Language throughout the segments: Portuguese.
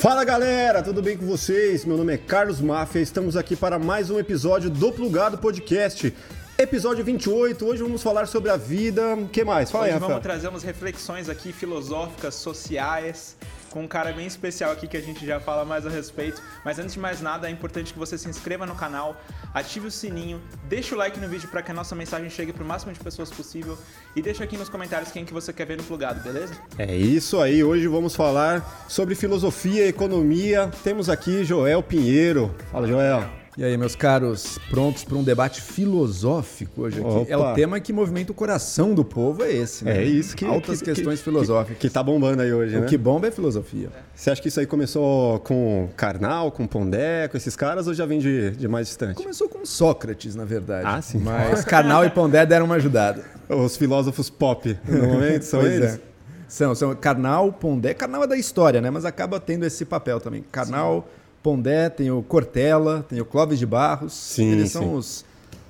Fala galera, tudo bem com vocês? Meu nome é Carlos Máfia, estamos aqui para mais um episódio do Plugado Podcast. Episódio 28, hoje vamos falar sobre a vida. O que mais? Fala hoje aí, Rafael. vamos trazer umas reflexões aqui filosóficas, sociais, com um cara bem especial aqui que a gente já fala mais a respeito. Mas antes de mais nada, é importante que você se inscreva no canal, ative o sininho, deixe o like no vídeo para que a nossa mensagem chegue para o máximo de pessoas possível e deixa aqui nos comentários quem que você quer ver no plugado, beleza? É isso aí, hoje vamos falar sobre filosofia, economia. Temos aqui Joel Pinheiro. Fala, Joel. E aí, meus caros, prontos para um debate filosófico hoje aqui? Opa. É o tema que movimenta o coração do povo, é esse, né? É isso que. Altas que- questões que- filosóficas. Que, que tá bombando aí hoje, O né? que bomba é filosofia. Você acha que isso aí começou com Karnal, com Pondé, com esses caras, ou já vem de, de mais distante? Começou com Sócrates, na verdade. Ah, sim. Mas Karnal e Pondé deram uma ajudada. Os filósofos pop, no momento, são Pois eles? é. São, são Karnal, Pondé. Karnal é da história, né? Mas acaba tendo esse papel também. Karnal, Pondé, tem o Cortella, tem o Clóvis de Barros. Sim, Eles sim. são os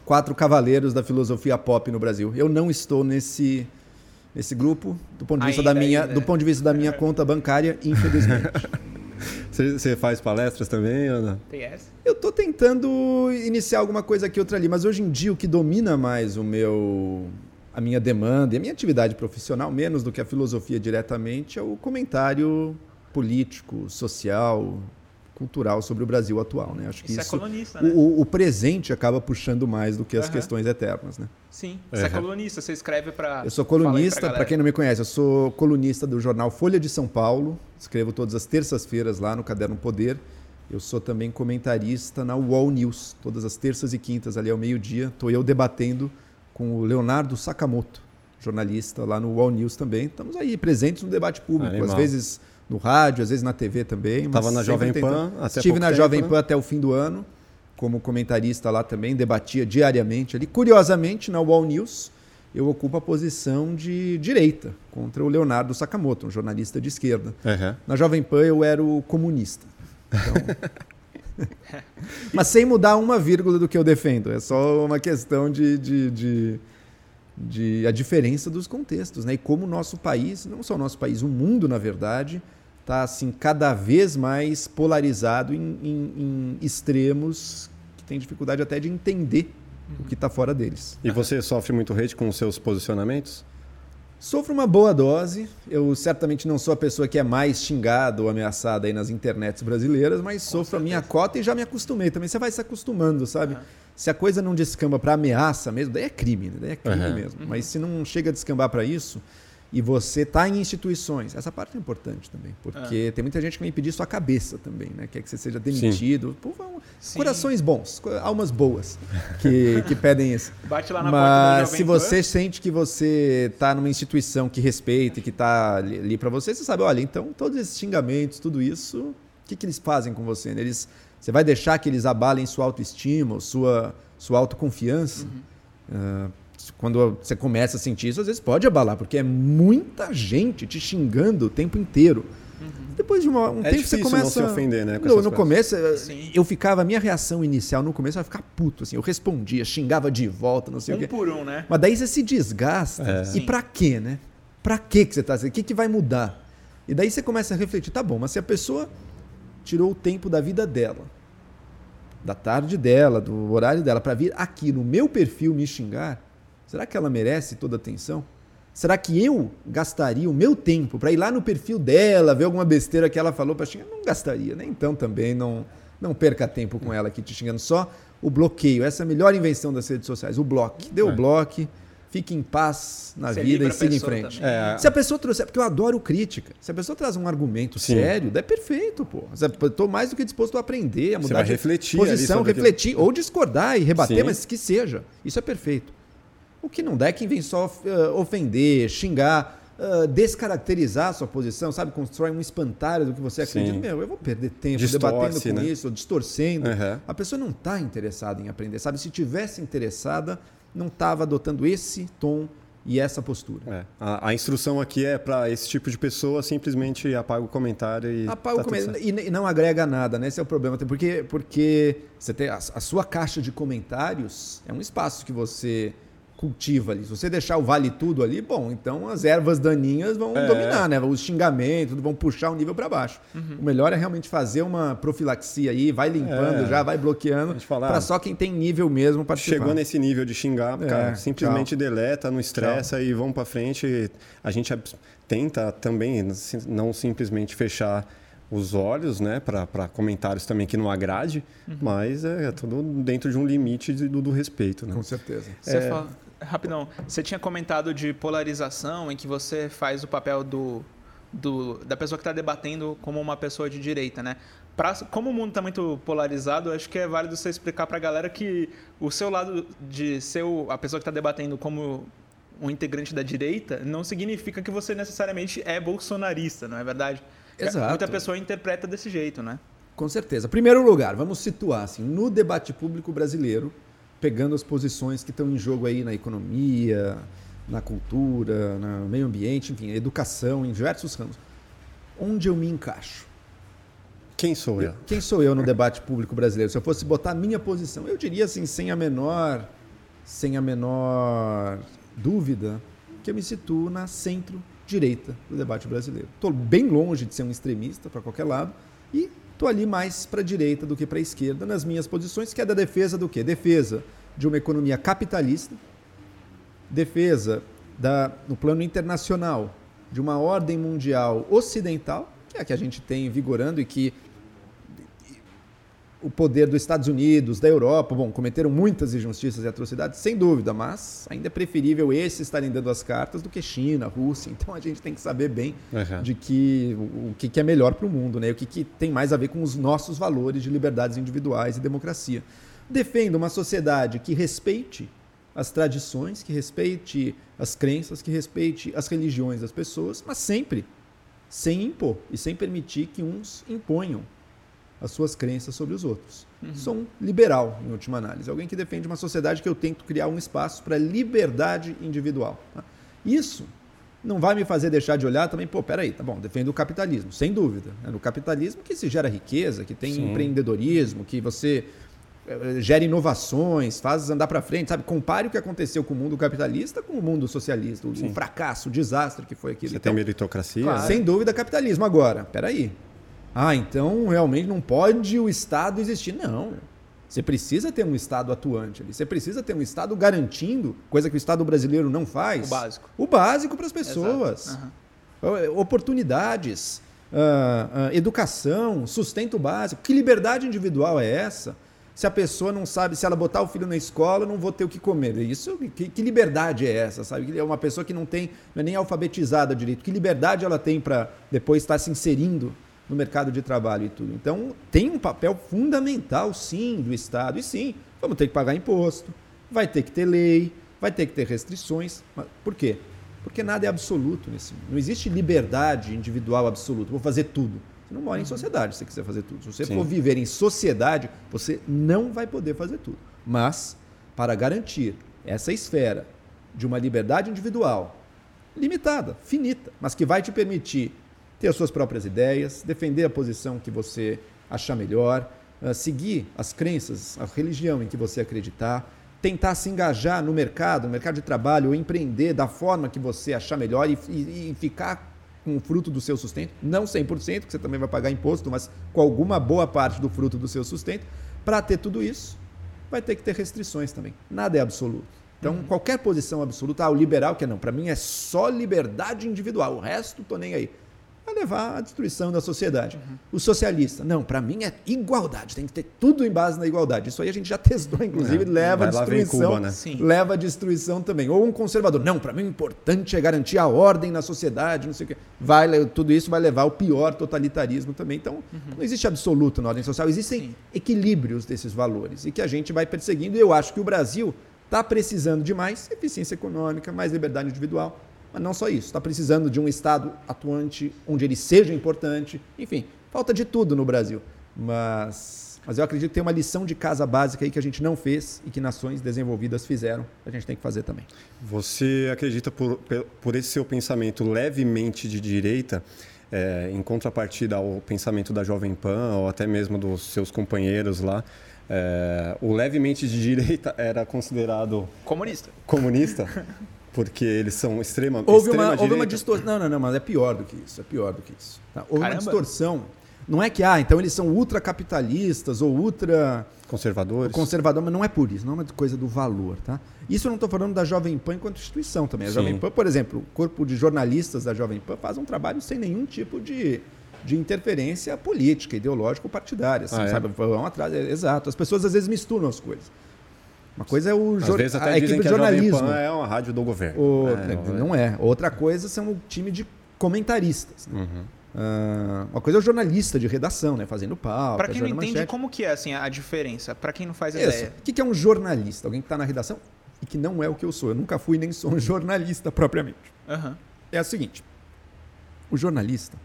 quatro cavaleiros da filosofia pop no Brasil. Eu não estou nesse, nesse grupo, do ponto de vista, Ainda, da, minha, ainda. do ponto de vista da minha conta bancária, infelizmente. Você, faz palestras também, Ana? Tem essa? Eu tô tentando iniciar alguma coisa aqui outra ali, mas hoje em dia o que domina mais o meu a minha demanda e a minha atividade profissional, menos do que a filosofia diretamente, é o comentário político, social, cultural sobre o Brasil atual, né? Acho que Isso, isso, é colunista, né? o, o- presente acaba puxando mais do que as Aham. questões eternas, né? Sim, você é Aham. colunista, você escreve para. Eu sou colunista, para quem não me conhece, eu sou colunista do jornal Folha de São Paulo. Escrevo todas as terças-feiras lá no Caderno Poder. Eu sou também comentarista na UOL News, todas as terças e quintas ali ao meio-dia. Estou eu debatendo com o Leonardo Sakamoto, jornalista lá no UOL News também. Estamos aí presentes no debate público, Animal. às vezes no rádio, às vezes na TV também. mas Tava na Jovem Pan até Estive na tempo, Jovem né? Pan até o fim do ano, como comentarista lá também, debatia diariamente ali. Curiosamente, na UOL News, eu ocupo a posição de direita contra o Leonardo Sakamoto, um jornalista de esquerda. Aham. Na Jovem Pan eu era o comunista. Então- Mas sem mudar uma vírgula do que eu defendo. É só uma questão de, de, de, de a diferença dos contextos, né? E como o nosso país, não só o nosso país, o mundo, na verdade, está assim cada vez mais polarizado em, em- em extremos que tem dificuldade até de entender o que está fora deles. E você sofre muito hate com os seus posicionamentos? Sofro uma boa dose. Eu certamente não sou a pessoa que é mais xingada ou ameaçada aí nas internets brasileiras, mas sofro a minha cota e já me acostumei também. Você vai se acostumando, sabe? Se a coisa não descamba para ameaça mesmo, daí é crime, né? daí é crime Aham. mesmo. Mas se não chega a descambar para isso e você tá em instituições, essa parte é importante também, porque tem muita gente que vem pedir sua cabeça também, né? Quer que você seja demitido. Pô, corações bons, almas boas que, que pedem isso. Bate lá na Mas se Pan. você sente que você está numa instituição que respeita e que está ali, para você, você sabe, olha, então todos esses xingamentos, tudo isso, o que, que eles fazem com você? né? Eles, você vai deixar que eles abalem sua autoestima, sua, sua autoconfiança? Ah, quando você começa a sentir isso, às vezes pode abalar, porque é muita gente te xingando o tempo inteiro. Depois de uma- um É tempo você difícil não começa. se ofender, né, com No, no começo, eh, Sim. eu ficava, a minha reação inicial no começo era ficar puto, assim. Eu respondia, xingava de volta, não sei o Um quê. por um, né? Mas daí você se desgasta. É. E pra quê, né? Pra quê que você tá fazendo? O que, que vai mudar? E daí você começa a refletir, tá bom, mas se a pessoa tirou o tempo da vida dela, da tarde dela, do horário dela, pra vir aqui no meu perfil me xingar, será que ela merece toda a atenção? Será que eu gastaria o meu tempo pra ir lá no perfil dela, ver alguma besteira que ela falou pra xingar? Não gastaria, né? Então também não, não perca tempo com ela aqui te xingando. Só o bloqueio. Essa é a melhor invenção das redes sociais. O bloco. Deu o É. bloco, fique em paz na Ser vida livre e siga em frente. É, Se a pessoa trouxer, porque eu adoro crítica. Se a pessoa traz um argumento Sim. sério, é perfeito, pô. Eu tô mais do que disposto a aprender, a Você mudar vai de refletir posição, refletir ou discordar e rebater, Sim. mas que seja. Isso é perfeito. O que não dá é quem vem só eh, ofender, xingar, eh, descaracterizar a sua posição, sabe? Constrói um espantalho do que você acredita. Sim. Meu, eu vou perder tempo Distorce, debatendo com né? isso, distorcendo. Aham. A pessoa não está interessada em aprender, sabe? Se tivesse interessada, não estava adotando esse tom e essa postura. É. A, a instrução aqui é para esse tipo de pessoa simplesmente apaga o comentário e. Apaga tá o comentário e, e não agrega nada, né? Esse é o problema. Porque, porque você tem a, a sua caixa de comentários é um espaço que você cultiva ali. Se você deixar o vale tudo ali, bom, então as ervas daninhas vão É. dominar, né? Os xingamentos vão puxar o nível para baixo. O melhor é realmente fazer uma profilaxia aí, vai limpando É. já, vai bloqueando, para ah, só quem tem nível mesmo participar. Chegou nesse nível de xingar, É, cara, simplesmente deleta, não estressa e vamos para frente. A gente tenta também sim- não simplesmente fechar os olhos, né, para comentários também que não agrade, mas é, tudo dentro de um limite de- do, do respeito, né? Com certeza. Você É. fala, rapidão, você tinha comentado de polarização em que você faz o papel do, do da pessoa que está debatendo como uma pessoa de direita, né? Pra, como o mundo está muito polarizado, acho que é válido você explicar para a galera que o seu lado de ser a pessoa que está debatendo como um integrante da direita não significa que você necessariamente é bolsonarista, não é verdade? Exato. Muita pessoa interpreta desse jeito, né? Com certeza. Primeiro lugar, vamos situar assim, no debate público brasileiro, pegando as posições que estão em jogo aí na economia, na cultura, no meio ambiente, enfim, educação, em diversos ramos. Onde eu me encaixo? Quem sou eu? Quem sou eu no debate público brasileiro? Se eu fosse botar a minha posição, eu diria assim, sem a menor, sem a menor dúvida, que eu me situo na centro-direita do debate brasileiro. Estou bem longe de ser um extremista para qualquer lado e estou ali mais para a direita do que para a esquerda nas minhas posições, que é da defesa do quê? Defesa de uma economia capitalista, defesa da, no plano internacional de uma ordem mundial ocidental, que é a que a gente tem vigorando e que o poder dos Estados Unidos, da Europa, bom, cometeram muitas injustiças e atrocidades, sem dúvida, mas ainda é preferível esses estarem dando as cartas do que China, Rússia. Então a gente tem que saber bem Uhum. de que o, o que, que é melhor para o mundo, né? O que, que tem mais a ver com os nossos valores de liberdades individuais e democracia. Defendo uma sociedade que respeite as tradições, que respeite as crenças, que respeite as religiões das pessoas, mas sempre sem impor e sem permitir que uns imponham as suas crenças sobre os outros. Sou um liberal, em última análise. Alguém que defende uma sociedade que eu tento criar um espaço para liberdade individual. tá? Isso não vai me fazer deixar de olhar também, pô, peraí, tá bom, defendo o capitalismo, sem dúvida. É no capitalismo que se gera riqueza, que tem Sim. empreendedorismo, que você eh, gera inovações, faz andar para frente, sabe? Compare o que aconteceu com o mundo capitalista com o mundo socialista, o, o fracasso, o desastre que foi aquilo. Você Então, tem meritocracia? Claro. né? sem dúvida, capitalismo. Agora, peraí. Ah, então realmente não pode o Estado existir. Não. Você precisa ter um Estado atuante ali. Você precisa ter um Estado garantindo, coisa que o Estado brasileiro não faz. O básico. O básico para as pessoas. Eh, Oportunidades, ah, ah, educação, sustento básico. Que liberdade individual é essa? Se a pessoa não sabe, se ela botar o filho na escola, não vou ter o que comer. Isso, que, que liberdade é essa? Sabe? É uma pessoa que não tem, não é nem alfabetizada direito. Que liberdade ela tem para depois estar se inserindo no mercado de trabalho e tudo? Então, tem um papel fundamental, sim, do Estado. E sim, vamos ter que pagar imposto, vai ter que ter lei, vai ter que ter restrições. Mas por quê? Porque nada é absoluto nesse mundo. Não existe liberdade individual absoluta. Vou fazer tudo. Você não mora em sociedade se você quiser fazer tudo. Se você Sim. for viver em sociedade, você não vai poder fazer tudo. Mas, para garantir essa esfera de uma liberdade individual limitada, finita, mas que vai te permitir ter as suas próprias ideias, defender a posição que você achar melhor, ah, seguir as crenças, a religião em que você acreditar, tentar se engajar no mercado, no mercado de trabalho, ou empreender da forma que você achar melhor e, e- e ficar com o fruto do seu sustento, não 100%, que você também vai pagar imposto, mas com alguma boa parte do fruto do seu sustento. Para ter tudo isso, vai ter que ter restrições também. Nada é absoluto. Então, qualquer posição absoluta, ah, o liberal que é não, para mim é só liberdade individual, o resto tô nem aí. Vai levar à destruição da sociedade. O socialista, não, para mim é igualdade, tem que ter tudo em base na igualdade. Isso aí a gente já testou, inclusive, É, leva à destruição. Cuba, né? Leva à destruição também. Ou um conservador, não, para mim o importante é garantir a ordem na sociedade, não sei o quê. Vai, tudo isso vai levar ao pior totalitarismo também. Então, não existe absoluto na ordem social, existem Sim. equilíbrios desses valores e que a gente vai perseguindo. E eu acho que o Brasil está precisando de mais eficiência econômica, mais liberdade individual. Mas não só isso, está precisando de um Estado atuante onde ele seja importante. Enfim, falta de tudo no Brasil. Mas, mas eu acredito que tem uma lição de casa básica aí que a gente não fez e que nações desenvolvidas fizeram. A gente tem que fazer também. Você acredita, por, por esse seu pensamento levemente de direita, é, em contrapartida ao pensamento da Jovem Pan ou até mesmo dos seus companheiros lá, é, o levemente de direita era considerado Comunista. comunista, porque eles são extrema, Houve extrema uma, houve uma direita. distorção. Não, não, não, mas é pior do que isso. É pior do que isso. tá? Houve uma Caramba. distorção. Não é que, ah, então eles são ultracapitalistas ou ultra Conservadores. conservador, mas não é por isso, não é uma coisa do valor, tá? Isso eu não estou falando da Jovem Pan enquanto instituição também. A Sim. Jovem Pan, por exemplo, o corpo de jornalistas da Jovem Pan faz um trabalho sem nenhum tipo de, de interferência política, ideológica ou partidária, assim, Ah, é? sabe? Vão atrás, é, exato. As pessoas às vezes misturam as coisas. Uma coisa é o Às jor- vezes a até equipe dizem de que a Jovem jornalismo. Pan é uma rádio do governo. O- É, não é. Outra coisa são o time de comentaristas. né? Uhum. Ah, uma coisa é o jornalista de redação, né? Fazendo pauta, Pra quem não entende, manchete. como que é assim, a diferença? Pra quem não faz Isso. ideia. O que que é um jornalista? Alguém que está na redação e que não é o que eu sou. Eu nunca fui nem sou um jornalista propriamente. Aham. É o seguinte: o jornalista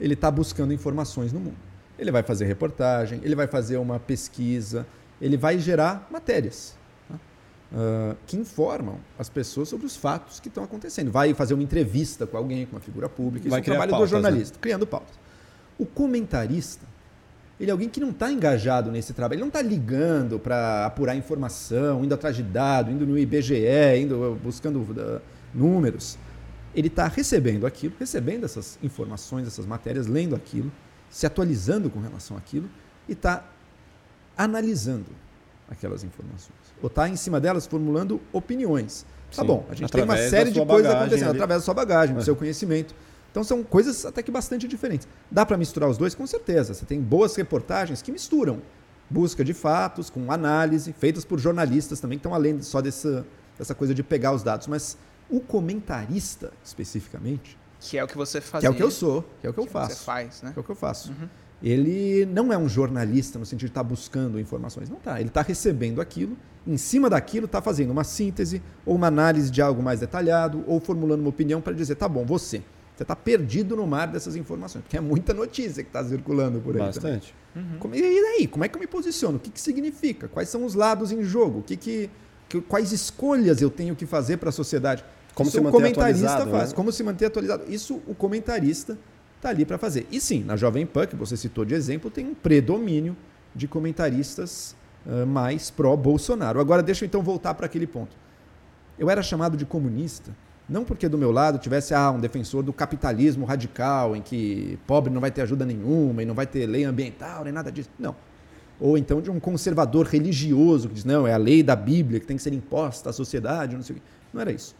ele está buscando informações no mundo. Ele vai fazer reportagem, ele vai fazer uma pesquisa, ele vai gerar matérias que informam as pessoas sobre os fatos que estão acontecendo. Vai fazer uma entrevista com alguém, com uma figura pública. Isso Vai é o trabalho pautas, do jornalista, criando pautas. O comentarista ele é alguém que não está engajado nesse trabalho, ele não está ligando para apurar informação, indo atrás de dados, indo no IBGE, indo buscando uh, números. Ele está recebendo aquilo, recebendo essas informações, essas matérias, lendo aquilo, se atualizando com relação àquilo e está analisando aquelas informações. Ou está em cima delas formulando opiniões. Tá Sim, bom, a gente tem uma série de coisas acontecendo ali. através da sua bagagem, do É. seu conhecimento. Então são coisas até que bastante diferentes. Dá para misturar os dois? Com certeza. Você tem boas reportagens que misturam busca de fatos com análise, feitas por jornalistas também, que estão além só dessa, dessa coisa de pegar os dados. Mas o comentarista, especificamente, Que é o que você faz. que é o que eu sou, que é o que eu Você faço, faz, né? que é o que eu faço. Uhum. Ele não é um jornalista no sentido de estar buscando informações. Não está. Ele está recebendo aquilo, em cima daquilo está fazendo uma síntese ou uma análise de algo mais detalhado ou formulando uma opinião para dizer, tá bom, você. Você está perdido no mar dessas informações, porque é muita notícia que está circulando por aí. Bastante. Como- e daí? Como é que eu me posiciono? O que, que significa? Quais são os lados em jogo? O que que, que- quais escolhas eu tenho que fazer para a sociedade? Como Isso se o manter comentarista atualizado, faz. né? Como se manter atualizado. Isso o comentarista está ali para fazer. E sim, na Jovem Pan, que você citou de exemplo, tem um predomínio de comentaristas ah, mais pró-Bolsonaro. Agora, deixa eu então voltar para aquele ponto. Eu era chamado de comunista, não porque do meu lado tivesse ah, um defensor do capitalismo radical, em que pobre não vai ter ajuda nenhuma e não vai ter lei ambiental, nem nada disso. Não. Ou então de um conservador religioso que diz, não, é a lei da Bíblia que tem que ser imposta à sociedade, não sei o quê. Não era isso.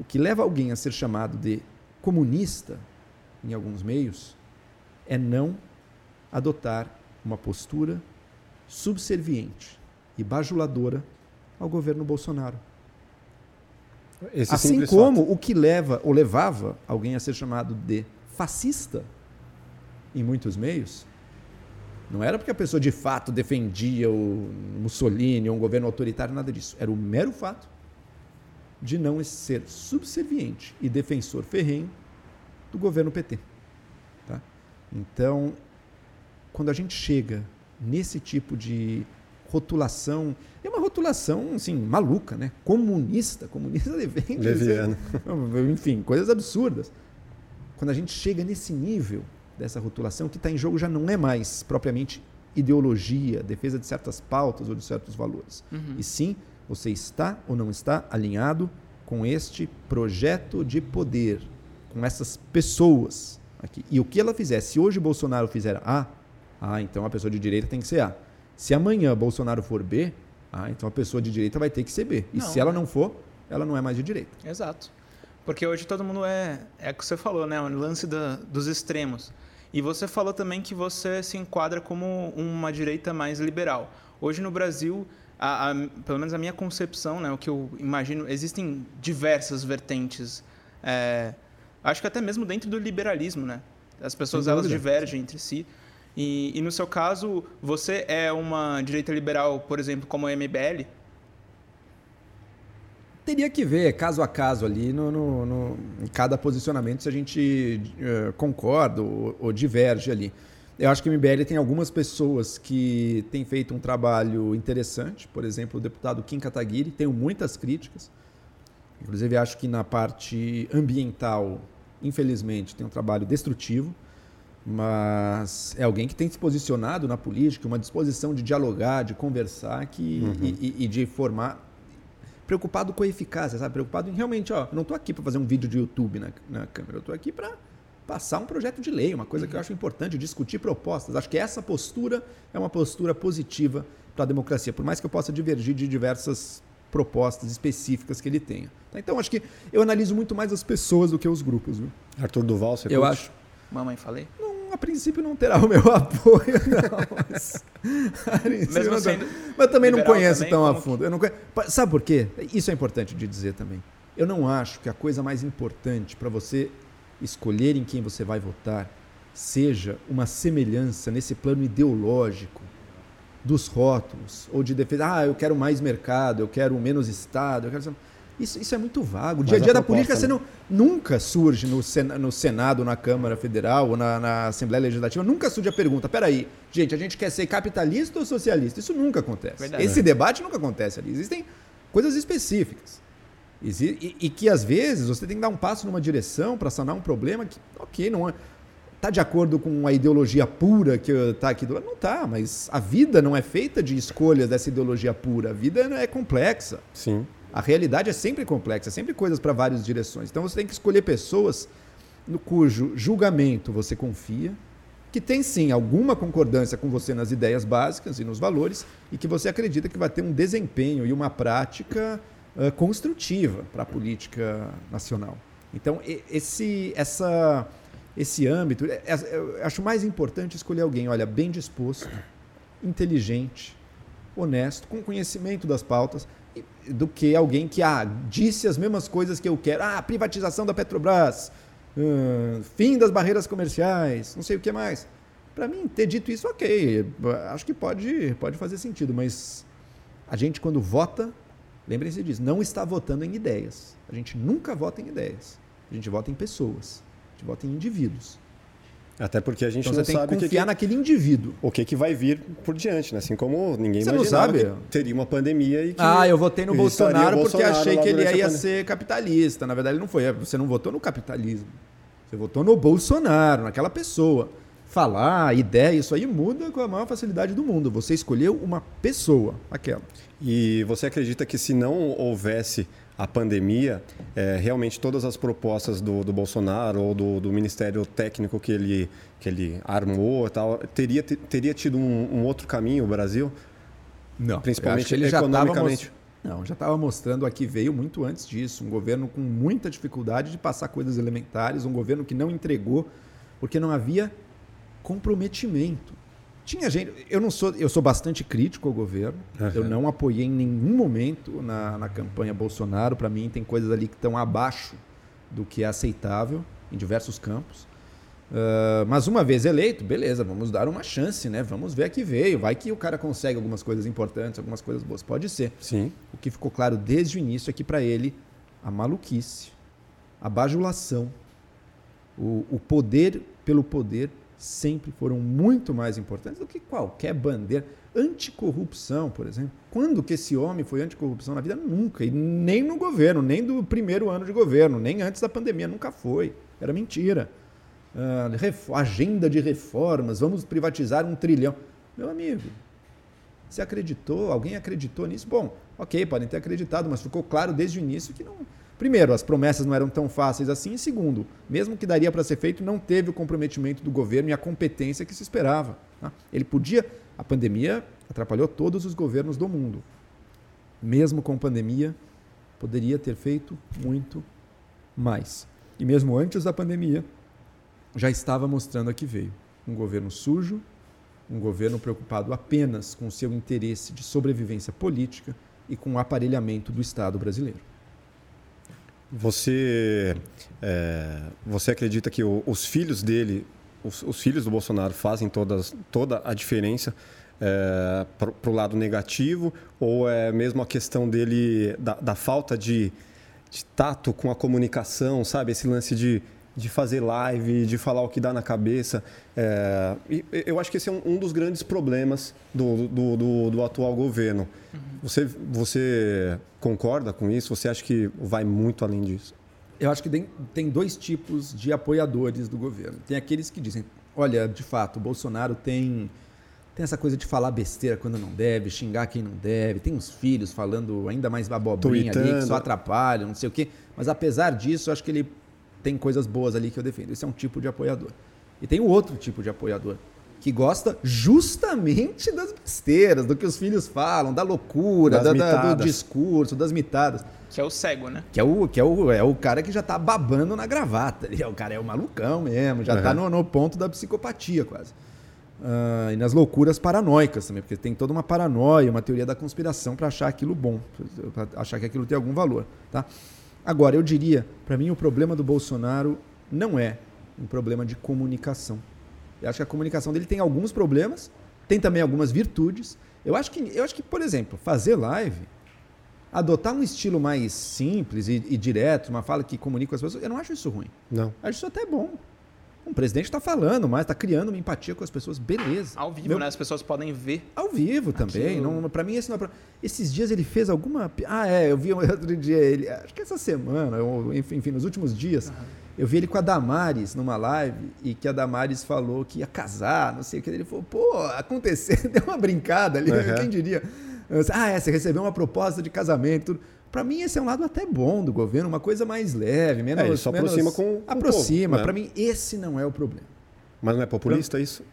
O que leva alguém a ser chamado de comunista, em alguns meios, é não adotar uma postura subserviente e bajuladora ao governo Bolsonaro. Esse assim simples como fato. o que leva ou levava alguém a ser chamado de fascista em muitos meios, não era porque a pessoa de fato defendia o Mussolini ou um governo autoritário, nada disso. Era o mero fato de não ser subserviente e defensor ferrenho do governo PT. Tá? Então, quando a gente chega nesse tipo de rotulação, é uma rotulação assim, maluca, né? Comunista, comunista. Leviano. Enfim, coisas absurdas. Quando a gente chega nesse nível dessa rotulação, o que está em jogo já não é mais propriamente ideologia, defesa de certas pautas ou de certos valores. Uhum. E sim, você está ou não está alinhado com este projeto de poder, com essas pessoas aqui. E o que ela fizer, se hoje Bolsonaro fizer A, ah, então a pessoa de direita tem que ser A. Se amanhã Bolsonaro for B, ah, então a pessoa de direita vai ter que ser B. E Não, se ela né? não for, ela não é mais de direita. Exato. Porque hoje todo mundo é. É o que você falou, né? O lance da- dos extremos. E você falou também que você se enquadra como uma direita mais liberal. Hoje no Brasil, a- a- pelo menos a minha concepção, né? O que eu imagino, existem diversas vertentes. é, acho que até mesmo dentro do liberalismo, né? As pessoas elas divergem entre si. E, e no seu caso, você é uma direita liberal, por exemplo, como a MBL? Teria que ver caso a caso ali no, no- no- em cada posicionamento se a gente eh, concorda ou, ou diverge ali. Eu acho que o MBL tem algumas pessoas que têm feito um trabalho interessante, por exemplo, o deputado Kim Kataguiri, tenho muitas críticas. Inclusive, acho que na parte ambiental, infelizmente, tem um trabalho destrutivo. Mas é alguém que tem se posicionado na política, uma disposição de dialogar, de conversar que, uhum. e, e, de formar. Preocupado com a eficácia, sabe? Preocupado em realmente, ó, não estou aqui para fazer um vídeo de YouTube na, na câmera, eu estou aqui para passar um projeto de lei, uma coisa que eu acho importante, discutir propostas. Acho que essa postura é uma postura positiva para a democracia, por mais que eu possa divergir de diversas propostas específicas que ele tenha. Tá? Então, acho que eu analiso muito mais as pessoas do que os grupos. Viu? Arthur Duval, você Eu curte? acho. Mamãe, falei? Não, a princípio não terá o meu apoio, não. Mas, Mesmo sendo mas também não conheço também, tão a fundo. Que... Eu não conheço. Sabe por quê? Isso é importante de dizer também. Eu não acho que a coisa mais importante para você escolher em quem você vai votar seja uma semelhança nesse plano ideológico dos rótulos ou de defesa. Ah, eu quero mais mercado, eu quero menos Estado. Eu quero... isso, isso é muito vago. O dia a dia da política você né? não, nunca surge no, no Senado, na Câmara Federal ou na, na Assembleia Legislativa, nunca surge a pergunta: peraí, gente, a gente quer ser capitalista ou socialista? Isso nunca acontece. Verdade. Esse debate nunca acontece ali. Existem coisas específicas. E, e, que às vezes você tem que dar um passo numa direção para sanar um problema que, ok, não é, tá de acordo com a ideologia pura que está aqui do lado? Não tá, mas a vida não é feita de escolhas dessa ideologia pura. A vida é complexa. Sim. A realidade é sempre complexa, é sempre coisas para várias direções. Então você tem que escolher pessoas no cujo julgamento você confia, que tem sim alguma concordância com você nas ideias básicas e nos valores, e que você acredita que vai ter um desempenho e uma prática uh, construtiva para a política nacional. Então, esse, essa, esse âmbito, é, é, eu acho mais importante escolher alguém, olha, bem disposto, inteligente, honesto, com conhecimento das pautas, do que alguém que ah, disse as mesmas coisas que eu quero. Ah, privatização da Petrobras, uh, fim das barreiras comerciais, não sei o que mais. Para mim, ter dito isso, ok, acho que pode, pode fazer sentido, mas a gente, quando vota, Lembrem-se disso, não está votando em ideias. A gente nunca vota em ideias. A gente vota em pessoas. Gente vota em indivíduos. Até porque a gente então não você sabe tem que confiar que, naquele indivíduo. O que, que vai vir por diante, né? Assim como ninguém você imaginava não sabe? teria uma pandemia e que Ah, eu votei no Bolsonaro, porque Bolsonaro achei que ele ia ser capitalista. Na verdade, ele não foi. Você não votou no capitalismo. Você votou no Bolsonaro, naquela pessoa. Falar, ideia, isso aí muda com a maior facilidade do mundo. Você escolheu uma pessoa, aquela. E você acredita que se não houvesse a pandemia, é, realmente todas as propostas do, do Bolsonaro ou do, do, Ministério Técnico que ele, que ele armou tal, teria, teria tido um, um outro caminho o Brasil? Não. Principalmente ele economicamente. Já não, já estava mostrando aqui, veio muito antes disso. Um governo com muita dificuldade de passar coisas elementares, um governo que não entregou, porque não havia comprometimento. Tinha gente. Eu não sou. Eu sou bastante crítico ao governo. Uhum. Eu não apoiei em nenhum momento na, na campanha Bolsonaro. Para mim, tem coisas ali que estão abaixo do que é aceitável em diversos campos. Uh, mas uma vez eleito, beleza, vamos dar uma chance, né? Vamos ver a que veio. Vai que o cara consegue algumas coisas importantes, algumas coisas boas. Pode ser. Sim. O que ficou claro desde o início é que para ele a maluquice, a bajulação, o, o poder pelo poder sempre foram muito mais importantes do que qualquer bandeira. Anticorrupção, por exemplo. Quando que esse homem foi anticorrupção na vida? Nunca. E nem no governo, nem do primeiro ano de governo, nem antes da pandemia. Nunca foi. Era mentira. Uh, agenda de reformas, vamos privatizar um trilhão. Meu amigo, você acreditou? Alguém acreditou nisso? Bom, ok, podem ter acreditado, mas ficou claro desde o início que não, Primeiro, as promessas não eram tão fáceis assim. E segundo, mesmo que daria para ser feito, não teve o comprometimento do governo e a competência que se esperava. Tá? Ele podia. A pandemia atrapalhou todos os governos do mundo. Mesmo com pandemia, poderia ter feito muito mais. E mesmo antes da pandemia, já estava mostrando a que veio. Um governo sujo, um governo preocupado apenas com seu interesse de sobrevivência política e com o aparelhamento do Estado brasileiro. Você, é, você acredita que o, os filhos dele, os, os, filhos do Bolsonaro, fazem todas, toda a diferença é, para o lado negativo? Ou é mesmo a questão dele, da, da falta de, de, tato com a comunicação, sabe? Esse lance de, de fazer live, de falar o que dá na cabeça. É, eu acho que esse é um, um dos grandes problemas do, do, do, do atual governo. Uhum. Você, você concorda com isso? Você acha que vai muito além disso? Eu acho que tem, tem dois tipos de apoiadores do governo. Tem aqueles que dizem olha, de fato, o Bolsonaro tem tem essa coisa de falar besteira quando não deve, xingar quem não deve, tem uns filhos falando ainda mais abobrinha ali, que só atrapalham, não sei o quê. Mas apesar disso, eu acho que ele tem coisas boas ali que eu defendo. Esse é um tipo de apoiador. E tem o outro tipo de apoiador, que gosta justamente das besteiras, do que os filhos falam, da loucura, da, da, do discurso, das mitadas. Que é o cego, né? Que é o, que é o, é o cara que já tá babando na gravata. É o cara é o malucão mesmo, já uhum. tá no, no ponto da psicopatia quase. Uh, e nas loucuras paranoicas também, porque tem toda uma paranoia, uma teoria da conspiração para achar aquilo bom, para achar que aquilo tem algum valor. Tá? Agora, eu diria, para mim, o problema do Bolsonaro não é um problema de comunicação. Eu acho que a comunicação dele tem alguns problemas, tem também algumas virtudes. Eu acho que, eu acho que por exemplo, fazer live, adotar um estilo mais simples e, e direto, uma fala que comunica com as pessoas, eu não acho isso ruim. Não. Acho isso até bom. O presidente está falando, mas está criando uma empatia com as pessoas, beleza. Ao vivo, Meu... né? As pessoas podem ver. Ao vivo também. Não, para mim, esse não é. Esses dias ele fez alguma. Ah, é, eu vi outro dia ele. Acho que essa semana, ou, enfim, nos últimos dias, uhum. eu vi ele com a Damares numa live e que a Damares falou que ia casar, não sei o que. Ele falou, pô, aconteceu, deu uma brincada ali, uhum. quem diria? Ah, é, você recebeu uma proposta de casamento. Para mim, esse é um lado até bom do governo, uma coisa mais leve, menos. É, ele só menos, aproxima com. com aproxima. Né? Para mim, esse não é o problema. Mas não é populista pra... isso?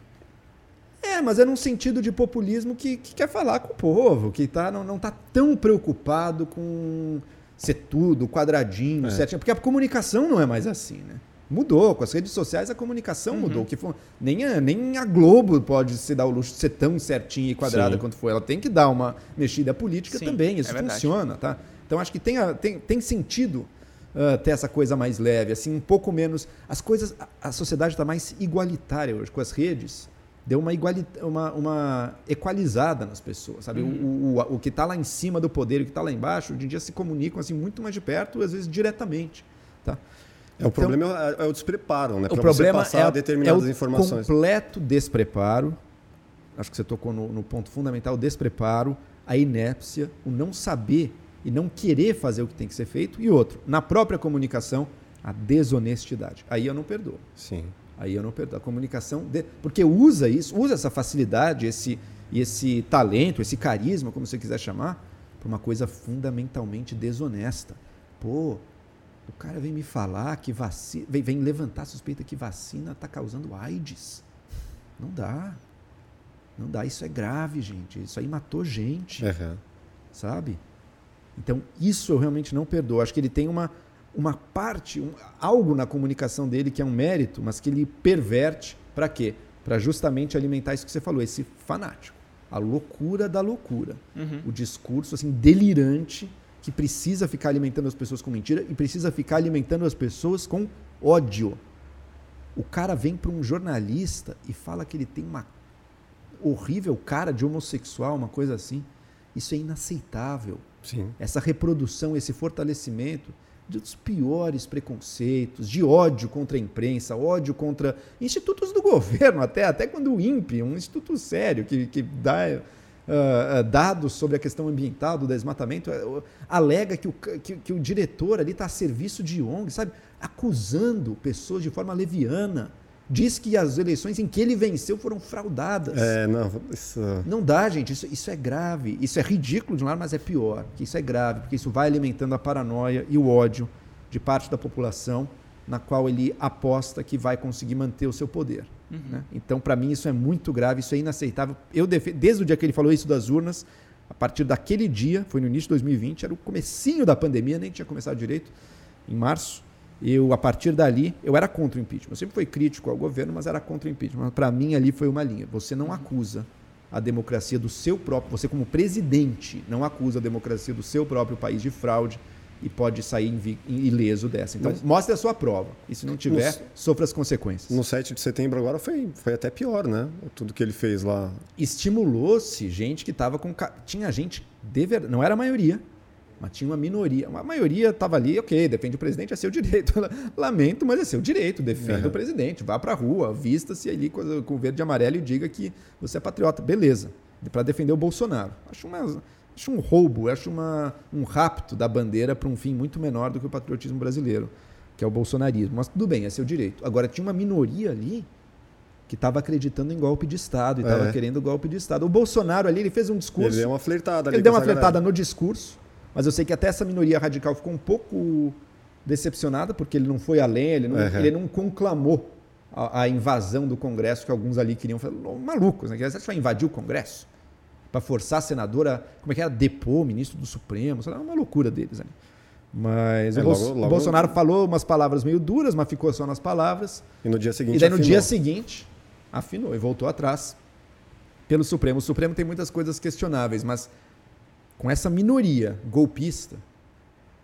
É, mas é num sentido de populismo que, que quer falar com o povo, que tá, não, não tá tão preocupado com ser tudo quadradinho, é. certinho. Porque a comunicação não é mais assim, né? Mudou, com as redes sociais a comunicação uhum. mudou. Que foi, nem, a, nem a Globo pode se dar o luxo de ser tão certinha e quadrada Sim. quanto foi. Ela tem que dar uma mexida política Sim, também, isso é funciona, tá? Então acho que tem, tem, tem sentido uh, ter essa coisa mais leve, assim, um pouco menos. As coisas. A, a sociedade está mais igualitária hoje, com as redes. Deu uma, iguali, uma, uma equalizada nas pessoas, sabe? Uhum. O, o, o, que está lá em cima do poder e o que está lá embaixo, hoje em dia se comunicam assim muito mais de perto, às vezes diretamente. Tá? É, o então, problema é, é, o despreparo, né? Para você passar é, determinadas é o informações. completo despreparo. Acho que você tocou no, no ponto fundamental: o despreparo, a inépcia, o não saber e não querer fazer o que tem que ser feito. E outro, na própria comunicação, a desonestidade. Aí eu não perdoo. Sim. Aí eu não perdoo. A comunicação, de... porque usa isso, usa essa facilidade, esse, esse talento, esse carisma, como você quiser chamar, para uma coisa fundamentalmente desonesta. Pô, o cara vem me falar que vacina, vem, vem levantar a suspeita que vacina está causando AIDS. Não dá. Não dá. Isso é grave, gente. Isso aí matou gente. Uhum. Sabe? Então, isso eu realmente não perdoo. Acho que ele tem uma, uma parte, um, algo na comunicação dele que é um mérito, mas que ele perverte para quê? Para justamente alimentar isso que você falou, esse fanático. A loucura da loucura. Uhum. O discurso assim delirante que precisa ficar alimentando as pessoas com mentira e precisa ficar alimentando as pessoas com ódio. O cara vem para um jornalista e fala que ele tem uma horrível cara de homossexual, uma coisa assim. Isso é inaceitável. Sim. Essa reprodução, esse fortalecimento dos piores preconceitos, de ódio contra a imprensa, ódio contra institutos do governo, até, até quando o INPE, um instituto sério que, que dá uh, dados sobre a questão ambiental do desmatamento, uh, alega que o, que, que o diretor ali está a serviço de ONG, sabe? Acusando pessoas de forma leviana diz que as eleições em que ele venceu foram fraudadas. É, não, isso... Não dá, gente. Isso, isso é grave. Isso é ridículo de um lado, mas é pior. Que isso é grave, porque isso vai alimentando a paranoia e o ódio de parte da população na qual ele aposta que vai conseguir manter o seu poder. Uhum. Né? Então, para mim, isso é muito grave, isso é inaceitável. Eu Desde o dia que ele falou isso das urnas, a partir daquele dia, foi no início de 2020, era o comecinho da pandemia, nem tinha começado direito, em março, eu, a partir dali, eu era contra o impeachment. Eu sempre fui crítico ao governo, mas era contra o impeachment. Para mim, ali foi uma linha. Você não acusa a democracia do seu próprio, você como presidente, não acusa a democracia do seu próprio país de fraude e pode sair ileso dessa. Então, mas, mostre a sua prova. E se não tiver, no, sofra as consequências. No 7 de setembro agora foi, foi até pior, né? Tudo que ele fez lá. Estimulou-se gente que estava com... Tinha gente, de ver... não era a maioria, mas tinha uma minoria. A maioria estava ali, ok, defende o presidente, é seu direito. Lamento, mas é seu direito, defenda uhum. o presidente. Vá para a rua, vista-se ali com, verde e amarelo e diga que você é patriota. Beleza, para defender o Bolsonaro. Acho, uma, acho um roubo, acho uma, um rapto da bandeira para um fim muito menor do que o patriotismo brasileiro, que é o bolsonarismo. Mas tudo bem, é seu direito. Agora, tinha uma minoria ali que estava acreditando em golpe de Estado e estava É. querendo golpe de Estado. O Bolsonaro ali, ele fez um discurso. Ele deu uma flertada ali Ele deu uma flertada galera. no discurso, mas eu sei que até essa minoria radical ficou um pouco decepcionada, porque ele não foi além, ele não, Uhum. ele não conclamou a, a invasão do Congresso que alguns ali queriam fazer. Malucos, né? Você vai invadir o Congresso? Para forçar a senadora, como é que era? Depor o ministro do Supremo, sei lá, uma loucura deles ali. Mas É, o, logo- logo- Bolsonaro falou umas palavras meio duras, mas ficou só nas palavras. E no dia seguinte E daí no afinou. dia seguinte, afinou e voltou atrás pelo Supremo. O Supremo tem muitas coisas questionáveis, mas com essa minoria golpista,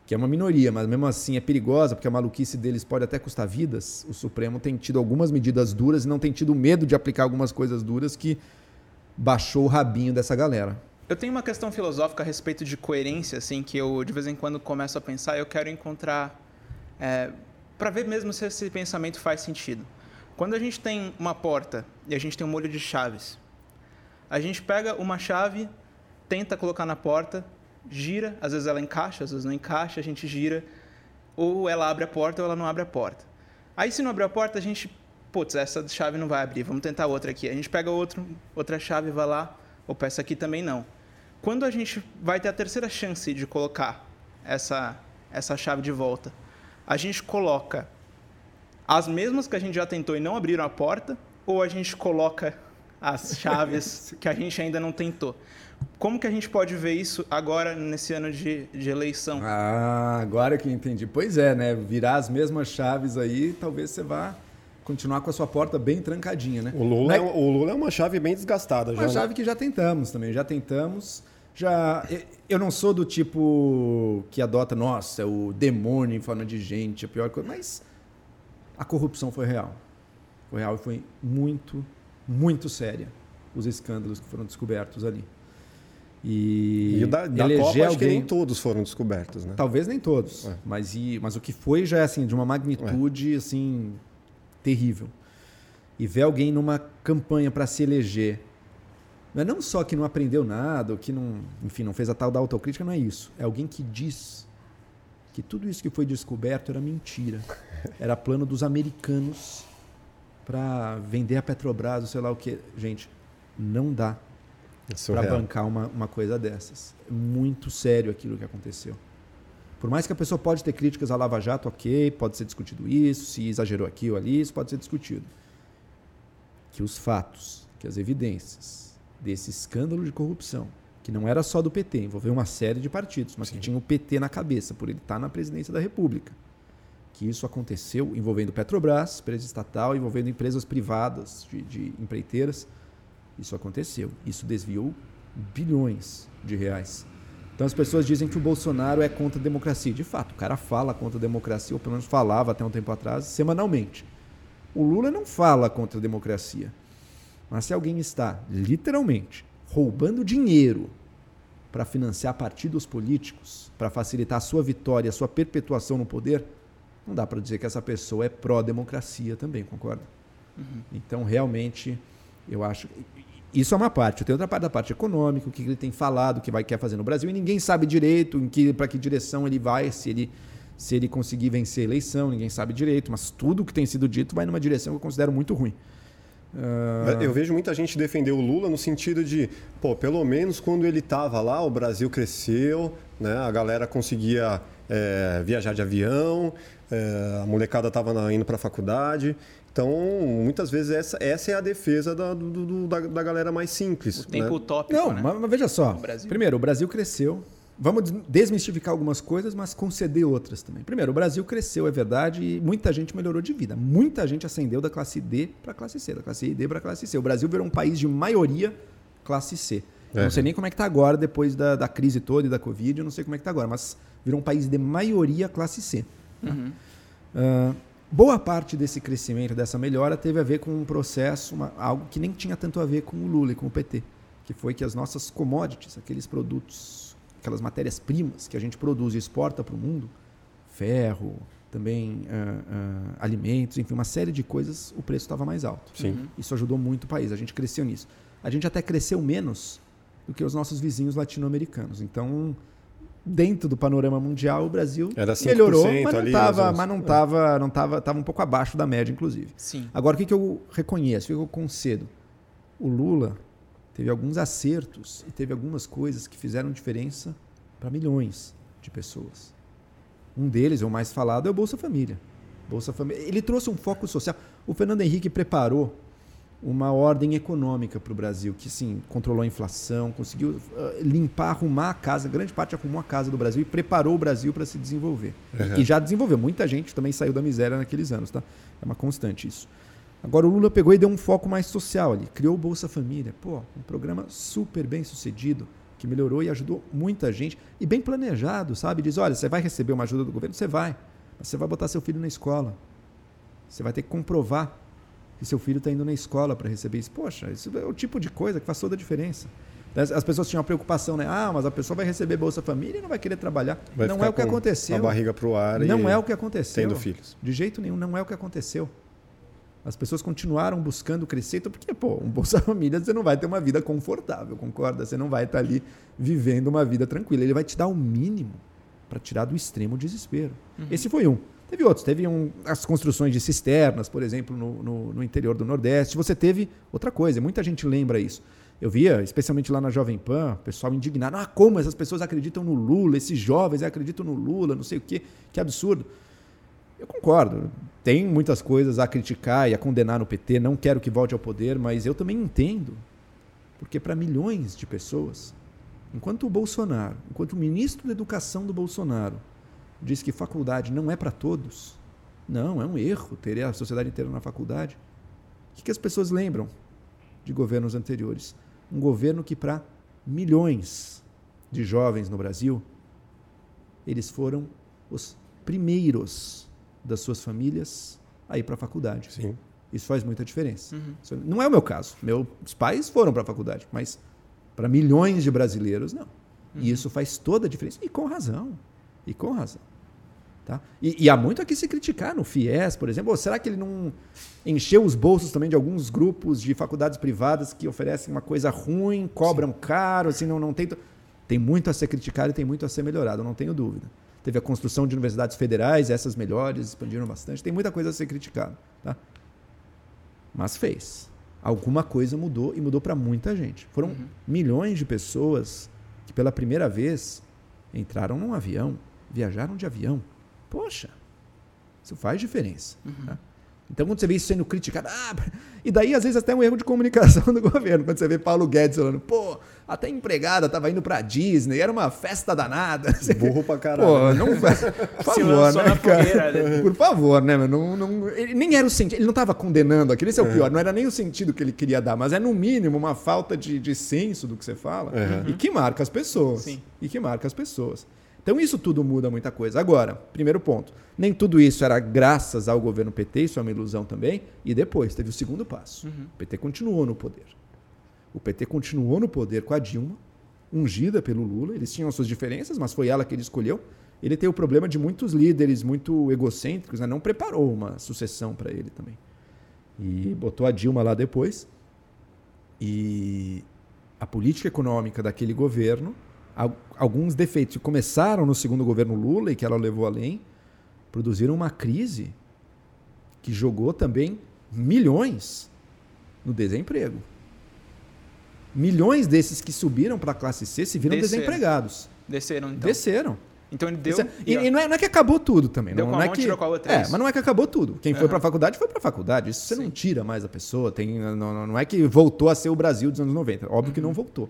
que é uma minoria, mas mesmo assim é perigosa, porque a maluquice deles pode até custar vidas, o Supremo tem tido algumas medidas duras e não tem tido medo de aplicar algumas coisas duras que baixou o rabinho dessa galera. Eu tenho uma questão filosófica a respeito de coerência, assim, que eu de vez em quando começo a pensar eu quero encontrar. para ver mesmo se esse pensamento faz sentido. Quando a gente tem uma porta e a gente tem um molho de chaves, a gente pega uma chave, tenta colocar na porta, gira, às vezes ela encaixa, às vezes não encaixa, a gente gira, ou ela abre a porta ou ela não abre a porta. Aí se não abrir a porta, a gente, putz, essa chave não vai abrir, vamos tentar outra aqui. A gente pega outro, outra chave, vai lá, opa, essa aqui também não. Quando a gente vai ter a terceira chance de colocar essa, essa chave de volta, a gente coloca as mesmas que a gente já tentou e não abriram a porta, ou a gente coloca as chaves que a gente ainda não tentou? Como que a gente pode ver isso agora nesse ano de, de eleição? Ah, agora que eu entendi. Pois é, né? Virar as mesmas chaves aí, talvez você vá continuar com a sua porta bem trancadinha, né? O Lula, Não é, o Lula é uma chave bem desgastada já. Uma né? chave que já tentamos também, já tentamos. Já, eu não sou do tipo que adota, nossa, é o demônio em forma de gente, a pior coisa, mas a corrupção foi real. Foi real e foi muito, muito séria os escândalos que foram descobertos ali. E, E da, da eleger Copa, acho que alguém- nem todos foram descobertos, né? Talvez nem todos, É. mas, e, mas o que foi já é assim de uma magnitude assim terrível. E ver alguém numa campanha para se eleger, não é não só que não aprendeu nada, ou que não, enfim, não fez a tal da autocrítica, não é isso. É alguém que diz que tudo isso que foi descoberto era mentira. Era plano dos americanos para vender a Petrobras, ou sei lá o que. Gente, não dá É para bancar uma, uma coisa dessas. É muito sério aquilo que aconteceu. Por mais que a pessoa pode ter críticas à Lava Jato, ok, pode ser discutido isso, se exagerou aqui ou ali, isso pode ser discutido. Que os fatos, que as evidências desse escândalo de corrupção, que não era só do PT, envolveu uma série de partidos, mas que tinha o PT na cabeça, por ele estar na presidência da República. Que isso aconteceu envolvendo Petrobras, empresa estatal, envolvendo empresas privadas de, de empreiteiras. Isso aconteceu. Isso desviou bilhões de reais. Então as pessoas dizem que o Bolsonaro é contra a democracia. De fato, o cara fala contra a democracia, ou pelo menos falava até um tempo atrás, semanalmente. O Lula não fala contra a democracia. Mas se alguém está, literalmente, roubando dinheiro para financiar partidos políticos, para facilitar a sua vitória, a sua perpetuação no poder, não dá para dizer que essa pessoa é pró-democracia também, concorda? Então, realmente, eu acho. Isso é uma parte. Tem outra parte da parte econômica, o que ele tem falado, o que vai quer fazer no Brasil, e ninguém sabe direito que, para que direção ele vai, se ele, se ele conseguir vencer a eleição, ninguém sabe direito, mas tudo que tem sido dito vai numa direção que eu considero muito ruim. Ah, Eu vejo muita gente defender o Lula no sentido de, pô, pelo menos quando ele estava lá, o Brasil cresceu, né? A galera conseguia é, viajar de avião, é, a molecada estava indo para a faculdade. Então, muitas vezes essa, essa é a defesa da, do- do- da, da galera mais simples. O tempo né? utópico, Não, né? mas, mas veja só. O. Primeiro, o Brasil cresceu. Vamos des- desmistificar algumas coisas, mas conceder outras também. Primeiro, o Brasil cresceu, é verdade, e muita gente melhorou de vida. Muita gente ascendeu da classe D para a classe C, da classe D para a classe C. O Brasil virou um país de maioria classe C. Eu É. Não sei nem como é que está agora, depois da, da crise toda e da Covid, eu não sei como é que está agora, mas virou um país de maioria classe C. Uhum. Ah, boa parte desse crescimento, dessa melhora, teve a ver com um processo, uma- algo que nem tinha tanto a ver com o Lula e com o PT, que foi que as nossas commodities, aqueles produtos, aquelas matérias-primas que a gente produz e exporta para o mundo, ferro, também ah, ah, alimentos, enfim, uma série de coisas, o preço estava mais alto. Sim. Isso ajudou muito o país, a gente cresceu nisso. A gente até cresceu menos do que os nossos vizinhos latino-americanos. Então, dentro do panorama mundial, o Brasil Era 5% melhorou, mas não estava, mas não estava, não tava, tava um pouco abaixo da média, inclusive. Sim. Agora, o que, que eu reconheço, o que eu concedo? O Lula teve alguns acertos e teve algumas coisas que fizeram diferença para milhões de pessoas. Um deles, o mais falado, é o Bolsa Família. Bolsa Família. Ele trouxe um foco social. O Fernando Henrique preparou uma ordem econômica para o Brasil, que sim, controlou a inflação, conseguiu ah, limpar, arrumar a casa, grande parte arrumou a casa do Brasil e preparou o Brasil para se desenvolver. E- E já desenvolveu. Muita gente também saiu da miséria naqueles anos, tá? É uma constante isso. Agora o Lula pegou e deu um foco mais social ali, criou o Bolsa Família. Pô, um programa super bem sucedido, que melhorou e ajudou muita gente. E bem planejado, sabe? Diz, olha, você vai receber uma ajuda do governo? Você vai. Mas você vai botar seu filho na escola. Você vai ter que comprovar que seu filho está indo na escola para receber isso. Poxa, isso é o tipo de coisa que faz toda a diferença. As as pessoas tinham a preocupação, né? Ah, mas a pessoa vai receber Bolsa Família e não vai querer trabalhar. Vai não ficar é o que com aconteceu. A barriga pro ar e Não é o que aconteceu. tendo filhos. De jeito nenhum, não é o que aconteceu. As pessoas continuaram buscando crescer, então, porque, pô, um Bolsa Família você não vai ter uma vida confortável, concorda? Você não vai estar ali vivendo uma vida tranquila. Ele vai te dar o mínimo para tirar do extremo desespero. Esse foi um. Teve outros. Teve um, as construções de cisternas, por exemplo, no, no, no interior do Nordeste. Você teve outra coisa, muita gente lembra isso. Eu via, especialmente lá na Jovem Pan, pessoal indignado. Ah, como essas pessoas acreditam no Lula, esses jovens acreditam no Lula, não sei o quê, que absurdo. Eu concordo. Tem muitas coisas a criticar e a condenar no PT. Não quero que volte ao poder, mas eu também entendo. Porque para milhões de pessoas, enquanto o Bolsonaro, enquanto o ministro da Educação do Bolsonaro diz que faculdade não é para todos, não, é um erro ter a sociedade inteira na faculdade. O que, que as pessoas lembram de governos anteriores? Um governo que, para milhões de jovens no Brasil, eles foram os primeiros das suas famílias a ir para a faculdade. Sim. Isso faz muita diferença. Isso não é o meu caso. Meus pais foram para a faculdade, mas para milhões de brasileiros, não. E isso faz toda a diferença. E com razão. E com razão. Tá? E, e há muito a que se criticar no FIES, por exemplo. Ou será que ele não encheu os bolsos também de alguns grupos de faculdades privadas que oferecem uma coisa ruim, cobram caro, assim, não, não tem. Tem muito a ser criticado e tem muito a ser melhorado, não tenho dúvida. Teve a construção de universidades federais, essas melhores, expandiram bastante. Tem muita coisa a ser criticada. Tá? Mas fez. Alguma coisa mudou e mudou para muita gente. Foram milhões de pessoas que pela primeira vez entraram num avião, viajaram de avião. Poxa, isso faz diferença. tá? Então, quando você vê isso sendo criticado, ah, e daí às vezes até um erro de comunicação do governo, quando você vê Paulo Guedes falando, pô, até a empregada estava indo pra Disney, era uma festa danada. Burro pra caralho. Pô, não faz. Por Se favor, lançou né, cara? né? Por favor, né? Não, não, ele nem era o sentido. Ele não estava condenando aquilo, esse é o pior. Não era nem o sentido que ele queria dar, mas é no mínimo uma falta de, de senso do que você fala e que marca as pessoas. Sim. E que marca as pessoas. Então isso tudo muda muita coisa. Agora, primeiro ponto. Nem tudo isso era graças ao governo PT, isso é uma ilusão também. E depois teve o segundo passo. O PT continuou no poder. O PT continuou no poder com a Dilma, ungida pelo Lula. Eles tinham suas diferenças, mas foi ela que ele escolheu. Ele tem o problema de muitos líderes muito egocêntricos, né? não preparou uma sucessão para ele também. E botou a Dilma lá depois. E a política econômica daquele governo, alguns defeitos que começaram no segundo governo Lula e que ela levou além, produziram uma crise que jogou também milhões no desemprego. Milhões desses que subiram para a classe C se viram Desceram. desempregados. Desceram, então. Desceram. Então ele deu. É- e, e não, é, não é que acabou tudo também. Deu não, com não é que, tirou com a outra, é mas não é que acabou tudo. Quem foi Aham. para a faculdade foi para a faculdade. Isso você Sim. não tira mais a pessoa. Tem, não, não- não é que voltou a ser o Brasil dos anos 90. Óbvio Uhum. que não voltou.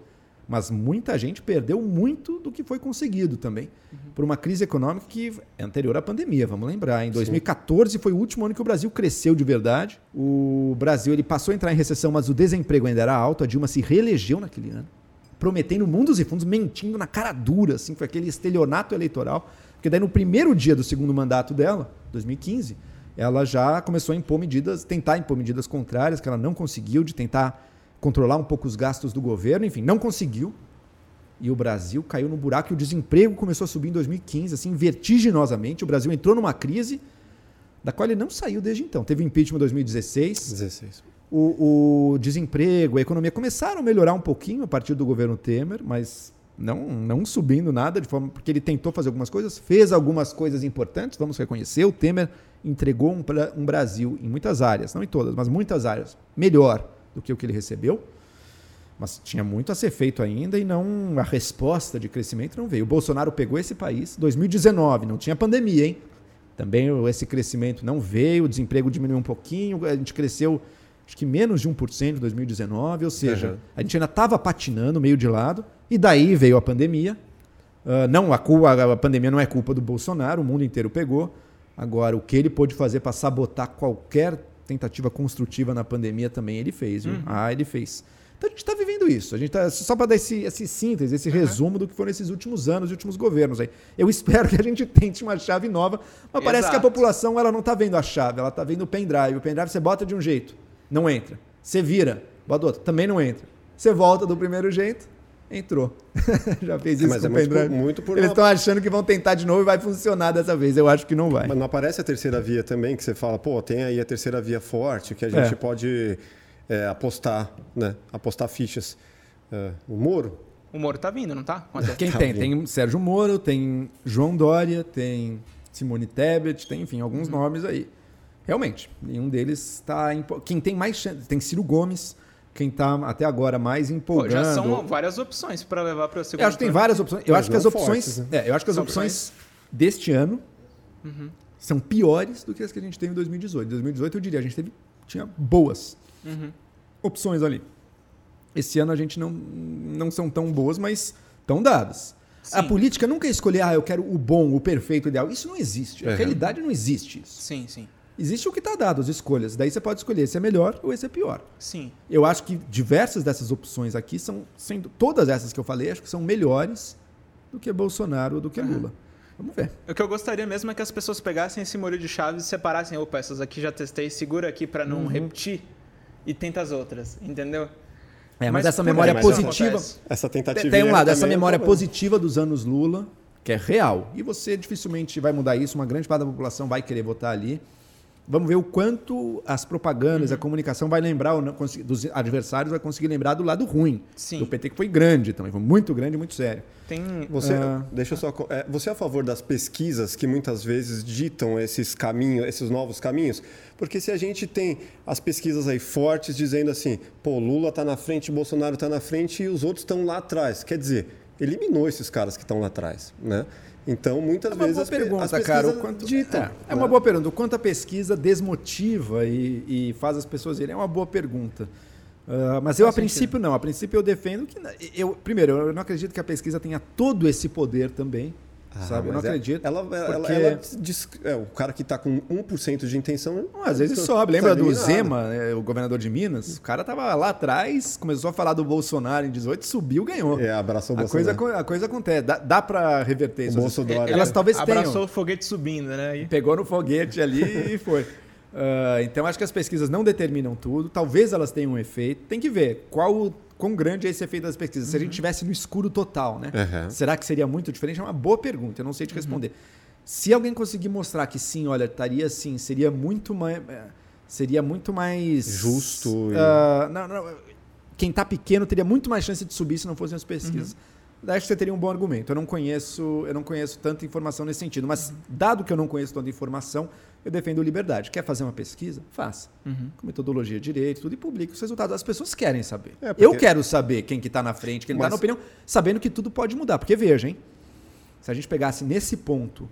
Mas muita gente perdeu muito do que foi conseguido também. Uhum. Por uma crise econômica que é anterior à pandemia, vamos lembrar. Em 2014 foi o último ano que o Brasil cresceu de verdade. O Brasil ele passou a entrar em recessão, mas o desemprego ainda era alto. A Dilma se reelegeu naquele ano prometendo mundos e fundos, mentindo na cara dura, assim, foi aquele estelionato eleitoral. Porque daí no primeiro dia do segundo mandato dela, 2015, ela já começou a impor medidas, tentar impor medidas contrárias, que ela não conseguiu, de tentar controlar um pouco os gastos do governo, enfim, não conseguiu. E o Brasil caiu no buraco e o desemprego começou a subir em 2015, assim, vertiginosamente. O Brasil entrou numa crise da qual ele não saiu desde então. Teve o impeachment em 2016, 16. o, o desemprego, a economia começaram a melhorar um pouquinho a partir do governo Temer, mas não, não subindo nada, de forma porque ele tentou fazer algumas coisas, fez algumas coisas importantes, vamos reconhecer. O Temer entregou um, um Brasil em muitas áreas, não em todas, mas muitas áreas, melhor do que o que ele recebeu. Mas tinha muito a ser feito ainda e não a resposta de crescimento não veio. O Bolsonaro pegou esse país 2019, não tinha pandemia, hein? Também esse crescimento não veio, o desemprego diminuiu um pouquinho, a gente cresceu acho que menos de 1% em 2019, ou seja, uhum. a gente ainda estava patinando meio de lado, e daí veio a pandemia. Uh, não, a, culpa, a pandemia não é culpa do Bolsonaro, o mundo inteiro pegou. Agora, o que ele pôde fazer para sabotar qualquer tentativa construtiva na pandemia também ele fez, viu? Uhum. Ah, ele fez. Então a gente está vivendo isso. A gente tá, só para dar esse, esse síntese, esse uhum. resumo do que foram esses últimos anos, os últimos governos aí. Eu espero que a gente tente uma chave nova, mas Exato. parece que a população ela não está vendo a chave, ela está vendo o pendrive. O pendrive você bota de um jeito, não entra. Você vira, bota outro, também não entra. Você volta do primeiro jeito, entrou. Já fez isso Mas com é o pendrive. Muito, muito por Eles estão uma... achando que vão tentar de novo e vai funcionar dessa vez. Eu acho que não vai. Mas não aparece a terceira via também, que você fala, pô, tem aí a terceira via forte, que a gente é. pode é, apostar, né? Apostar fichas. É, o Moro. O Moro tá vindo, não tá? Quem tá tem? Vindo. Tem Sérgio Moro, tem João Dória, tem Simone Tebet, tem, enfim, alguns hum. nomes aí. Realmente, nenhum deles está. Quem tem mais chance. Tem Ciro Gomes, quem está até agora mais empolgando. Pô, já são várias opções para levar para o segundo. Eu acho que tem várias opções. Eu acho que as opções. Fortes, né? é, eu acho que as opções, opções deste ano uhum. são piores do que as que a gente teve em 2018. Em 2018, eu diria, a gente teve, tinha boas uhum. opções ali. Esse ano a gente não, não são tão boas, mas estão dadas. Sim. A política nunca é escolher, ah, eu quero o bom, o perfeito, o ideal. Isso não existe. A uhum. realidade não existe isso. Sim, sim. Existe o que está dado, as escolhas. Daí você pode escolher se é melhor ou esse é pior. Sim. Eu acho que diversas dessas opções aqui são, sendo todas essas que eu falei, acho que são melhores do que Bolsonaro ou do que uhum. Lula. Vamos ver. O que eu gostaria mesmo é que as pessoas pegassem esse molho de chaves e separassem, opa, essas aqui já testei, segura aqui para não uhum. repetir e tenta as outras, entendeu? É, mas, mas essa memória é positiva. Essa tentativa. Tem um lado, essa memória é positiva dos anos Lula, que é real. E você dificilmente vai mudar isso, uma grande parte da população vai querer votar ali. Vamos ver o quanto as propagandas, uhum. a comunicação vai lembrar dos adversários, vai conseguir lembrar do lado ruim. Sim. Do PT que foi grande também, foi muito grande e muito sério. Tem, você, uh, deixa eu só, é, você é a favor das pesquisas que muitas vezes ditam esses caminhos, esses novos caminhos? Porque se a gente tem as pesquisas aí fortes dizendo assim, pô, Lula está na frente, Bolsonaro está na frente e os outros estão lá atrás, quer dizer, eliminou esses caras que estão lá atrás, né? Então, muitas é uma vezes. Boa pergunta, cara. quanto, ditam, é, é, uma boa pergunta. O quanto a pesquisa desmotiva e, e faz as pessoas irem é uma boa pergunta. Uh, mas eu, a princípio, não. A princípio, eu defendo que. Eu, primeiro, eu não acredito que a pesquisa tenha todo esse poder também. Ah, sabe? Eu não é acredito. Ela, ela, porque... ela diz, é, o cara que está com 1% de intenção. às vezes sobe. Lembra do Zema, né, o governador de Minas? O cara tava lá atrás, começou a falar do Bolsonaro em 18, subiu, ganhou. É, abraçou o a Bolsonaro. Coisa, a coisa acontece. Dá, dá para reverter isso. Bolsonaro. Elas talvez abraçou tenham. Abraçou o foguete subindo, né? E... Pegou no foguete ali e foi. Uh, então acho que as pesquisas não determinam tudo. Talvez elas tenham um efeito. Tem que ver qual quão grande é esse efeito das pesquisas. Uhum. Se a gente estivesse no escuro total, né? Uhum. Será que seria muito diferente? É uma boa pergunta, eu não sei te uhum. responder. Uhum. Se alguém conseguir mostrar que sim, olha, estaria assim, seria muito mais. Seria muito mais. Justo. Uh, não, não, quem está pequeno teria muito mais chance de subir se não fossem as pesquisas. Uhum. Acho que você teria um bom argumento. Eu não conheço, eu não conheço tanta informação nesse sentido, mas uhum. dado que eu não conheço tanta informação, eu defendo liberdade. Quer fazer uma pesquisa? Faça. Uhum. Com metodologia direito, tudo e publique os resultados. As pessoas querem saber. É porque... Eu quero saber quem que está na frente, quem está Mas... na opinião, sabendo que tudo pode mudar. Porque veja, hein? Se a gente pegasse nesse ponto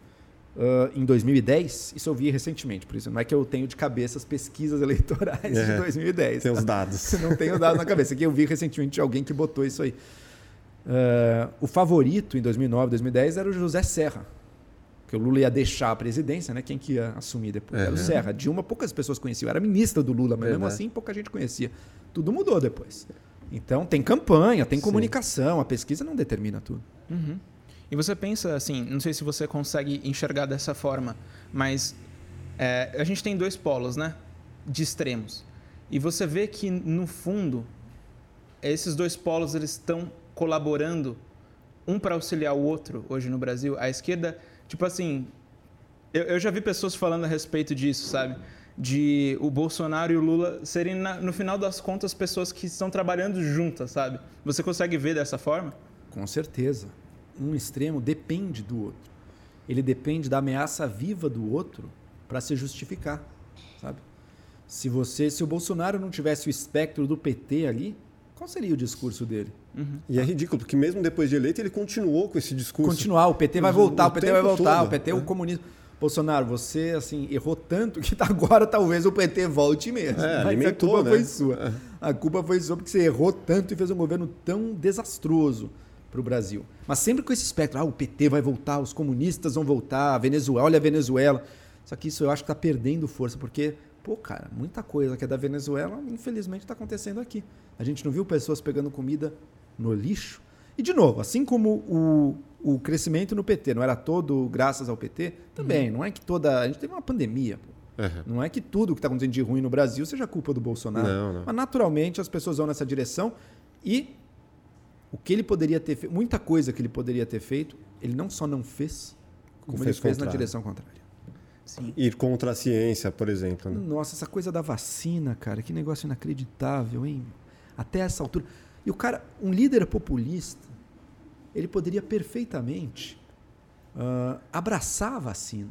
uh, em 2010, isso eu vi recentemente, por isso não é que eu tenho de cabeça as pesquisas eleitorais é, de 2010. Tem os dados. não tenho os dados na cabeça. Aqui eu vi recentemente alguém que botou isso aí. Uh, o favorito em 2009, 2010 era o José Serra que o Lula ia deixar a presidência, né? Quem que ia assumir depois? Era o Serra. Dilma, poucas pessoas conheciam. Era ministra do Lula, mas mesmo assim pouca gente conhecia. Tudo mudou depois. Então tem campanha, tem comunicação, Sim. a pesquisa não determina tudo. Uhum. E você pensa assim, não sei se você consegue enxergar dessa forma, mas é, a gente tem dois polos, né? De extremos. E você vê que no fundo esses dois polos eles estão colaborando um para auxiliar o outro hoje no Brasil. A esquerda Tipo assim, eu, eu já vi pessoas falando a respeito disso, sabe? De o Bolsonaro e o Lula serem, na, no final das contas, pessoas que estão trabalhando juntas, sabe? Você consegue ver dessa forma? Com certeza. Um extremo depende do outro. Ele depende da ameaça viva do outro para se justificar, sabe? Se você, se o Bolsonaro não tivesse o espectro do PT ali, qual seria o discurso dele? Uhum. E é ridículo, porque mesmo depois de eleito ele continuou com esse discurso. Continuar, o PT vai voltar, o, o PT vai voltar, todo. o PT é o né? comunismo. Bolsonaro, você assim errou tanto que agora talvez o PT volte mesmo. É, Mas a culpa né? foi sua. É. A culpa foi sua porque você errou tanto e fez um governo tão desastroso para o Brasil. Mas sempre com esse espectro, ah, o PT vai voltar, os comunistas vão voltar, a Venezuela, olha a Venezuela. Só que isso eu acho que está perdendo força, porque, pô, cara, muita coisa que é da Venezuela, infelizmente, está acontecendo aqui. A gente não viu pessoas pegando comida no lixo. E, de novo, assim como o, o crescimento no PT não era todo graças ao PT, também, uhum. não é que toda. A gente teve uma pandemia. Uhum. Não é que tudo que está acontecendo de ruim no Brasil seja culpa do Bolsonaro. Não, não. Mas naturalmente as pessoas vão nessa direção e o que ele poderia ter feito, muita coisa que ele poderia ter feito, ele não só não fez, como fez ele fez contrário. na direção contrária. Sim. Ir contra a ciência, por exemplo. Né? Nossa, essa coisa da vacina, cara, que negócio inacreditável, hein? Até essa altura. E o cara, um líder populista, ele poderia perfeitamente uh, abraçar a vacina.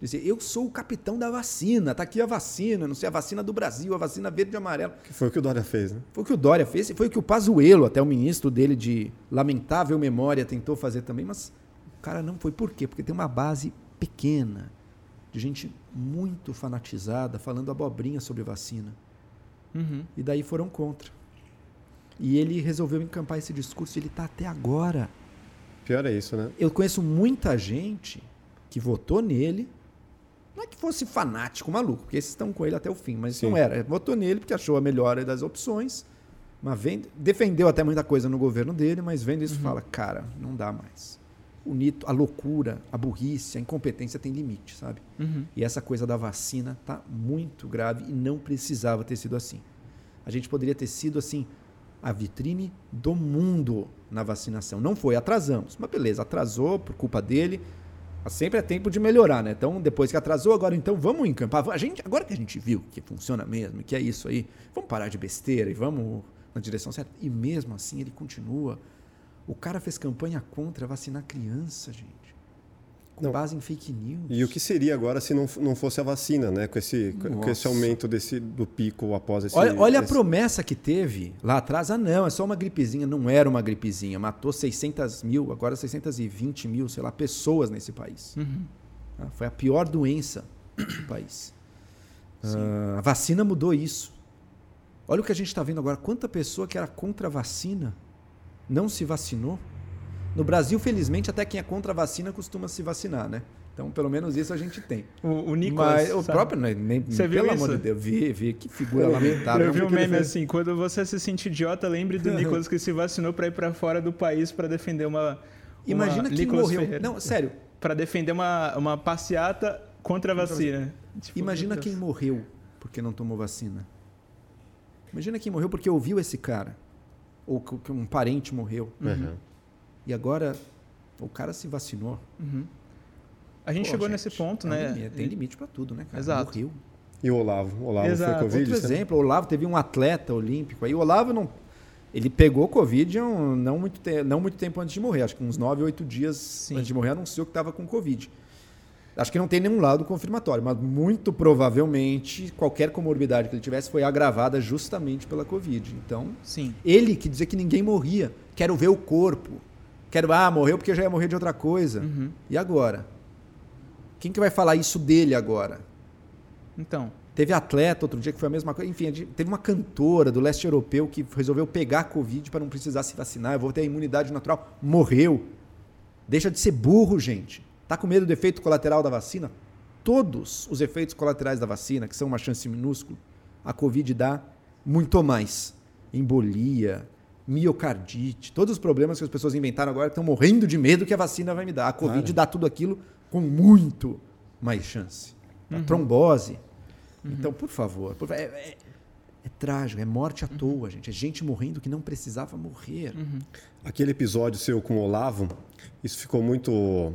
Dizer, eu sou o capitão da vacina, está aqui a vacina, não sei, a vacina do Brasil, a vacina verde e amarela. Que foi o que o Dória fez, né? Foi o que o Dória fez, e foi o que o Pazuello, até o ministro dele de lamentável memória, tentou fazer também, mas o cara não foi. Por quê? Porque tem uma base pequena de gente muito fanatizada falando abobrinha sobre vacina. Uhum. E daí foram contra. E ele resolveu encampar esse discurso e ele está até agora. Pior é isso, né? Eu conheço muita gente que votou nele. Não é que fosse fanático, maluco, porque esses estão com ele até o fim, mas Sim. não era. Votou nele porque achou a melhor das opções. Mas vendo, defendeu até muita coisa no governo dele, mas vendo isso uhum. fala, cara, não dá mais. O nito, a loucura, a burrice, a incompetência tem limite, sabe? Uhum. E essa coisa da vacina tá muito grave e não precisava ter sido assim. A gente poderia ter sido assim a vitrine do mundo na vacinação. Não foi, atrasamos. Mas beleza, atrasou por culpa dele. Sempre é tempo de melhorar, né? Então, depois que atrasou, agora então vamos encampar. A gente, agora que a gente viu que funciona mesmo, que é isso aí, vamos parar de besteira e vamos na direção certa. E mesmo assim ele continua. O cara fez campanha contra vacinar criança, gente com não. base em fake news. E o que seria agora se não, não fosse a vacina, né? Com esse, com esse aumento desse, do pico após esse. Olha, olha esse... a promessa que teve lá atrás. Ah, não, é só uma gripezinha. Não era uma gripezinha. Matou 600 mil, agora 620 mil, sei lá, pessoas nesse país. Uhum. Ah, foi a pior doença do país. Ah, a vacina mudou isso. Olha o que a gente está vendo agora. Quanta pessoa que era contra a vacina não se vacinou? No Brasil, felizmente, até quem é contra a vacina costuma se vacinar, né? Então, pelo menos isso a gente tem. O, o Nicolas. Mas o próprio, né, nem, você pelo amor de Deus, vi, vi que figura lamentável. Eu vi um meme assim: quando você se sente idiota, lembre do Nicolas que se vacinou para ir para fora do país para defender uma. uma Imagina quem Nicolas morreu. Ferreira. Não, sério. Para defender uma, uma passeata contra a vacina. Tipo, Imagina quem morreu porque não tomou vacina. Imagina quem morreu porque ouviu esse cara. Ou que um parente morreu. Uhum. E agora o cara se vacinou. Uhum. A gente Pô, chegou gente, nesse ponto, né? Limite, tem limite para tudo, né, cara? Exato. Morreu. E o Olavo? O Olavo Exato. foi Covid? Outro exemplo, o Olavo teve um atleta olímpico. Aí o Olavo não. Ele pegou Covid um, não, muito te, não muito tempo antes de morrer, acho que uns 9, 8 dias Sim. antes de morrer, anunciou que estava com Covid. Acho que não tem nenhum lado confirmatório, mas muito provavelmente qualquer comorbidade que ele tivesse foi agravada justamente pela Covid. Então, Sim. ele que dizia que ninguém morria, quero ver o corpo. Quero, ah, morreu porque já ia morrer de outra coisa. Uhum. E agora? Quem que vai falar isso dele agora? Então. Teve atleta outro dia que foi a mesma coisa. Enfim, teve uma cantora do leste europeu que resolveu pegar a Covid para não precisar se vacinar. Eu vou ter a imunidade natural. Morreu. Deixa de ser burro, gente. Tá com medo do efeito colateral da vacina? Todos os efeitos colaterais da vacina, que são uma chance minúscula, a Covid dá muito mais. Embolia, miocardite, todos os problemas que as pessoas inventaram agora estão morrendo de medo que a vacina vai me dar. A Covid Cara. dá tudo aquilo com muito mais chance. A uhum. trombose. Uhum. Então, por favor, por, é, é, é, trágico, é morte à uhum. toa, gente. É gente morrendo que não precisava morrer. Uhum. Aquele episódio seu com o Olavo, isso ficou muito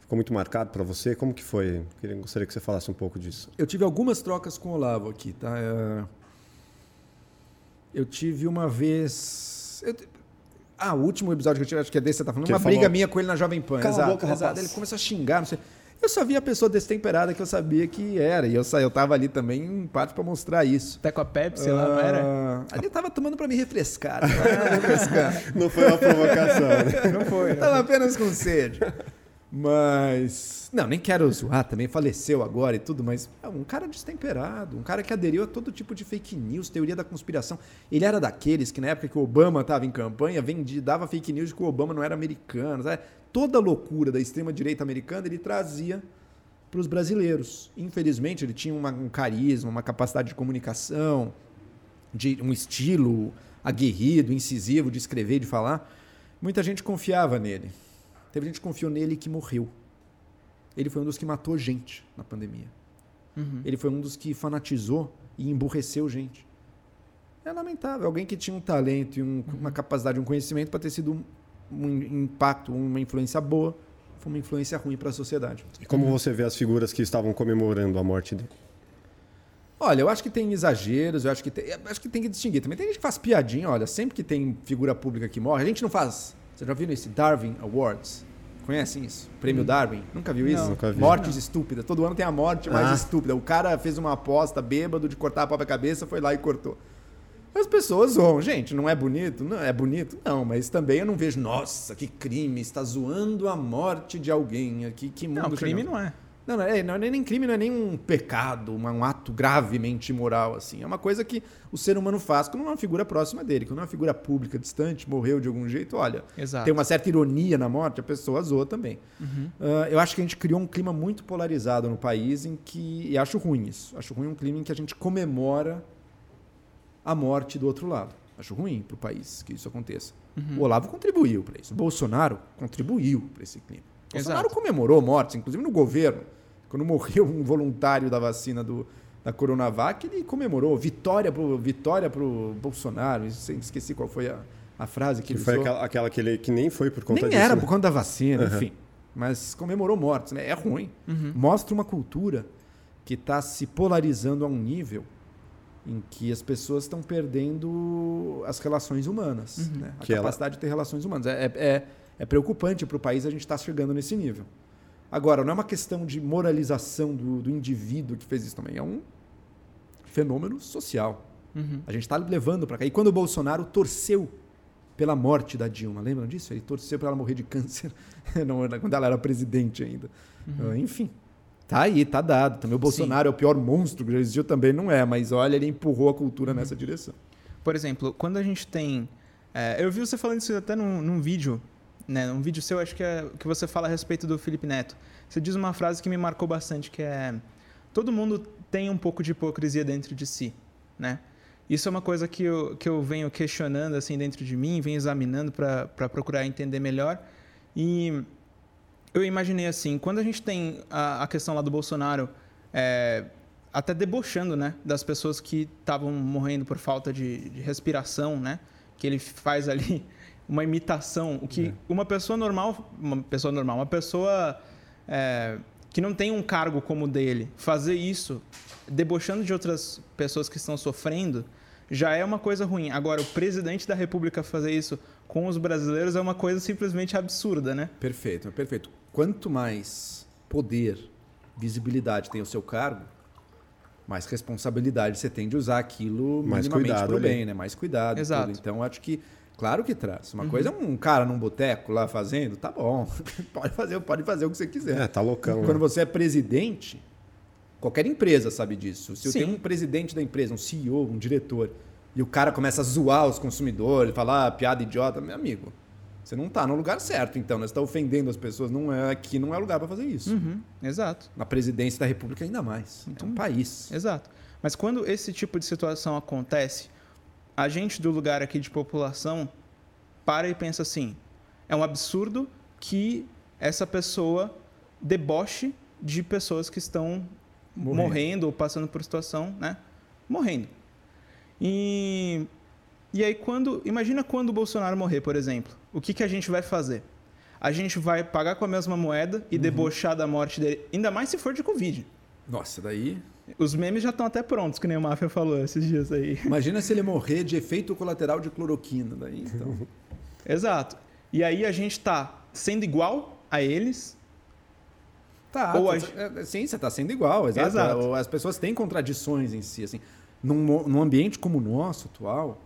ficou muito marcado para você. Como que foi? Queria, gostaria que você falasse um pouco disso. Eu tive algumas trocas com o Olavo aqui, tá? É, eu tive uma vez. Eu, Ah, o último episódio que eu tive, acho que é desse, você tá falando, Que uma briga falou, minha com ele na Jovem Pan. "Cala a exato, boca, exato. rapaz." Ele começou a xingar, não sei. Eu só vi a pessoa destemperada que eu sabia que era. E eu, sa- eu tava ali também, em parte, pra mostrar isso. Até com a Pepsi lá, não era? Ah, Ali eu tava tomando pra me refrescar. né? Pra me refrescar. Não foi uma provocação, né? Não foi, né? Tava apenas com sede. Mas. Não, nem quero zoar também, faleceu agora e tudo, mas é um cara destemperado, um cara que aderiu a todo tipo de fake news, teoria da conspiração. Ele era daqueles que na época que o Obama estava em campanha, vendia, dava fake news de que o Obama não era americano. Sabe? Toda a loucura da extrema-direita americana ele trazia para os brasileiros. Infelizmente, ele tinha uma- um carisma, uma capacidade de comunicação, de um estilo aguerrido, incisivo de escrever de falar. Muita gente confiava nele. Teve gente que confiou nele que morreu. Ele foi um dos que matou gente na pandemia. Uhum. Ele foi um dos que fanatizou e emburreceu gente. É lamentável. Alguém que tinha um talento e um- uma capacidade, um conhecimento para ter sido um, um impacto, uma influência boa, foi uma influência ruim para a sociedade. E como você vê as figuras que estavam comemorando a morte dele? Olha, eu acho que tem exageros, eu acho que tem, eu acho que tem que distinguir. Também tem gente que faz piadinha, olha, sempre que tem figura pública que morre, a gente não faz. Você já viu esse Darwin Awards? Conhecem isso? Prêmio Darwin? Nunca viu isso? Não. Nunca vi. Mortes estúpidas. Todo ano tem a morte mais Ah. estúpida. O cara fez uma aposta bêbado de cortar a própria cabeça, foi lá e cortou. As pessoas zoam. Gente, não é bonito? Não, é bonito? Não, mas também eu não vejo, nossa, que crime, está zoando a morte de alguém aqui. Que mundo Não, crime chegamos." não é. Não, não é, não é nem crime, não é nem um pecado, um ato gravemente imoral, assim. É uma coisa que o ser humano faz quando não é uma figura próxima dele, quando é uma figura pública, distante, morreu de algum jeito, olha. Exato. Tem uma certa ironia na morte, a pessoa zoa também. Ah, eu acho que a gente criou um clima muito polarizado no país em que. E acho ruim isso. Acho ruim um clima em que a gente comemora a morte do outro lado. Acho ruim para o país que isso aconteça. O Olavo contribuiu para isso. O Bolsonaro contribuiu para esse clima. O Bolsonaro Exato. comemorou mortes, inclusive no governo. Quando morreu um voluntário da vacina do, da Coronavac, ele comemorou. Vitória pro, vitória pro Bolsonaro. Esqueci qual foi a, a frase que, Que ele foi usou. aquela, aquela que, ele, que nem foi por conta Nem disso. era né? por conta da vacina, Uhum. enfim. Mas comemorou mortes, né? É ruim. Uhum. Mostra uma cultura que está se polarizando a um nível em que as pessoas estão perdendo as relações humanas, Uhum. né? a Que ela- capacidade de ter relações humanas. É, é, é- é preocupante para o país a gente estar chegando nesse nível. Agora, não é uma questão de moralização do, do indivíduo que fez isso também, é um fenômeno social. Uhum. A gente está levando para cá. E quando o Bolsonaro torceu pela morte da Dilma, lembram disso? Ele torceu para ela morrer de câncer não, quando ela era presidente ainda. Ah, enfim, tá aí, tá dado. Também o Bolsonaro é o pior monstro que já existiu, também não é, mas olha, ele empurrou a cultura nessa direção. Por exemplo, quando a gente tem. é, eu vi você falando isso até num, num vídeo, né? Um vídeo seu, acho que é que você fala a respeito do Felipe Neto. Você diz uma frase que me marcou bastante, que é todo mundo tem um pouco de hipocrisia dentro de si, né? Isso é uma coisa que eu, que eu venho questionando assim dentro de mim, venho examinando para procurar entender melhor. E eu imaginei assim, quando a gente tem a, a questão lá do Bolsonaro, é, até debochando, né, das pessoas que estavam morrendo por falta de, de respiração, né, que ele faz ali uma imitação, o que uma pessoa normal, uma pessoa normal, uma pessoa é, que não tem um cargo como o dele, fazer isso, debochando de outras pessoas que estão sofrendo, já é uma coisa ruim. Agora, o presidente da República fazer isso com os brasileiros é uma coisa simplesmente absurda, né? Perfeito, perfeito. Quanto mais poder, visibilidade tem o seu cargo, mais responsabilidade você tem de usar aquilo Mais minimamente cuidado pro bem, né? Mais cuidado. Exato. tudo. Então, acho que, claro que traz. Uma coisa é um cara num boteco lá fazendo, tá bom. pode, fazer, pode fazer o que você quiser. É, tá loucão. Quando né? você é presidente, qualquer empresa sabe disso. Se eu Sim. tenho um presidente da empresa, um CEO, um diretor, e o cara começa a zoar os consumidores, falar ah, piada idiota, meu amigo, você não tá no lugar certo, então, né? Você tá ofendendo as pessoas, não é aqui não é lugar para fazer isso. Uhum, exato. Na presidência da República ainda mais. É um país. Exato. Mas quando esse tipo de situação acontece, a gente do lugar aqui de população para e pensa assim: é um absurdo que essa pessoa deboche de pessoas que estão Morrendo. morrendo, ou passando por situação, né? Morrendo. E, e aí quando. Imagina quando o Bolsonaro morrer, por exemplo. O que, que a gente vai fazer? A gente vai pagar com a mesma moeda e debochar da morte dele, ainda mais se for de Covid. Nossa, daí. Os memes já estão até prontos, que nem o Máfia falou esses dias aí. Imagina se ele morrer de efeito colateral de cloroquina. Daí, então. Exato. E aí a gente está sendo igual a eles. Tá, Ou a... É, sim, você está sendo igual, exato. exato. As pessoas têm contradições em si. Assim. Num, num ambiente como o nosso atual,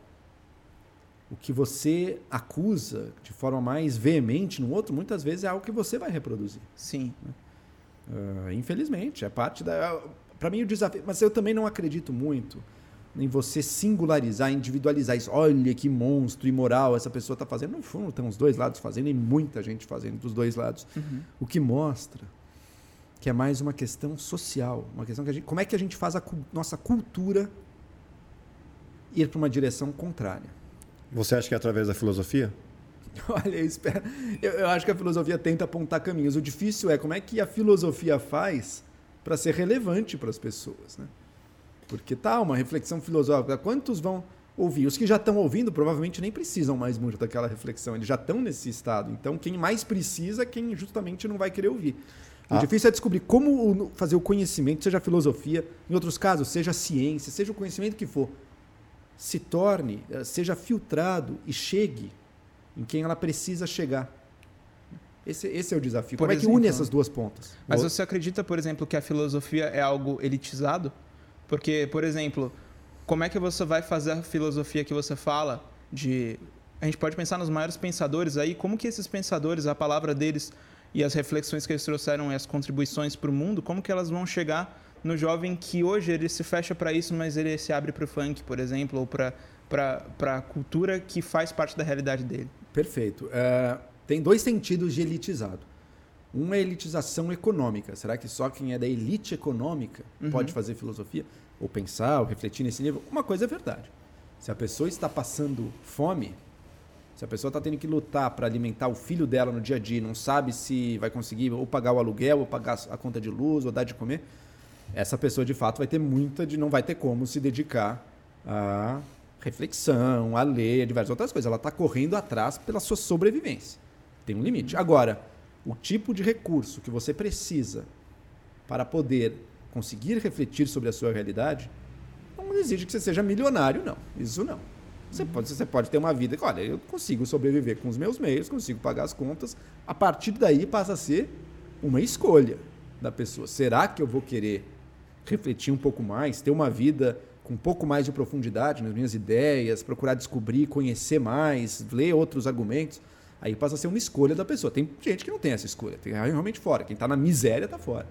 o que você acusa de forma mais veemente no outro, muitas vezes é algo que você vai reproduzir. Sim. Uh, infelizmente, é parte da. Para mim, o desafio. Mas eu também não acredito muito em você singularizar, individualizar isso. Olha que monstro imoral essa pessoa está fazendo. No fundo, tem os dois lados fazendo e muita gente fazendo dos dois lados. Uhum. O que mostra que é mais uma questão social, uma questão que a gente, como é que a gente faz a nossa cultura ir para uma direção contrária. Você acha que é através da filosofia? Olha, eu, espero, eu, eu acho que a filosofia tenta apontar caminhos. O difícil é como é que a filosofia faz para ser relevante para as pessoas, né? Porque tá uma reflexão filosófica. Quantos vão ouvir? Os que já estão ouvindo provavelmente nem precisam mais muito daquela reflexão. Eles já estão nesse estado. Então, quem mais precisa é quem justamente não vai querer ouvir. O ah. difícil é descobrir como fazer o conhecimento, seja filosofia, em outros casos, seja ciência, seja o conhecimento que for, se torne, eh, seja filtrado e chegue em quem ela precisa chegar. Esse, esse é o desafio. Por Como exemplo, é que une essas duas pontas? Mas você acredita, por exemplo, que a filosofia é algo elitizado? Porque, por exemplo, como é que você vai fazer a filosofia que você fala de a gente pode pensar nos maiores pensadores aí, como que esses pensadores, a palavra deles e as reflexões que eles trouxeram e as contribuições para o mundo, como que elas vão chegar no jovem que hoje ele se fecha para isso, mas ele se abre para o funk, por exemplo, ou para a cultura que faz parte da realidade dele. Perfeito. É, tem dois sentidos de elitizado. Um é elitização econômica. Será que só quem é da elite econômica uhum. pode fazer filosofia? Ou pensar, ou refletir nesse nível? Uma coisa é verdade. Se a pessoa está passando fome, se a pessoa está tendo que lutar para alimentar o filho dela no dia a dia, não sabe se vai conseguir ou pagar o aluguel, ou pagar a conta de luz, ou dar de comer, essa pessoa de fato vai ter muita de não vai ter como se dedicar a reflexão, a ler, a diversas outras coisas. Ela está correndo atrás pela sua sobrevivência. Tem um limite. Agora, o tipo de recurso que você precisa para poder conseguir refletir sobre a sua realidade não exige que você seja milionário, não. Isso não. Você pode, você pode ter uma vida que, olha, eu consigo sobreviver com os meus meios, consigo pagar as contas. A partir daí passa a ser uma escolha da pessoa. Será que eu vou querer refletir um pouco mais, ter uma vida com um pouco mais de profundidade nas minhas ideias, procurar descobrir, conhecer mais, ler outros argumentos, aí passa a ser uma escolha da pessoa. Tem gente que não tem essa escolha, tem realmente fora. Quem está na miséria está fora.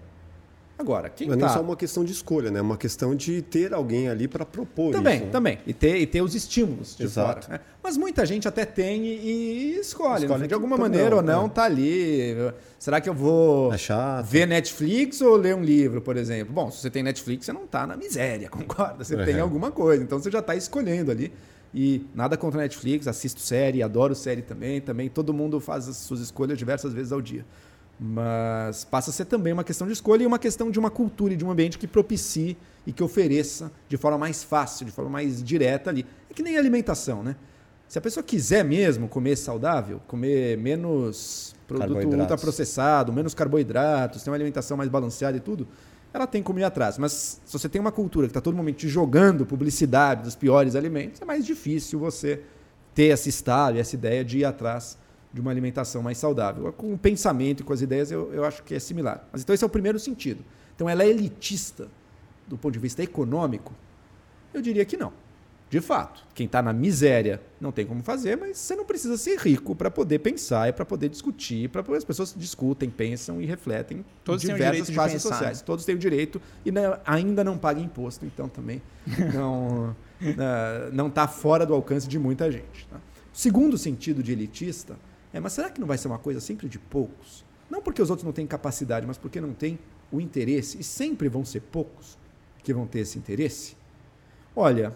Agora, quem Não é tá... só uma questão de escolha, né? É uma questão de ter alguém ali para propor também, isso. Né? Também, e ter, e ter os estímulos de Exato. fora. Né? Mas muita gente até tem e, escolhe. escolhe de alguma maneira não, ou não, é. tá ali. Será que eu vou é ver Netflix ou ler um livro, por exemplo? Bom, se você tem Netflix, você não tá na miséria, concorda? Você tem alguma coisa. Então você já está escolhendo ali. E nada contra Netflix, assisto série, adoro série também. Também todo mundo faz as suas escolhas diversas vezes ao dia. Mas passa a ser também uma questão de escolha e uma questão de uma cultura e de um ambiente que propicie e que ofereça de forma mais fácil, de forma mais direta ali. É que nem alimentação, né? Se a pessoa quiser mesmo comer saudável, comer menos produto ultraprocessado, menos carboidratos, ter uma alimentação mais balanceada e tudo, ela tem como ir atrás. Mas se você tem uma cultura que está todo momento te jogando publicidade dos piores alimentos, é mais difícil você ter esse estado essa ideia de ir atrás de uma alimentação mais saudável. Com o pensamento e com as ideias, eu, eu acho que é similar. Mas então esse é o primeiro sentido. Então ela é elitista do ponto de vista econômico? Eu diria que não. De fato, quem está na miséria não tem como fazer, mas você não precisa ser rico para poder pensar e para poder discutir, para as pessoas discutem, pensam e refletem Todos em diversas classes sociais. Né? Todos têm o direito e não, ainda não pagam imposto, então também não uh, não está fora do alcance de muita gente. Tá? Segundo sentido de elitista é, mas será que não vai ser uma coisa sempre de poucos? Não porque os outros não têm capacidade, mas porque não têm o interesse. E sempre vão ser poucos que vão ter esse interesse? Olha,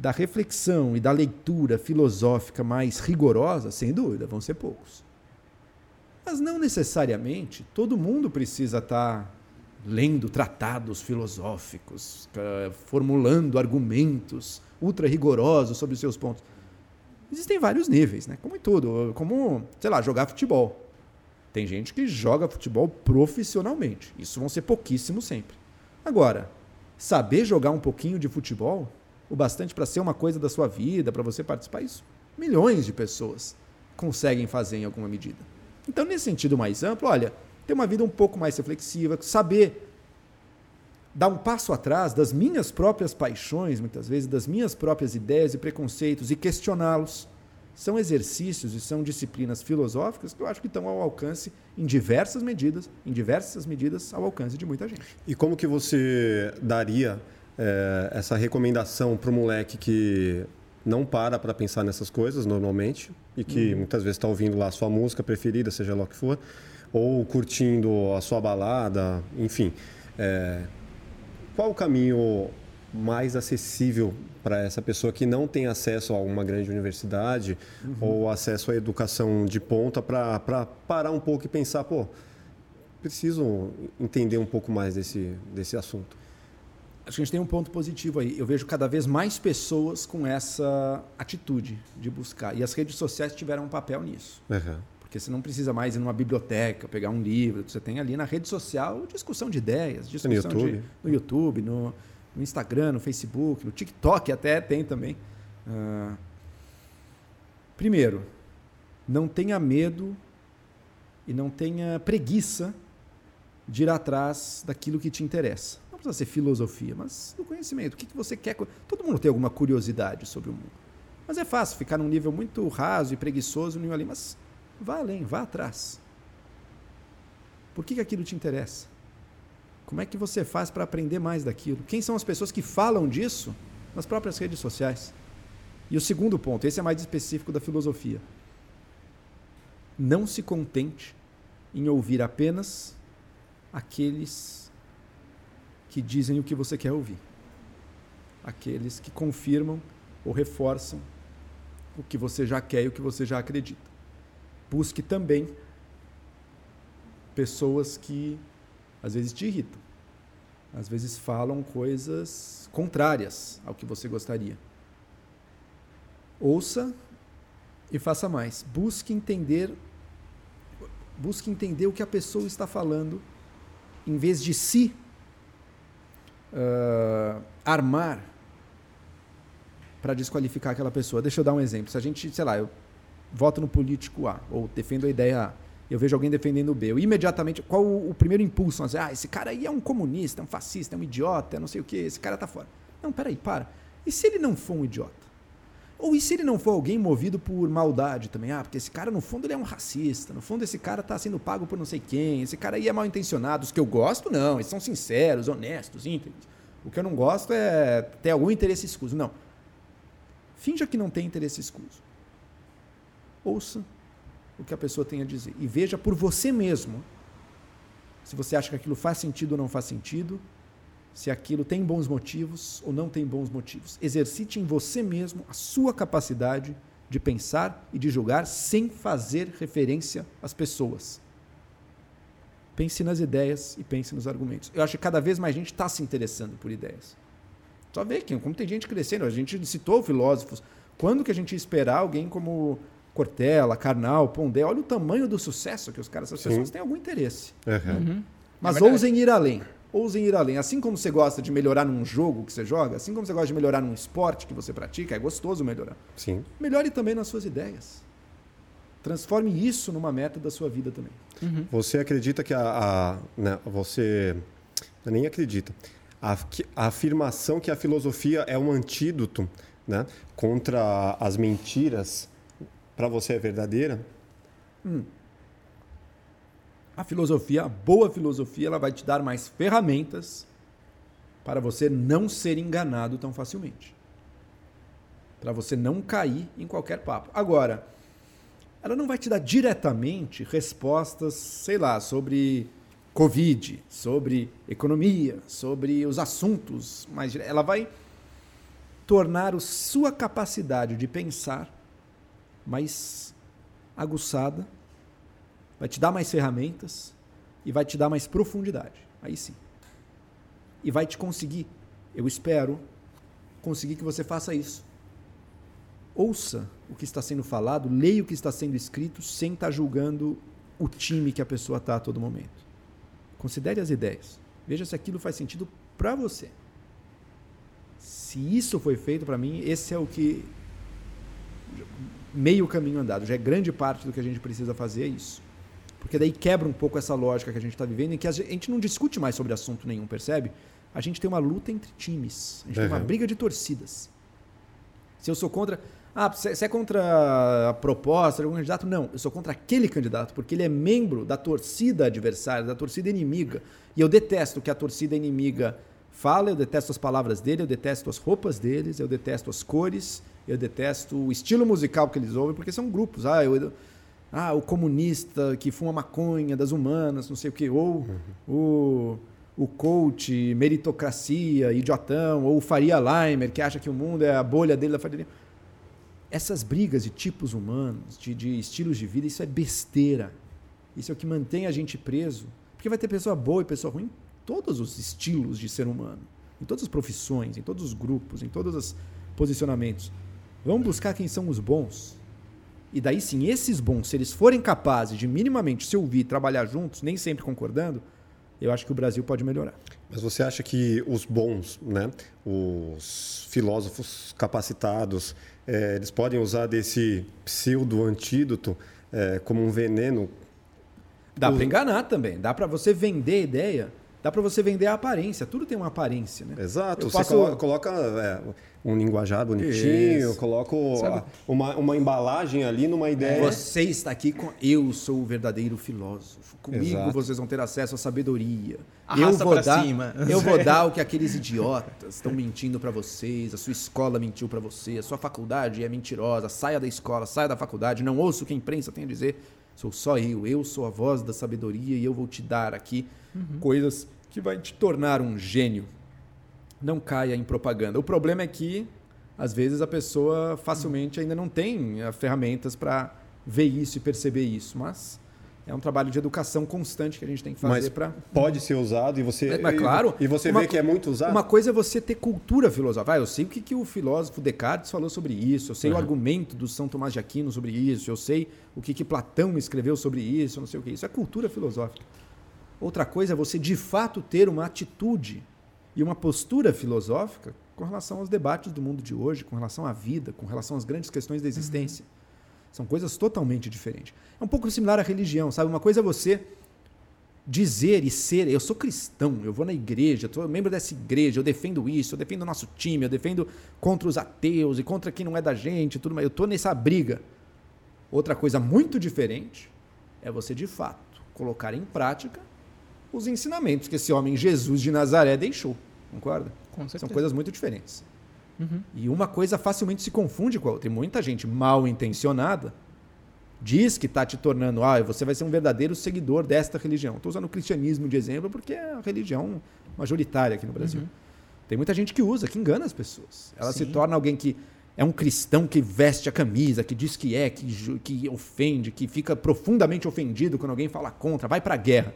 da reflexão e da leitura filosófica mais rigorosa, sem dúvida, vão ser poucos. Mas não necessariamente todo mundo precisa estar lendo tratados filosóficos, formulando argumentos ultra rigorosos sobre os seus pontos. Existem vários níveis, né? Como em tudo. Como, sei lá, jogar futebol. Tem gente que joga futebol profissionalmente. Isso vão ser pouquíssimos sempre. Agora, saber jogar um pouquinho de futebol, o bastante para ser uma coisa da sua vida, para você participar, isso milhões de pessoas conseguem fazer em alguma medida. Então, nesse sentido mais amplo, olha, ter uma vida um pouco mais reflexiva, saber dar um passo atrás das minhas próprias paixões, muitas vezes, das minhas próprias ideias e preconceitos e questioná-los. São exercícios e são disciplinas filosóficas que eu acho que estão ao alcance em diversas medidas, em diversas medidas ao alcance de muita gente. E como que você daria é, essa recomendação para o moleque que não para para pensar nessas coisas normalmente e que uhum. muitas vezes está ouvindo lá a sua música preferida, seja lá o que for, ou curtindo a sua balada, enfim. É, qual o caminho mais acessível para essa pessoa que não tem acesso a uma grande universidade uhum. ou acesso à educação de ponta para parar um pouco e pensar, pô, preciso entender um pouco mais desse, desse assunto? Acho que a gente tem um ponto positivo aí. Eu vejo cada vez mais pessoas com essa atitude de buscar. E as redes sociais tiveram um papel nisso. Uhum. Porque você não precisa mais ir numa biblioteca, pegar um livro. Você tem ali na rede social discussão de ideias, discussão no YouTube, de, no, YouTube no, no, Instagram, no Facebook, no TikTok até tem também. Uh, primeiro, não tenha medo e não tenha preguiça de ir atrás daquilo que te interessa. Precisa ser filosofia, mas do conhecimento. O que, que você quer? Todo mundo tem alguma curiosidade sobre o mundo. Mas é fácil ficar num nível muito raso e preguiçoso ali, mas Vá além, vá atrás. Por que, que aquilo te interessa? Como é que você faz para aprender mais daquilo? Quem são as pessoas que falam disso nas próprias redes sociais? E o segundo ponto, esse é mais específico da filosofia. Não se contente em ouvir apenas aqueles que dizem o que você quer ouvir. Aqueles que confirmam ou reforçam o que você já quer e o que você já acredita busque também pessoas que às vezes te irritam, às vezes falam coisas contrárias ao que você gostaria. Ouça e faça mais. Busque entender busque entender o que a pessoa está falando em vez de se uh, armar para desqualificar aquela pessoa. Deixa eu dar um exemplo. Se a gente, sei lá, eu voto no político A, ou defendo a ideia A, eu vejo alguém defendendo o B, eu imediatamente, qual o, o primeiro impulso? Dizer, ah, esse cara aí é um comunista, é um fascista, é um idiota, é não sei o que, esse cara tá fora. Não, peraí, para. E se ele não for um idiota? Ou e se ele não for alguém movido por maldade também? Ah, porque esse cara, no fundo, ele é um racista. No fundo, esse cara tá sendo pago por não sei quem. Esse cara aí é mal intencionado. Os que eu gosto, não. Eles são sinceros, honestos, íntegros. O que eu não gosto é ter algum interesse escuso. Não. Finja que não tem interesse escuso ouça o que a pessoa tem a dizer e veja por você mesmo se você acha que aquilo faz sentido ou não faz sentido, se aquilo tem bons motivos ou não tem bons motivos. Exercite em você mesmo a sua capacidade de pensar e de julgar sem fazer referência às pessoas. Pense nas ideias e pense nos argumentos. Eu acho que cada vez mais gente está se interessando por ideias. Só vê que como tem gente crescendo. A gente citou filósofos. Quando que a gente ia esperar alguém como Cortella, Karnal, Pondé, olha o tamanho do sucesso que os caras, essas pessoas têm algum interesse. Uhum. Uhum. Mas é ousem ir além. Ousem ir além. Assim como você gosta de melhorar num jogo que você joga, assim como você gosta de melhorar num esporte que você pratica, é gostoso melhorar. Sim. Melhore também nas suas ideias. Transforme isso numa meta da sua vida também. Uhum. Você acredita que a, a né, você nem acredita. A, a afirmação que a filosofia é um antídoto né, contra as mentiras para você é verdadeira? Hum. A filosofia, a boa filosofia, ela vai te dar mais ferramentas para você não ser enganado tão facilmente. Para você não cair em qualquer papo. Agora, ela não vai te dar diretamente respostas, sei lá, sobre Covid, sobre economia, sobre os assuntos, mas ela vai tornar a sua capacidade de pensar mais aguçada, vai te dar mais ferramentas e vai te dar mais profundidade. Aí sim. E vai te conseguir, eu espero, conseguir que você faça isso. Ouça o que está sendo falado, leia o que está sendo escrito, sem estar julgando o time que a pessoa está a todo momento. Considere as ideias. Veja se aquilo faz sentido para você. Se isso foi feito para mim, esse é o que meio caminho andado, já é grande parte do que a gente precisa fazer é isso. Porque daí quebra um pouco essa lógica que a gente está vivendo, em que a gente não discute mais sobre assunto nenhum, percebe? A gente tem uma luta entre times, a gente uhum. tem uma briga de torcidas. Se eu sou contra. Ah, você é contra a proposta de algum candidato? Não, eu sou contra aquele candidato, porque ele é membro da torcida adversária, da torcida inimiga. E eu detesto que a torcida inimiga fala, eu detesto as palavras dele, eu detesto as roupas deles, eu detesto as cores, eu detesto o estilo musical que eles ouvem, porque são grupos. Ah, eu, ah o comunista que fuma maconha das humanas, não sei o quê, ou uhum. o, o coach, meritocracia, idiotão, ou o Faria Limer, que acha que o mundo é a bolha dele da Faria essas brigas de tipos humanos, de, de estilos de vida, isso é besteira. Isso é o que mantém a gente preso. Porque vai ter pessoa boa e pessoa ruim em todos os estilos de ser humano, em todas as profissões, em todos os grupos, em todos os posicionamentos. Vamos buscar quem são os bons. E daí sim, esses bons, se eles forem capazes de minimamente se ouvir, trabalhar juntos, nem sempre concordando, eu acho que o Brasil pode melhorar. Mas você acha que os bons, né, os filósofos capacitados, é, eles podem usar desse pseudo-antídoto é, como um veneno? Dá para enganar também. Dá para você vender a ideia. Dá para você vender a aparência. Tudo tem uma aparência, né? Exato. Eu você posso... coloca, é, um linguajar bonitinho, coloca uma, uma embalagem ali numa ideia. Você está aqui com eu sou o verdadeiro filósofo. Comigo Exato. vocês vão ter acesso à sabedoria. Arrasta eu vou dar, cima. Eu vou dar o que aqueles idiotas estão mentindo para vocês. A sua escola mentiu para você. A sua faculdade é mentirosa. Saia da escola, saia da faculdade. Não ouça o que a imprensa tem a dizer. Sou só eu. Eu sou a voz da sabedoria e eu vou te dar aqui uhum. coisas que vai te tornar um gênio. Não caia em propaganda. O problema é que às vezes a pessoa facilmente ainda não tem eh, ferramentas para ver isso e perceber isso, mas é um trabalho de educação constante que a gente tem que fazer para pode ser usado e você é, claro e você uma, vê que é muito usado uma coisa é você ter cultura filosófica ah, eu sei o que, que o filósofo Descartes falou sobre isso eu sei uhum. o argumento do São Tomás de Aquino sobre isso eu sei o que, que Platão escreveu sobre isso não sei o que isso é cultura filosófica outra coisa é você de fato ter uma atitude e uma postura filosófica com relação aos debates do mundo de hoje com relação à vida com relação às grandes questões da existência uhum. São coisas totalmente diferentes. É um pouco similar à religião, sabe? Uma coisa é você dizer e ser, eu sou cristão, eu vou na igreja, eu sou membro dessa igreja, eu defendo isso, eu defendo o nosso time, eu defendo contra os ateus e contra quem não é da gente, tudo mais. Eu estou nessa briga. Outra coisa muito diferente é você, de fato, colocar em prática os ensinamentos que esse homem Jesus de Nazaré deixou. Concorda? Com São coisas muito diferentes. Uhum. E uma coisa facilmente se confunde com a outra. E muita gente mal intencionada diz que está te tornando, ah, você vai ser um verdadeiro seguidor desta religião. Estou usando o cristianismo de exemplo porque é a religião majoritária aqui no Brasil. Uhum. Tem muita gente que usa, que engana as pessoas. Ela Sim. se torna alguém que é um cristão que veste a camisa, que diz que é, que, que ofende, que fica profundamente ofendido quando alguém fala contra, vai para a guerra.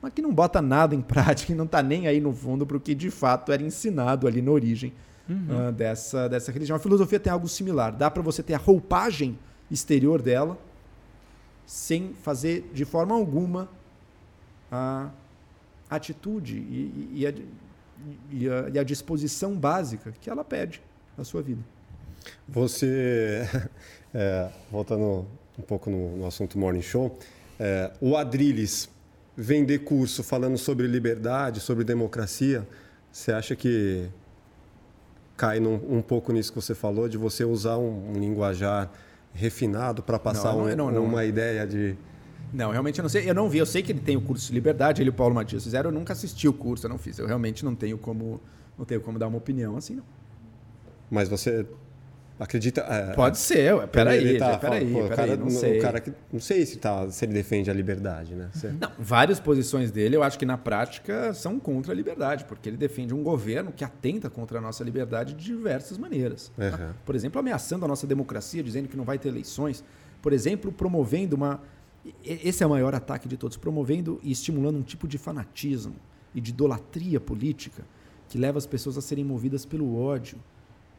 Mas que não bota nada em prática e não está nem aí no fundo para o que de fato era ensinado ali na origem uhum. uh, dessa, dessa religião. A filosofia tem algo similar. Dá para você ter a roupagem exterior dela sem fazer de forma alguma a atitude e, e, a, e, a, e a disposição básica que ela pede na sua vida. Você, é, voltando um pouco no, no assunto Morning Show, é, o Adrilles vender curso falando sobre liberdade, sobre democracia, você acha que cai num, um pouco nisso que você falou, de você usar um, um linguajar refinado para passar não, não, um, não, uma ideia de. Não, realmente eu não sei. Eu não vi. Eu sei que ele tem o curso de liberdade, ele e o Paulo Matias fizeram. Eu nunca assisti o curso, eu não fiz. Eu realmente não tenho como, não tenho como dar uma opinião assim, não. Mas você Acredita. É, Pode ser, ué. peraí, tá, peraí, peraí, não sei. O cara que, não sei se, tá, se ele defende a liberdade, né? Não, várias posições dele eu acho que na prática são contra a liberdade, porque ele defende um governo que atenta contra a nossa liberdade de diversas maneiras. Uhum. Tá? Por exemplo, ameaçando a nossa democracia, dizendo que não vai ter eleições. Por exemplo, promovendo uma. Esse é o maior ataque de todos, promovendo e estimulando um tipo de fanatismo e de idolatria política que leva as pessoas a serem movidas pelo ódio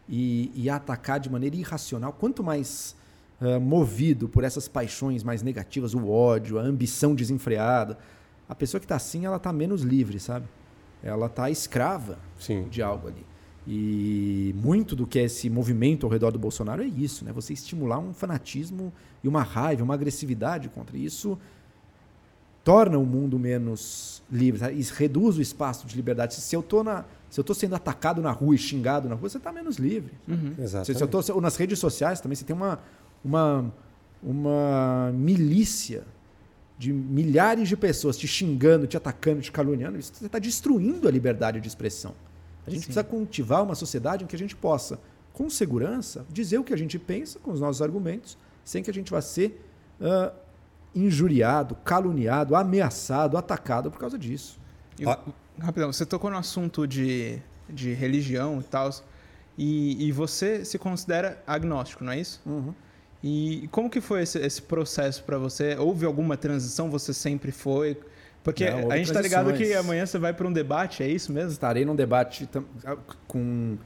e, e atacar de maneira irracional, quanto mais uh, movido por essas paixões mais negativas, o ódio, a ambição desenfreada, a pessoa que está assim, ela está menos livre, sabe? Ela está escrava Sim. de algo ali. E muito do que é esse movimento ao redor do Bolsonaro é isso, né? Você estimular um fanatismo e uma raiva, uma agressividade contra isso torna o mundo menos livre, tá? reduz o espaço de liberdade. Se eu estou na, se eu estou sendo atacado na rua e xingado na rua, você está menos livre. Uhum. Se, se eu tô, ou nas redes sociais também você tem uma, uma, uma milícia de milhares de pessoas te xingando, te atacando, te caluniando. Isso você está destruindo a liberdade de expressão. A gente Sim. precisa cultivar uma sociedade em que a gente possa, com segurança, dizer o que a gente pensa com os nossos argumentos, sem que a gente vá ser uh, injuriado, caluniado, ameaçado, atacado por causa disso. ah. Rapidão, você tocou no assunto de, de religião e tal, e, e você se considera agnóstico, não é isso? Uhum. E como que foi esse, esse processo para você? Houve alguma transição? Você sempre foi? Porque não, a gente está ligado que amanhã você vai para um debate, é isso mesmo? Estarei num debate com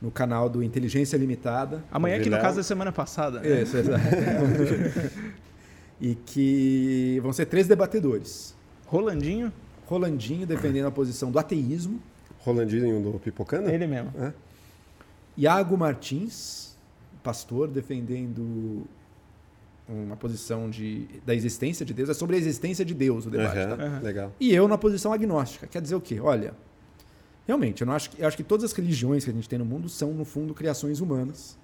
no canal do Inteligência Limitada. Amanhã, que no caso da semana passada. Né? Isso, exato. e que vão ser três debatedores. Rolandinho? Rolandinho defendendo a posição do ateísmo. Rolandinho do Pipocana? Ele mesmo. É. Iago Martins, pastor, defendendo uma posição de, da existência de Deus. É sobre a existência de Deus o debate. Uhum, tá? uhum. Legal. E eu na posição agnóstica. Quer dizer o quê? Olha, realmente, eu, não acho, eu acho que todas as religiões que a gente tem no mundo são, no fundo, criações humanas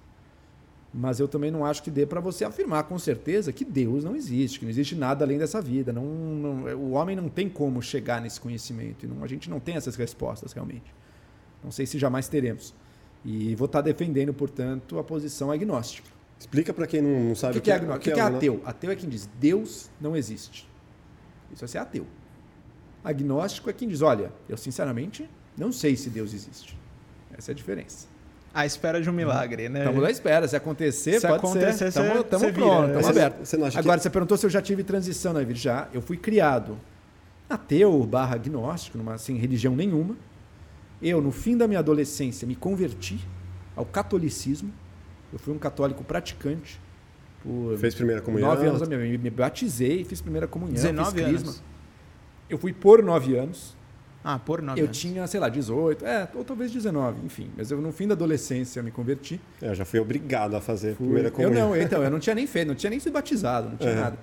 mas eu também não acho que dê para você afirmar com certeza que Deus não existe, que não existe nada além dessa vida. Não, não o homem não tem como chegar nesse conhecimento. E não, a gente não tem essas respostas realmente. Não sei se jamais teremos. E vou estar defendendo, portanto, a posição agnóstica. Explica para quem não sabe o que, que, é, agnóstico. O que, que é, é ateu. Ateu é quem diz Deus não existe. Isso é ser ateu. Agnóstico é quem diz, olha, eu sinceramente não sei se Deus existe. Essa é a diferença. À espera de um milagre, né? Estamos à espera. Se acontecer, se pode acontecer, ser. Estamos prontos, estamos abertos. Agora, que... você perguntou se eu já tive transição na vida. Já. Eu fui criado ateu barra agnóstico, numa assim, religião nenhuma. Eu, no fim da minha adolescência, me converti ao catolicismo. Eu fui um católico praticante. Por Fez primeira comunhão? Nove anos vida. Me batizei, fiz primeira comunhão. 19 anos. Eu fui por nove anos. Ah, por 9 Eu anos. tinha, sei lá, 18, é, ou talvez 19, enfim. Mas eu, no fim da adolescência, me converti. É, eu já fui obrigado a fazer fui... primeira comunhão. Eu não, então, eu não tinha nem feito, não tinha nem sido batizado, não tinha é. nada.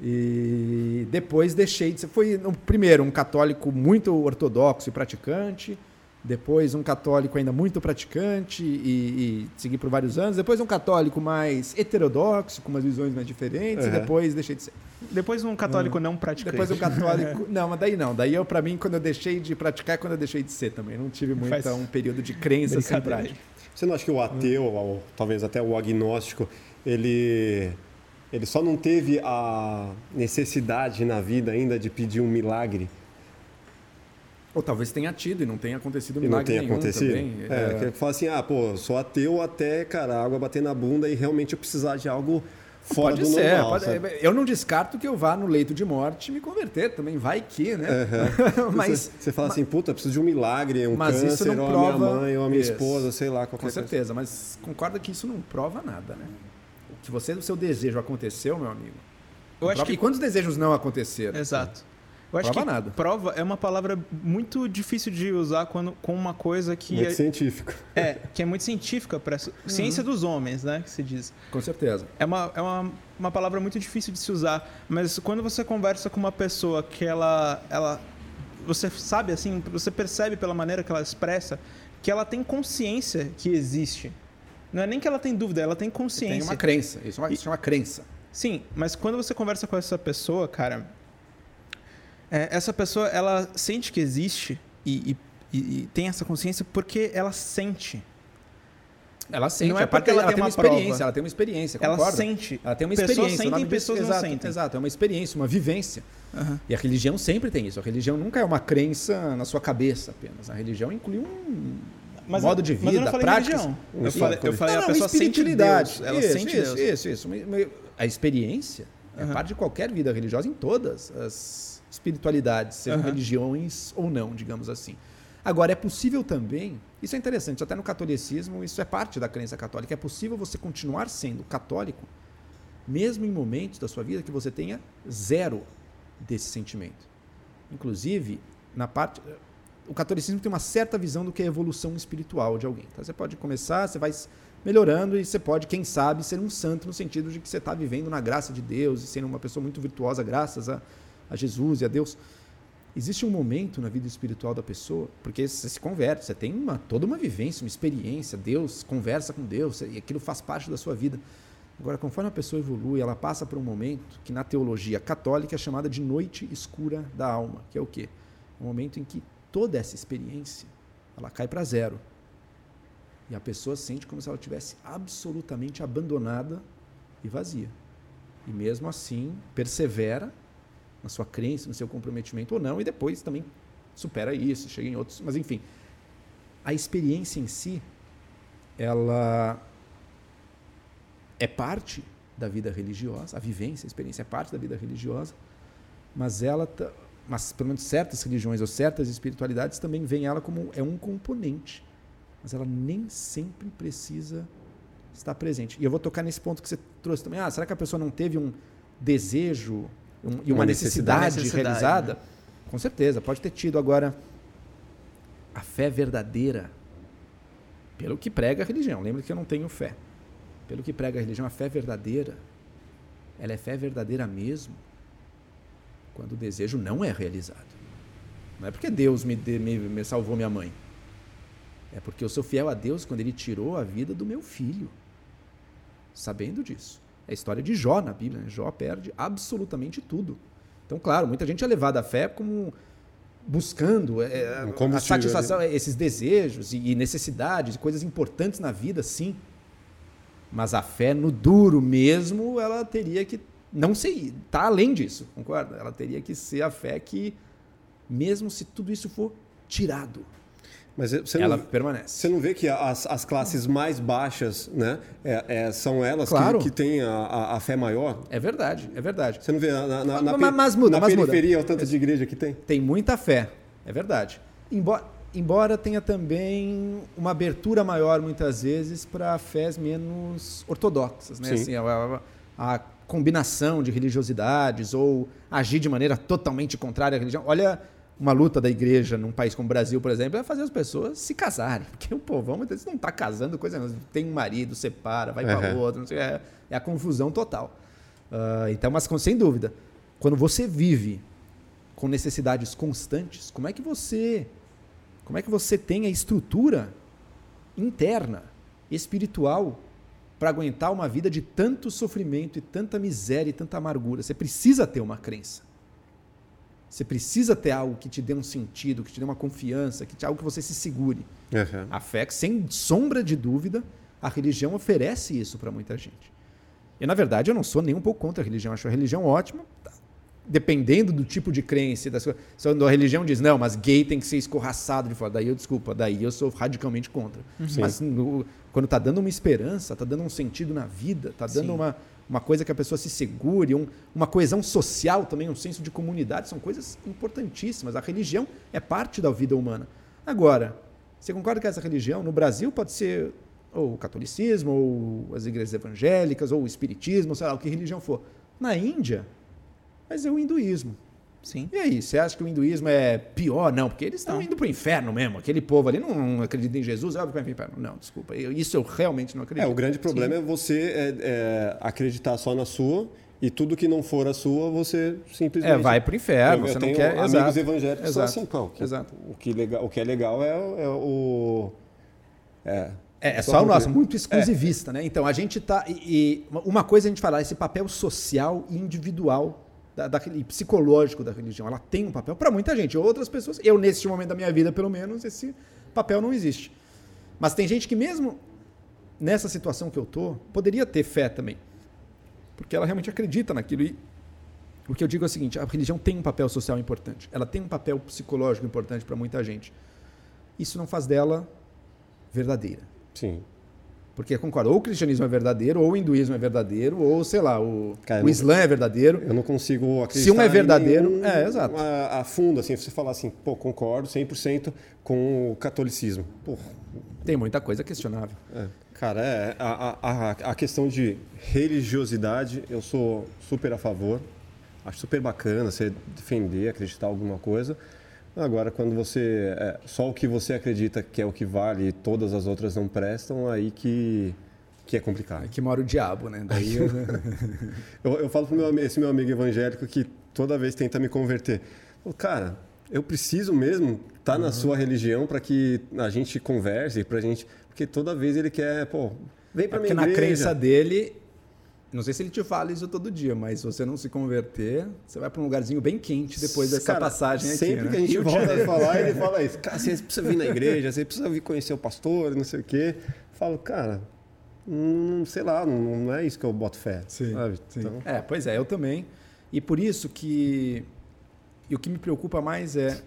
E depois deixei de ser. Foi, primeiro, um católico muito ortodoxo e praticante depois um católico ainda muito praticante e, e segui por vários anos, depois um católico mais heterodoxo, com umas visões mais diferentes, uhum. e depois deixei de ser. Depois um católico uhum. não praticante. Depois um católico... não, mas daí não. Daí eu, para mim, quando eu deixei de praticar, é quando eu deixei de ser também. Não tive muito Faz... um período de crença sem prática. Você não acha que o ateu, uhum. ou talvez até o agnóstico, ele... Ele só não teve a necessidade na vida ainda de pedir um milagre ou talvez tenha tido e não tenha acontecido e milagre não tenha acontecido. Também. É, é... que fala assim, ah, pô, sou ateu até, cara, a água bater na bunda e realmente eu precisar de algo fora pode do ser, normal. Pode, eu não descarto que eu vá no leito de morte me converter também, vai que, né? Uhum. mas você, fala mas, assim, puta, preciso de um milagre, um mas câncer, isso não ou prova, a minha mãe, ou a minha isso. esposa, sei lá, qualquer Com certeza, coisa. mas concorda que isso não prova nada, né? Que você, o seu desejo aconteceu, meu amigo. Eu acho que... E quantos desejos não aconteceram? Exato. Eu acho prova que nada. prova é uma palavra muito difícil de usar quando, com uma coisa que muito é científica. É, que é muito científica para uhum. ciência dos homens, né, que se diz. Com certeza. É uma, é uma, uma palavra muito difícil de se usar, mas quando você conversa com uma pessoa que ela ela você sabe assim, você percebe pela maneira que ela expressa que ela tem consciência que existe. Não é nem que ela tem dúvida, ela tem consciência. Tem uma crença, isso é uma, isso é uma crença. Sim, mas quando você conversa com essa pessoa, cara, é, essa pessoa ela sente que existe e, e, e, tem essa consciência porque ela sente. Ela sente. Não é porque ela, ela tem uma, experiência. Prova. Ela tem uma experiência. Concorda? Ela sente. Ela tem uma experiência. Pessoas sentem, pessoas exato, não sentem. Exato. É uma experiência, uma vivência. Uhum. E a religião sempre tem isso. A religião nunca é uma crença na sua cabeça apenas. A religião inclui um mas modo de vida, prática. Eu falei, eu falei não, a pessoa sente Deus. Ela isso, sente isso, Deus. Isso, isso. A experiência uhum. é parte de qualquer vida religiosa em todas as espiritualidades, sejam uhum. religiões ou não, digamos assim. Agora, é possível também, isso é interessante, até no catolicismo, isso é parte da crença católica, é possível você continuar sendo católico, mesmo em momentos da sua vida que você tenha zero desse sentimento. Inclusive, na parte. o catolicismo tem uma certa visão do que é a evolução espiritual de alguém. Então você pode começar, você vai melhorando e você pode, quem sabe, ser um santo no sentido de que você está vivendo na graça de Deus e sendo uma pessoa muito virtuosa graças a, a Jesus e a Deus. Existe um momento na vida espiritual da pessoa, porque você se converte, você tem uma, toda uma vivência, uma experiência, Deus conversa com Deus, e aquilo faz parte da sua vida. Agora, conforme a pessoa evolui, ela passa por um momento que na teologia católica é chamada de noite escura da alma, que é o quê? Um momento em que toda essa experiência ela cai para zero. E a pessoa sente como se ela tivesse absolutamente abandonada e vazia. E mesmo assim, persevera na sua crença, no seu comprometimento ou não, e depois também supera isso, chega em outros. Mas enfim, a experiência em si, ela é parte da vida religiosa, a vivência, a experiência é parte da vida religiosa, mas ela, mas pelo menos certas religiões ou certas espiritualidades também veem ela como é um componente, mas ela nem sempre precisa estar presente. E eu vou tocar nesse ponto que você trouxe também. Ah, será que a pessoa não teve um desejo um, e uma, uma necessidade, necessidade, realizada, né? com certeza, pode ter tido. Agora, a fé verdadeira, pelo que prega a religião, lembra que eu não tenho fé. Pelo que prega a religião, a fé verdadeira, ela é fé verdadeira mesmo quando o desejo não é realizado. Não é porque Deus me, me, me salvou minha mãe. É porque eu sou fiel a Deus quando Ele tirou a vida do meu filho. Sabendo disso. É a história de Jó na Bíblia. Né? Jó perde absolutamente tudo. Então, claro, muita gente é levada à fé como buscando é, um a satisfação, ali. esses desejos e necessidades, coisas importantes na vida, sim. Mas a fé no duro mesmo, ela teria que não ser, tá além disso, concorda? Ela teria que ser a fé que, mesmo se tudo isso for tirado, mas você ela não, permanece. Você não vê que as, as classes mais baixas, né, é, é, são elas claro. que, que têm a, a, fé maior? É verdade, é verdade. Você não vê na, na, na, mas, mas muda, na mas periferia muda. o tanto de igreja que tem? Tem muita fé, é verdade. Embora, embora tenha também uma abertura maior, muitas vezes, para fés menos ortodoxas. Né? Assim, a, a, a combinação de religiosidades ou agir de maneira totalmente contrária à religião. Olha uma luta da igreja num país como o Brasil, por exemplo, é fazer as pessoas se casarem. Porque o povão muitas vezes não está casando, coisa não. Tem um marido, separa, vai uhum. para outro, sei, é, é, a confusão total. Uh, então, mas sem dúvida, quando você vive com necessidades constantes, como é que você como é que você tem a estrutura interna, espiritual, para aguentar uma vida de tanto sofrimento e tanta miséria e tanta amargura? Você precisa ter uma crença. Você precisa ter algo que te dê um sentido, que te dê uma confiança, que te, algo que você se segure. Uhum. A fé, sem sombra de dúvida, a religião oferece isso para muita gente. E, na verdade, eu não sou nem um pouco contra a religião. Eu acho a religião ótima, dependendo do tipo de crença. Das coisas. Quando a religião diz, não, mas gay tem que ser escorraçado de fora. Daí eu, desculpa, daí eu sou radicalmente contra. Uhum. Mas no, quando está dando uma esperança, está dando um sentido na vida, está dando uma uma coisa que a pessoa se segure, um, uma coesão social também, um senso de comunidade, são coisas importantíssimas. A religião é parte da vida humana. Agora, você concorda que essa religião, no Brasil, pode ser ou o catolicismo, ou as igrejas evangélicas, ou o espiritismo, sei lá, o que religião for. Na Índia, mas é o hinduísmo. Sim. E aí, você acha que o hinduísmo é pior? Não, porque eles estão indo para o inferno mesmo. Aquele povo ali não acredita em Jesus, vai para o inferno. Não, desculpa. isso eu realmente não acredito. É, o grande problema Sim. é você é, é, acreditar só na sua e tudo que não for a sua, você simplesmente. É, vai para o inferno. Eu, você eu não quer. Amigos Exato. evangélicos Exato. são assim, pô, que, Exato. O, que legal, o que é legal é, é o. É, é, é só o nosso, muito exclusivista, é. né? Então, a gente tá. E, e, uma coisa a gente falar, esse papel social e individual da, da, psicológico da religião. Ela tem um papel para muita gente. Outras pessoas, eu nesse momento da minha vida, pelo menos, esse papel não existe. Mas tem gente que mesmo nessa situação que eu tô, poderia ter fé também. Porque ela realmente acredita naquilo. E o que eu digo é o seguinte: a religião tem um papel social importante. Ela tem um papel psicológico importante para muita gente. Isso não faz dela verdadeira. Sim. Porque, concordo, ou o cristianismo é verdadeiro, ou o hinduísmo é verdadeiro, ou, sei lá, o, Cara, o Islã é verdadeiro. Eu não consigo acreditar Se um é verdadeiro, é, exato. A, a, fundo, assim, você falar assim, pô, concordo 100% com o catolicismo. Pô. Tem muita coisa questionável. É. Cara, é, a, a, a questão de religiosidade, eu sou super a favor. Acho super bacana você defender, acreditar em alguma coisa. Agora, quando você. É, só o que você acredita que é o que vale e todas as outras não prestam, aí que, que é complicado. É que mora o diabo, né? Daí eu... eu, eu falo pro meu, esse meu amigo evangélico que toda vez tenta me converter. Cara, eu preciso mesmo estar tá uhum. na sua religião para que a gente converse, para gente. Porque toda vez ele quer, pô, vem para é minha igreja. Porque na crença dele, não sei se ele te fala isso todo dia, mas se você não se converter, você vai para um lugarzinho bem quente depois dessa Cara, passagem aqui. Sempre né? que a gente volta a falar, ele fala isso. Cara, você precisa vir na igreja, você precisa vir conhecer o pastor, não sei o quê. Eu falo, cara, hum, sei lá, não, não, é isso que eu boto fé. Sim, sim. Então... É, pois é, eu também. E por isso que. E o que me preocupa mais é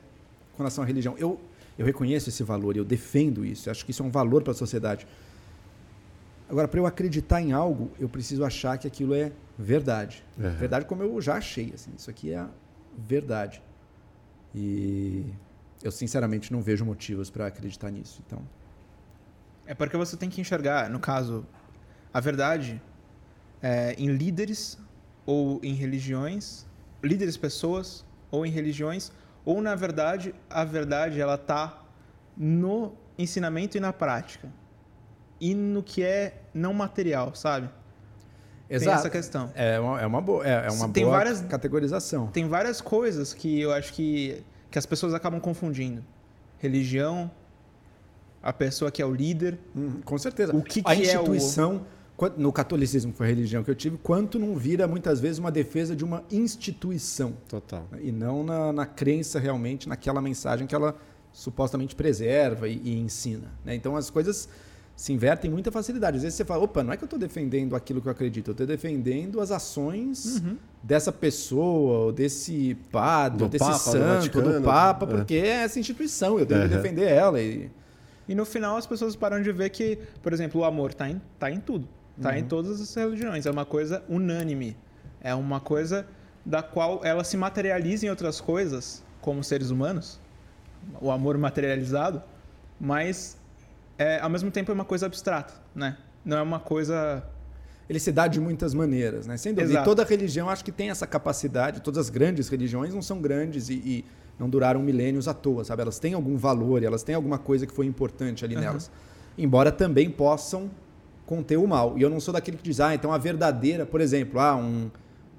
com relação à religião. Eu, eu reconheço esse valor, eu defendo isso, eu acho que isso é um valor para a sociedade. Agora, para eu acreditar em algo, eu preciso achar que aquilo é verdade. É. Verdade como eu já achei. Assim, isso aqui é a verdade. E eu, sinceramente, não vejo motivos para acreditar nisso. Então... É porque você tem que enxergar, no caso, a verdade é, em líderes ou em religiões, líderes, pessoas, ou em religiões, ou na verdade, a verdade ela está no ensinamento e na prática e no que é não material, sabe? Exato. Tem essa questão. É uma, é uma boa, é, é uma tem boa várias, categorização. Tem várias coisas que eu acho que, que as pessoas acabam confundindo. Religião, a pessoa que é o líder. Hum, com certeza. O que, que a instituição, é o... no catolicismo foi a religião que eu tive, quanto não vira muitas vezes uma defesa de uma instituição. Total. E não na, na crença realmente, naquela mensagem que ela supostamente preserva e, e ensina. Né? Então as coisas se invertem muita facilidade. Às vezes você fala, opa, não é que eu estou defendendo aquilo que eu acredito, eu estou defendendo as ações uhum. dessa pessoa, ou desse padre, do desse Papa, santo, do, do Papa, é. porque é essa instituição, eu tenho uhum. que defender ela. E... e no final as pessoas param de ver que, por exemplo, o amor está em, tá em tudo, está uhum. em todas as religiões, é uma coisa unânime, é uma coisa da qual ela se materializa em outras coisas, como seres humanos, o amor materializado, mas é, ao mesmo tempo é uma coisa abstrata, né? Não é uma coisa ele se dá de muitas maneiras, né? Sem dúvida. Exato. E toda religião acho que tem essa capacidade. Todas as grandes religiões não são grandes e, e, não duraram milênios à toa, sabe? Elas têm algum valor, elas têm alguma coisa que foi importante ali uhum. nelas. Embora também possam conter o mal. E eu não sou daquele que diz, ah, então a verdadeira, por exemplo, ah, um,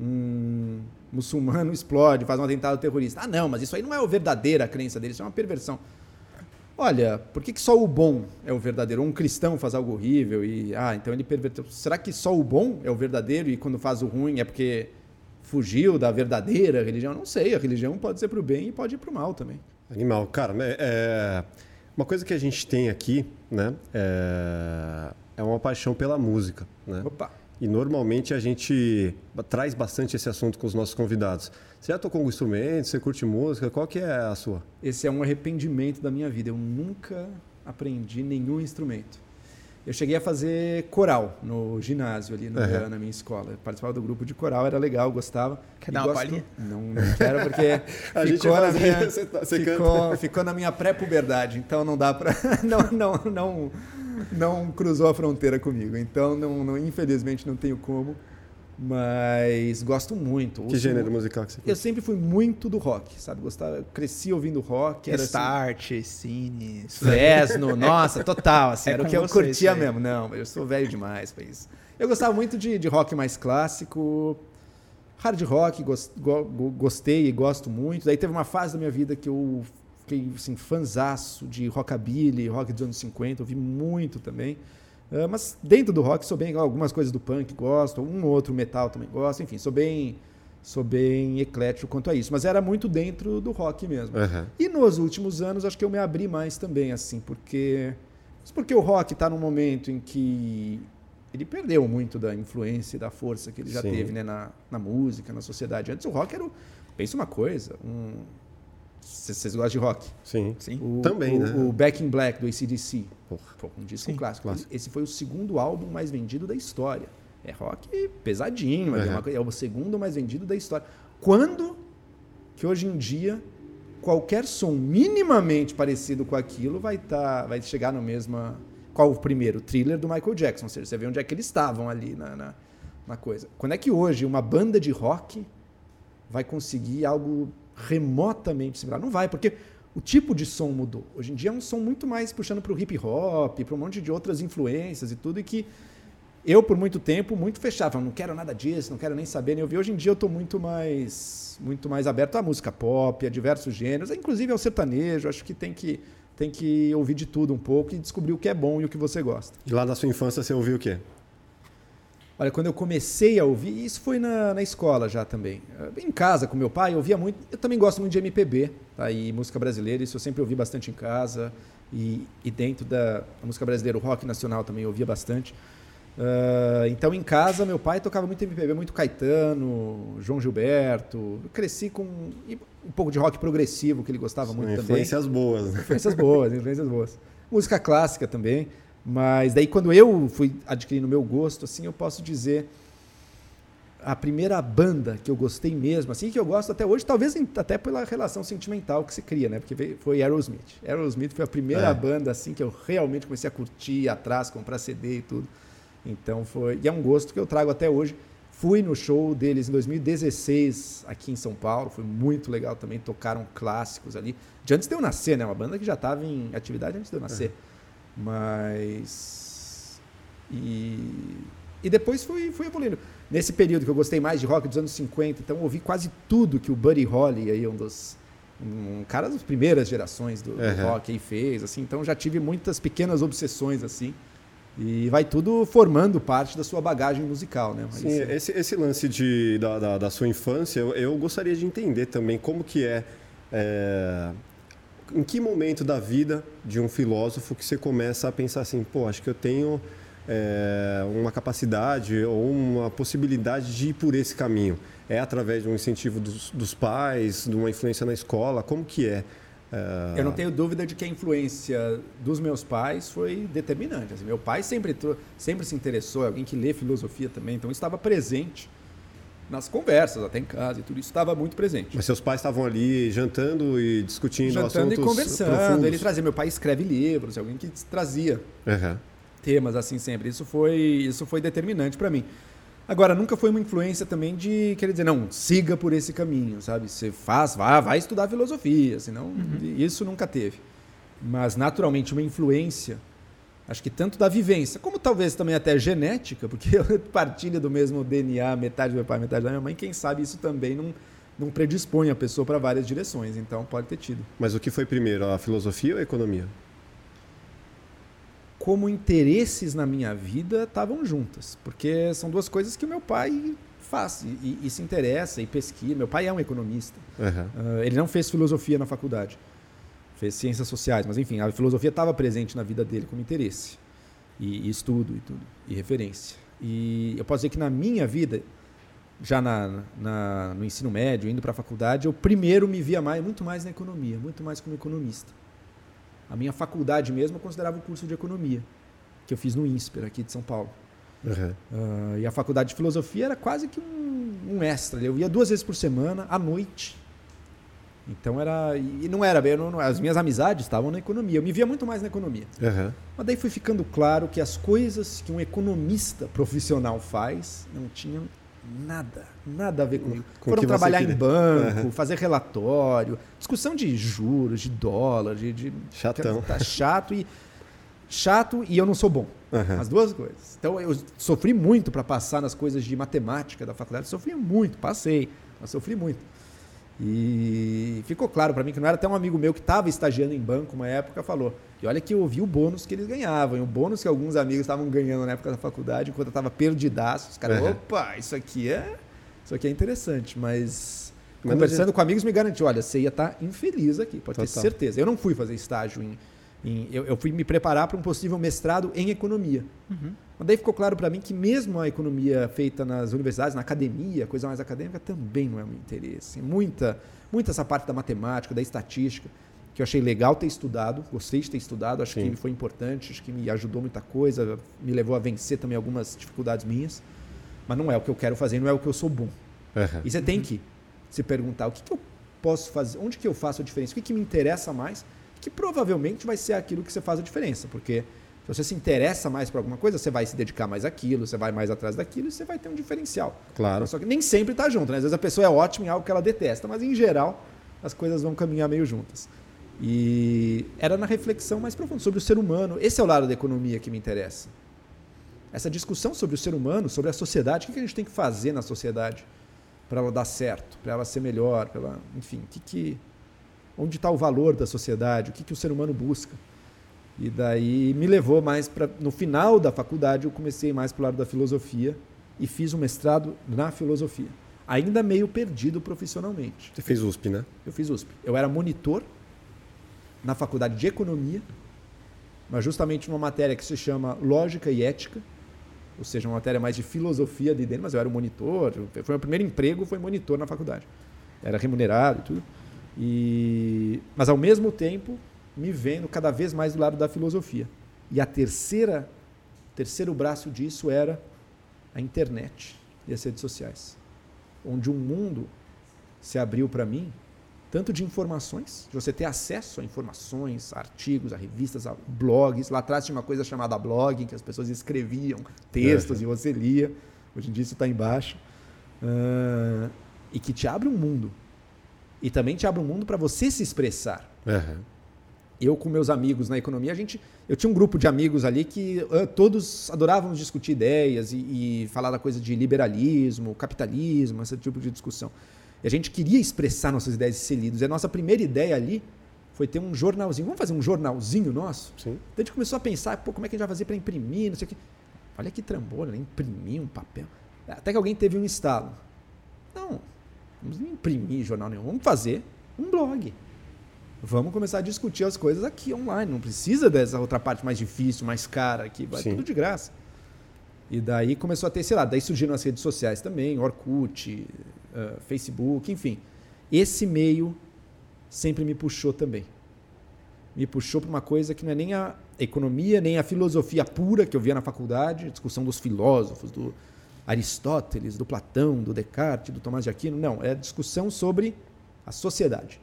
um muçulmano explode, faz um atentado terrorista. Ah, não, mas isso aí não é a verdadeira crença dele, isso é uma perversão. Olha, por que, que só o bom é o verdadeiro? Um cristão faz algo horrível e, ah, então ele perverteu. Será que só o bom é o verdadeiro e quando faz o ruim é porque fugiu da verdadeira religião? Não sei, a religião pode ser para o bem e pode ir para o mal também. Animal, cara, né, é... uma coisa que a gente tem aqui, né, é, é uma paixão pela música, né? Opa! E normalmente a gente traz bastante esse assunto com os nossos convidados. Você já tocou um instrumento? Você curte música? Qual que é a sua? Esse é um arrependimento da minha vida. Eu nunca aprendi nenhum instrumento. Eu cheguei a fazer coral no ginásio ali no, uhum. na minha escola. Eu participava do grupo de coral, era legal, gostava. Quer dar uma gosto... palhinha? Não, não quero, porque ficou, na minha, você, tá, você ficou, ficou, na minha pré-puberdade, então não dá para... não, não, não, não cruzou a fronteira comigo. Então, não, não, infelizmente, não tenho como. Mas gosto muito. Que gênero musical que você Eu sempre fui muito do rock, sabe? Gostava, cresci ouvindo rock. Era Start, assim, Cine, Fresno, nossa, total. Assim, é era o que eu curtia mesmo. Não, eu sou velho demais pra isso. Eu gostava muito de, de rock mais clássico, hard rock, gost, go, gostei e gosto muito. Daí teve uma fase da minha vida que eu fiquei assim, fanzaço de rockabilly, rock dos anos 50, ouvi muito também. Uh, mas dentro do rock sou bem algumas coisas do punk gosto, um outro metal também gosto, enfim, sou bem sou bem eclético quanto a isso, mas era muito dentro do rock mesmo. Uhum. E nos últimos anos acho que eu me abri mais também assim, porque porque o rock está num momento em que ele perdeu muito da influência e da força que ele já Sim. teve né, na, na música, na sociedade. Antes o rock era, pensa uma coisa, um, vocês gostam de rock? Sim. Sim. O, Também, o, né? O Back in Black do ACDC. Porra. Um disco Sim, clássico. clássico. Esse foi o segundo álbum mais vendido da história. É rock pesadinho, mas uhum. é, uma, é o segundo mais vendido da história. Quando que hoje em dia qualquer som minimamente parecido com aquilo vai, tá, vai chegar no mesmo. Qual o primeiro? O thriller do Michael Jackson. Ou seja, você vê onde é que eles estavam ali na, na, na coisa. Quando é que hoje uma banda de rock vai conseguir algo remotamente similar. Não vai, porque o tipo de som mudou. Hoje em dia é um som muito mais puxando para o hip hop, para um monte de outras influências e tudo, e que eu, por muito tempo, muito fechava, não quero nada disso, não quero nem saber nem ouvir. Hoje em dia eu estou muito mais, muito mais aberto à música pop, a diversos gêneros, inclusive ao sertanejo. Acho que tem que tem que ouvir de tudo um pouco e descobrir o que é bom e o que você gosta. E lá na sua infância você ouviu o quê? Olha, quando eu comecei a ouvir, isso foi na, na escola já também. Em casa, com meu pai, eu ouvia muito. Eu também gosto muito de MPB tá? e música brasileira, isso eu sempre ouvi bastante em casa. E, e dentro da música brasileira, o rock nacional também eu ouvia bastante. Uh, então, em casa, meu pai tocava muito MPB, muito Caetano, João Gilberto. Eu cresci com um pouco de rock progressivo, que ele gostava muito influências também. Influências boas. Influências boas, influências boas. Música clássica também. Mas daí quando eu fui adquirindo o meu gosto, assim, eu posso dizer a primeira banda que eu gostei mesmo, assim que eu gosto até hoje, talvez até pela relação sentimental que se cria, né? Porque foi Aerosmith. Aerosmith foi a primeira é. banda assim que eu realmente comecei a curtir, ir atrás, comprar CD e tudo. Então foi, e é um gosto que eu trago até hoje. Fui no show deles em 2016 aqui em São Paulo, foi muito legal também, tocaram clássicos ali. De antes de eu nascer, né? Uma banda que já estava em atividade antes de eu nascer. É. Mas. E, e depois fui, fui evoluindo. Nesse período que eu gostei mais de rock dos anos 50, então ouvi quase tudo que o Buddy Holly, aí, um dos. Um cara das primeiras gerações do, uhum. do rock aí fez, assim, então já tive muitas pequenas obsessões assim. E vai tudo formando parte da sua bagagem musical, né? Sim, esse, esse lance de, da, da, da sua infância, eu, eu, gostaria de entender também como que é, é em que momento da vida de um filósofo que você começa a pensar assim, pô, acho que eu tenho é, uma capacidade ou uma possibilidade de ir por esse caminho? É através de um incentivo dos, dos pais, de uma influência na escola? Como que é? é... Eu não tenho dúvida de que a influência dos meus pais foi determinante. Assim, meu pai sempre, sempre se interessou, é alguém que lê filosofia também, então estava presente nas conversas, até em casa e tudo isso estava muito presente. Mas seus pais estavam ali jantando e discutindo jantando assuntos e conversando. Profundos. Ele trazia, meu pai escreve livros, é alguém que trazia uhum. temas assim sempre. Isso foi isso foi determinante para mim. Agora nunca foi uma influência também de querer dizer não siga por esse caminho, sabe? Você faz, vá, vai estudar filosofia, senão uhum. isso nunca teve. Mas naturalmente uma influência Acho que tanto da vivência, como talvez também até genética, porque eu partilho do mesmo DNA, metade do meu pai, metade da minha mãe, quem sabe isso também não, não predispõe a pessoa para várias direções, então pode ter tido. Mas o que foi primeiro, a filosofia ou a economia? Como interesses na minha vida estavam juntas, porque são duas coisas que o meu pai faz e, e se interessa e pesquisa. Meu pai é um economista, uhum. uh, ele não fez filosofia na faculdade fez ciências sociais, mas enfim, a filosofia estava presente na vida dele como interesse e, e, estudo e tudo, e referência. E eu posso dizer que na minha vida, já na, na no ensino médio, indo para a faculdade, eu primeiro me via mais, muito mais na economia, muito mais como economista. A minha faculdade mesmo eu considerava o curso de economia, que eu fiz no INSPER, aqui de São Paulo. Uhum. Uh, e a faculdade de filosofia era quase que um, um extra. Eu ia duas vezes por semana, à noite, então era. E não era bem. Não, as minhas amizades estavam na economia. Eu me via muito mais na economia. Uhum. Mas daí foi ficando claro que as coisas que um economista profissional faz não tinham nada, nada a ver comigo. Com Foram trabalhar em banco, uhum. fazer relatório, discussão de juros, de dólar, de. de Chatão. Tá chato e. Chato e eu não sou bom. Uhum. As duas coisas. Então eu sofri muito para passar nas coisas de matemática da faculdade. Sofri muito, passei, mas sofri muito. E ficou claro para mim que não era até um amigo meu que estava estagiando em banco uma época falou. E olha que eu vi o bônus que eles ganhavam, e o bônus que alguns amigos estavam ganhando na época da faculdade, enquanto eu estava perdidaço. Os caras, uhum. opa, isso aqui é, isso aqui é interessante, mas, mas conversando com amigos me garantiu, olha, você ia estar tá infeliz aqui, pode Total. ter certeza. Eu não fui fazer estágio em, em eu, eu, fui me preparar para um possível mestrado em economia. Uhum. Mas daí ficou claro para mim que mesmo a economia feita nas universidades, na academia, coisa mais acadêmica, também não é meu interesse. Muita, muita essa parte da matemática, da estatística, que eu achei legal ter estudado, gostei de ter estudado, acho Sim. que foi importante, acho que me ajudou muita coisa, me levou a vencer também algumas dificuldades minhas. Mas não é o que eu quero fazer, não é o que eu sou bom. Uhum. E você tem que se perguntar o que, que eu posso fazer, onde que eu faço a diferença, o que, que me interessa mais, que provavelmente vai ser aquilo que você faz a diferença, porque se você se interessa mais por alguma coisa, você vai se dedicar mais àquilo, você vai mais atrás daquilo e você vai ter um diferencial. Claro. Só que nem sempre está junto, né? Às vezes a pessoa é ótima em algo que ela detesta, mas em geral as coisas vão caminhar meio juntas. E era na reflexão mais profunda sobre o ser humano. Esse é o lado da economia que me interessa. Essa discussão sobre o ser humano, sobre a sociedade, o que a gente tem que fazer na sociedade para ela dar certo, para ela ser melhor, para ela, enfim, que, que, onde está o valor da sociedade, o que, que o ser humano busca. E daí me levou mais para. No final da faculdade, eu comecei mais para o lado da filosofia e fiz um mestrado na filosofia. Ainda meio perdido profissionalmente. Você fez USP, né? Eu fiz USP. Eu era monitor na faculdade de economia, mas justamente numa matéria que se chama Lógica e Ética, ou seja, uma matéria mais de filosofia de dentro, mas eu era o monitor. Foi o meu primeiro emprego, foi monitor na faculdade. Era remunerado e tudo. E... Mas ao mesmo tempo, me vendo cada vez mais do lado da filosofia. E a terceira, terceiro braço disso era a internet e as redes sociais, onde um mundo se abriu para mim, tanto de informações, de você ter acesso a informações, a artigos, a revistas, a blogs. Lá atrás tinha uma coisa chamada blog, em que as pessoas escreviam textos é. e você lia. Hoje em dia isso está embaixo. Uh, e que te abre um mundo. E também te abre um mundo para você se expressar. Uhum eu com meus amigos na economia, a gente, eu tinha um grupo de amigos ali que uh, todos adorávamos discutir ideias e, e, falar da coisa de liberalismo, capitalismo, esse tipo de discussão. E a gente queria expressar nossas ideias e ser lidos. E a nossa primeira ideia ali foi ter um jornalzinho. Vamos fazer um jornalzinho nosso? Sim. Então a gente começou a pensar, pô, como é que a gente vai fazer para imprimir, não sei o quê. Olha que trambolho, né? imprimir um papel. Até que alguém teve um estalo. Não, vamos imprimir jornal nenhum, vamos fazer um blog. Vamos começar a discutir as coisas aqui online. Não precisa dessa outra parte mais difícil, mais cara, que vai Sim. tudo de graça. E daí começou a ter, sei lá, daí surgiram as redes sociais também, Orkut, uh, Facebook, enfim. Esse meio sempre me puxou também. Me puxou para uma coisa que não é nem a economia, nem a filosofia pura que eu via na faculdade, discussão dos filósofos, do Aristóteles, do Platão, do Descartes, do Tomás de Aquino. Não, é discussão sobre a sociedade.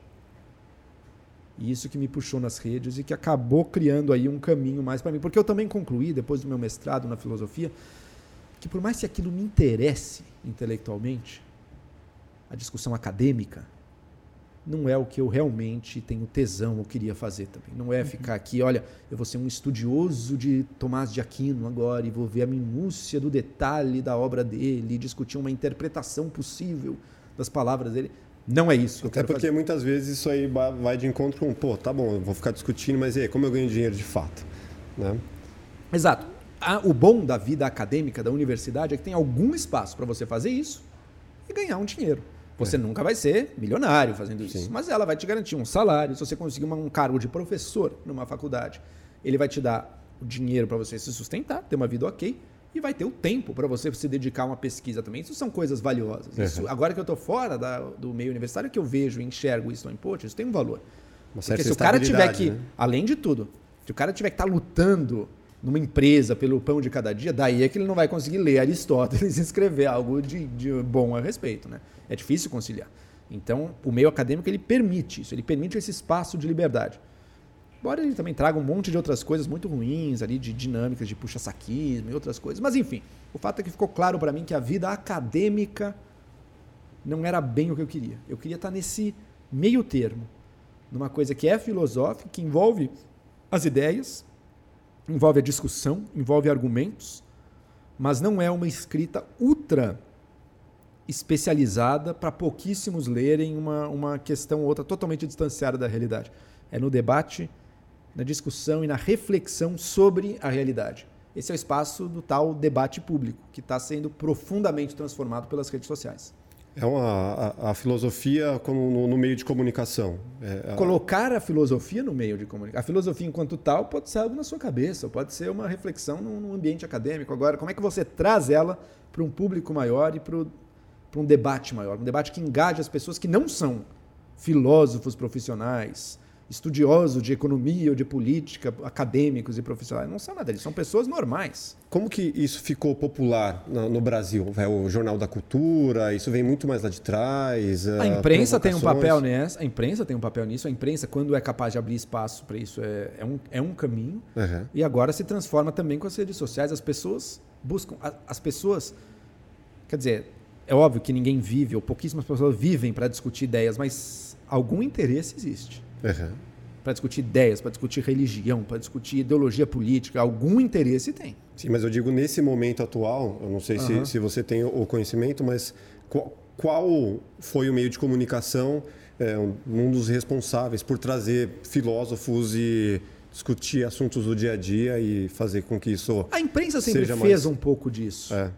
E isso que me puxou nas redes e que acabou criando aí um caminho mais para mim. Porque eu também concluí, depois do meu mestrado na filosofia, que por mais que aquilo me interesse intelectualmente, a discussão acadêmica não é o que eu realmente tenho tesão ou queria fazer também. Não é uhum. ficar aqui, olha, eu vou ser um estudioso de Tomás de Aquino agora e vou ver a minúcia do detalhe da obra dele, discutir uma interpretação possível das palavras dele. Não é isso. Até porque fazer. muitas vezes isso aí vai de encontro com, pô, tá bom, eu vou ficar discutindo, mas e aí, como eu ganho dinheiro de fato? Né? Exato. O bom da vida acadêmica da universidade é que tem algum espaço para você fazer isso e ganhar um dinheiro. Você é. nunca vai ser milionário fazendo isso, Sim. mas ela vai te garantir um salário. Se você conseguir um cargo de professor numa faculdade, ele vai te dar o dinheiro para você se sustentar, ter uma vida ok e vai ter o tempo para você se dedicar a uma pesquisa também. Isso são coisas valiosas. Uhum. Isso, agora que eu estou fora da, do meio universitário, que eu vejo e enxergo isso no input, isso tem um valor. Uma Porque se o cara tiver que, né? além de tudo, se o cara tiver que estar tá lutando numa empresa pelo pão de cada dia, daí é que ele não vai conseguir ler Aristóteles e escrever algo de, de bom a respeito. Né? É difícil conciliar. Então, o meio acadêmico ele permite isso, ele permite esse espaço de liberdade. Embora ele também traga um monte de outras coisas muito ruins ali, de dinâmicas de puxa-saquismo e outras coisas. Mas enfim, o fato é que ficou claro para mim que a vida acadêmica não era bem o que eu queria. Eu queria estar nesse meio termo, numa coisa que é filosófica, que envolve as ideias, envolve a discussão, envolve argumentos, mas não é uma escrita ultra especializada para pouquíssimos lerem uma, uma questão ou outra totalmente distanciada da realidade. É no debate na discussão e na reflexão sobre a realidade. Esse é o espaço do tal debate público, que está sendo profundamente transformado pelas redes sociais. É uma, a, a filosofia como no, no, meio de comunicação. É, a... Colocar a filosofia no meio de comunicação. A filosofia, enquanto tal, pode ser algo na sua cabeça, pode ser uma reflexão num, ambiente acadêmico. Agora, como é que você traz ela para um público maior e para um debate maior? Um debate que engaje as pessoas que não são filósofos profissionais, estudiosos de economia ou de política, acadêmicos e profissionais. Não são nada, eles são pessoas normais. Como que isso ficou popular no, Brasil? É o Jornal da Cultura, isso vem muito mais lá de trás. A imprensa tem um papel nessa, a imprensa tem um papel nisso, a imprensa, quando é capaz de abrir espaço para isso, é, é, um, é um caminho. Uhum. E agora se transforma também com as redes sociais. As pessoas buscam. As pessoas. Quer dizer, é óbvio que ninguém vive, ou pouquíssimas pessoas vivem para discutir ideias, mas algum interesse existe. Uhum. para discutir ideias, para discutir religião, para discutir ideologia política, algum interesse tem. Sim, mas eu digo nesse momento atual, eu não sei uhum. se, se você tem o conhecimento, mas qual, qual foi o meio de comunicação, é, um dos responsáveis por trazer filósofos e discutir assuntos do dia a dia e fazer com que isso. A imprensa sempre fez mais... um pouco disso. É.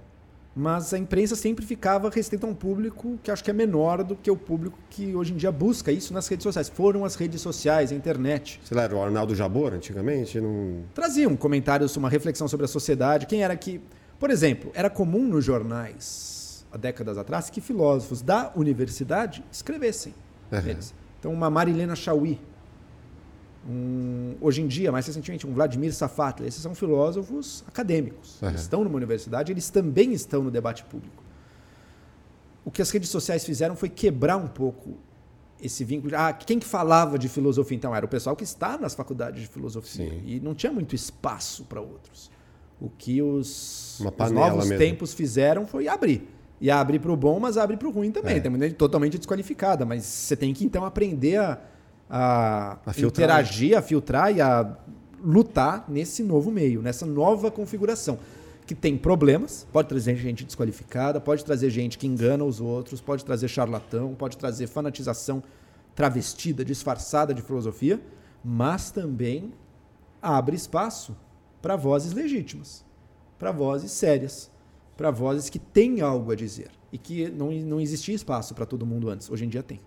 Mas a imprensa sempre ficava restrita a um público que acho que é menor do que o público que hoje em dia busca isso nas redes sociais. Foram as redes sociais, a internet. Sei lá, era o Arnaldo Jabor antigamente? Não... Traziam comentários, uma reflexão sobre a sociedade. Quem era que. Por exemplo, era comum nos jornais, há décadas atrás, que filósofos da universidade escrevessem. Uhum. Então, uma Marilena Chauí, um, hoje em dia, mais recentemente, um Vladimir Safatli. Esses são filósofos acadêmicos. Uhum. Eles estão numa universidade, eles também estão no debate público. O que as redes sociais fizeram foi quebrar um pouco esse vínculo. Ah, quem que falava de filosofia então? Era o pessoal que está nas faculdades de filosofia. Sim. E não tinha muito espaço para outros. O que os, os novos mesmo. tempos fizeram foi abrir. E abrir para o bom, mas abre para o ruim também. É. Tem muita gente totalmente desqualificada. Mas você tem que então aprender a a, a interagir, a filtrar e a lutar nesse novo meio, nessa nova configuração. Que tem problemas, pode trazer gente desqualificada, pode trazer gente que engana os outros, pode trazer charlatão, pode trazer fanatização travestida, disfarçada de filosofia, mas também abre espaço para vozes legítimas, para vozes sérias, para vozes que têm algo a dizer e que não, não existia espaço para todo mundo antes. Hoje em dia tem.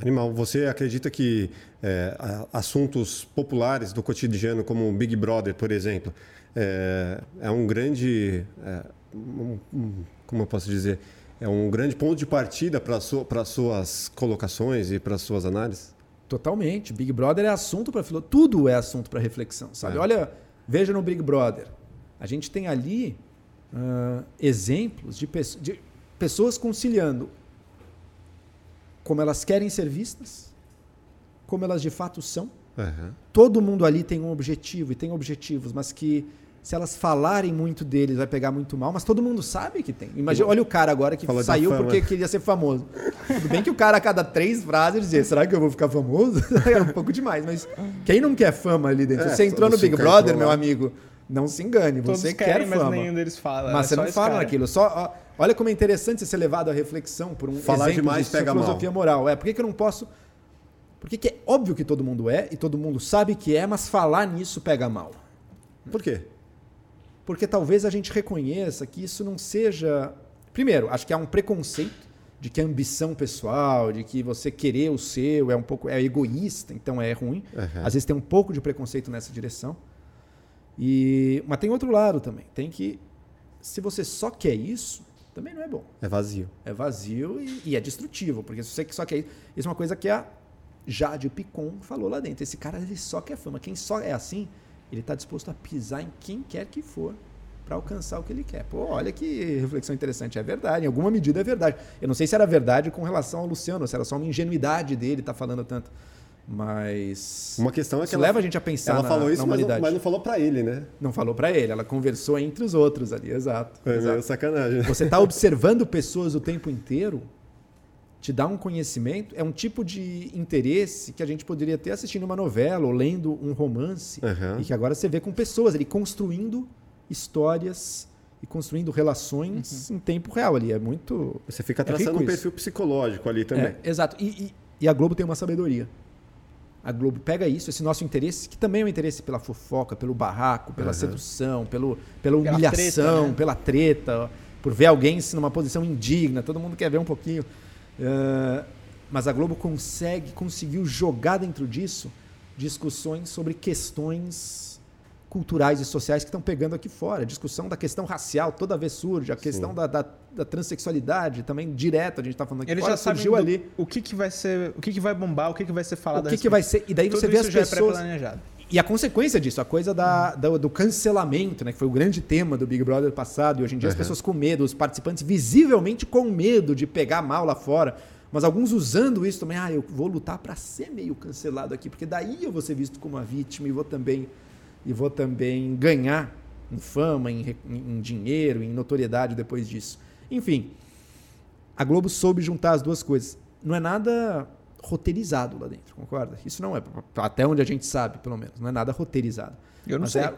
Animal, você acredita que é, assuntos populares do cotidiano, como o Big Brother, por exemplo, é, é um grande. É, um, um, como eu posso dizer? É um grande ponto de partida para as suas colocações e para as suas análises? Totalmente. Big Brother é assunto para tudo é assunto para reflexão, sabe? É. Olha, veja no Big Brother. A gente tem ali uh, exemplos de, pe de pessoas conciliando como elas querem ser vistas, como elas de fato são. Uhum. Todo mundo ali tem um objetivo e tem objetivos, mas que se elas falarem muito deles vai pegar muito mal, mas todo mundo sabe que tem. Imagina, olha o cara agora que Fala saiu porque queria ser famoso. Tudo bem que o cara a cada três frases dizia, será que eu vou ficar famoso? Era um pouco demais, mas quem não quer fama ali dentro? É, você entrou no Big Brother, meu amigo, não se engane, Todos você querem, quer fama. Mas nenhum deles fala. Mas é você não fala naquilo. Só, ó, olha como é interessante você ser levado à reflexão por um Falar exemplo demais de pega filosofia mal. moral. É, por que, que eu não posso... Porque que é óbvio que todo mundo é e todo mundo sabe que é, mas falar nisso pega mal. Por quê? Porque talvez a gente reconheça que isso não seja... Primeiro, acho que há um preconceito de que a ambição pessoal, de que você querer o seu é um pouco é egoísta, então é ruim. Uhum. Às vezes tem um pouco de preconceito nessa direção. E, mas tem outro lado também. Tem que, se você só quer isso, também não é bom. É vazio. É vazio e, e é destrutivo. Porque se você só quer isso, isso é uma coisa que a Jade Picon falou lá dentro. Esse cara ele só quer fama. Quem só é assim, ele está disposto a pisar em quem quer que for para alcançar o que ele quer. Pô, olha que reflexão interessante. É verdade, em alguma medida é verdade. Eu não sei se era verdade com relação ao Luciano, se era só uma ingenuidade dele estar tá falando tanto. Mas. Uma questão é que. Isso ela, leva a gente a pensar ela na, falou isso, na humanidade. Mas não, mas não falou para ele, né? Não falou para ele, ela conversou entre os outros ali, exato. É exato. sacanagem. Você está observando pessoas o tempo inteiro, te dá um conhecimento, é um tipo de interesse que a gente poderia ter assistindo uma novela ou lendo um romance, uhum. e que agora você vê com pessoas ali construindo histórias e construindo relações uhum. em tempo real ali. É muito. Você fica é traçando é um perfil psicológico ali também. É, exato. E, e, e a Globo tem uma sabedoria a Globo pega isso, esse nosso interesse, que também é um interesse pela fofoca, pelo barraco, pela uhum. sedução, pelo, pela humilhação, pela treta, né? pela treta, por ver alguém numa posição indigna, todo mundo quer ver um pouquinho. Uh, mas a Globo consegue, conseguiu jogar dentro disso discussões sobre questões culturais e sociais que estão pegando aqui fora. A discussão da questão racial toda vez surge, a questão da, da, da, transexualidade também direto, a gente está falando aqui Ele fora, já surgiu ali. O que, que vai ser, o que, que vai bombar, o que, que vai ser falado. O que, que vai ser? E daí Tudo você vê as é pessoas. É e a consequência disso, a coisa da, do, do, cancelamento, né, que foi o grande tema do Big Brother passado, e hoje em dia uhum. as pessoas com medo, os participantes visivelmente com medo de pegar mal lá fora, mas alguns usando isso também, ah, eu vou lutar para ser meio cancelado aqui, porque daí eu vou ser visto como uma vítima e vou também e vou também ganhar em fama, em, em dinheiro, em notoriedade depois disso. Enfim, a Globo soube juntar as duas coisas. Não é nada roteirizado lá dentro, concorda? Isso não é, até onde a gente sabe, pelo menos, não é nada roteirizado. Eu não Mas sei. é-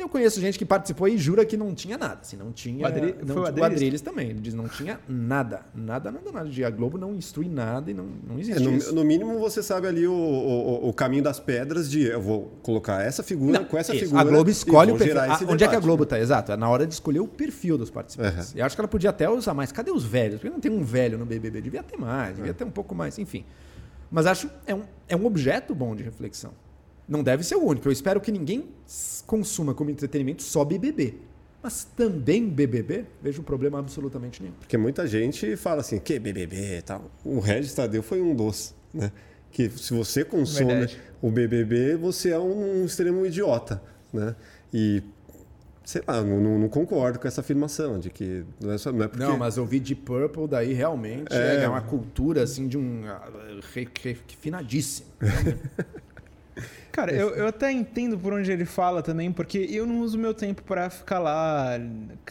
eu conheço gente que participou e jura que não tinha nada. Assim, não tinha. O Adri- não, foi o o Adriles? Também. Ele diz não tinha nada. Nada, nada, nada. A Globo não instrui nada e não, não É, existe no, isso. no mínimo você sabe ali o, o, o caminho das pedras de eu vou colocar essa figura Não, com essa isso. figura. A Globo escolhe o perfil. esse onde é que a debate. Globo tá? Exato. É na hora de escolher o perfil dos participantes. Uhum. Eu acho que ela podia até usar mais. Cadê os velhos? Porque não tem um velho no BBB. Devia ter mais, É. devia ter um pouco mais, enfim. Mas acho é um, é um objeto bom de reflexão. Não deve ser o único. Eu espero que ninguém consuma como entretenimento só BBB. Mas também BBB, vejo um problema absolutamente nenhum. Porque muita gente fala assim, que BBB e tal. O Regis Tadeu foi um dos, né? Que se você consome Verdade. o BBB, você é um, um extremo idiota, né? E, sei lá, não, não- não concordo com essa afirmação de que não é, só, não é porque... Não, mas ouvir Deep Purple daí realmente É. é, uma cultura assim de um ah, re- re- refinadíssimo. Cara, eu, eu até entendo por onde ele fala também, porque eu não uso meu tempo pra ficar lá.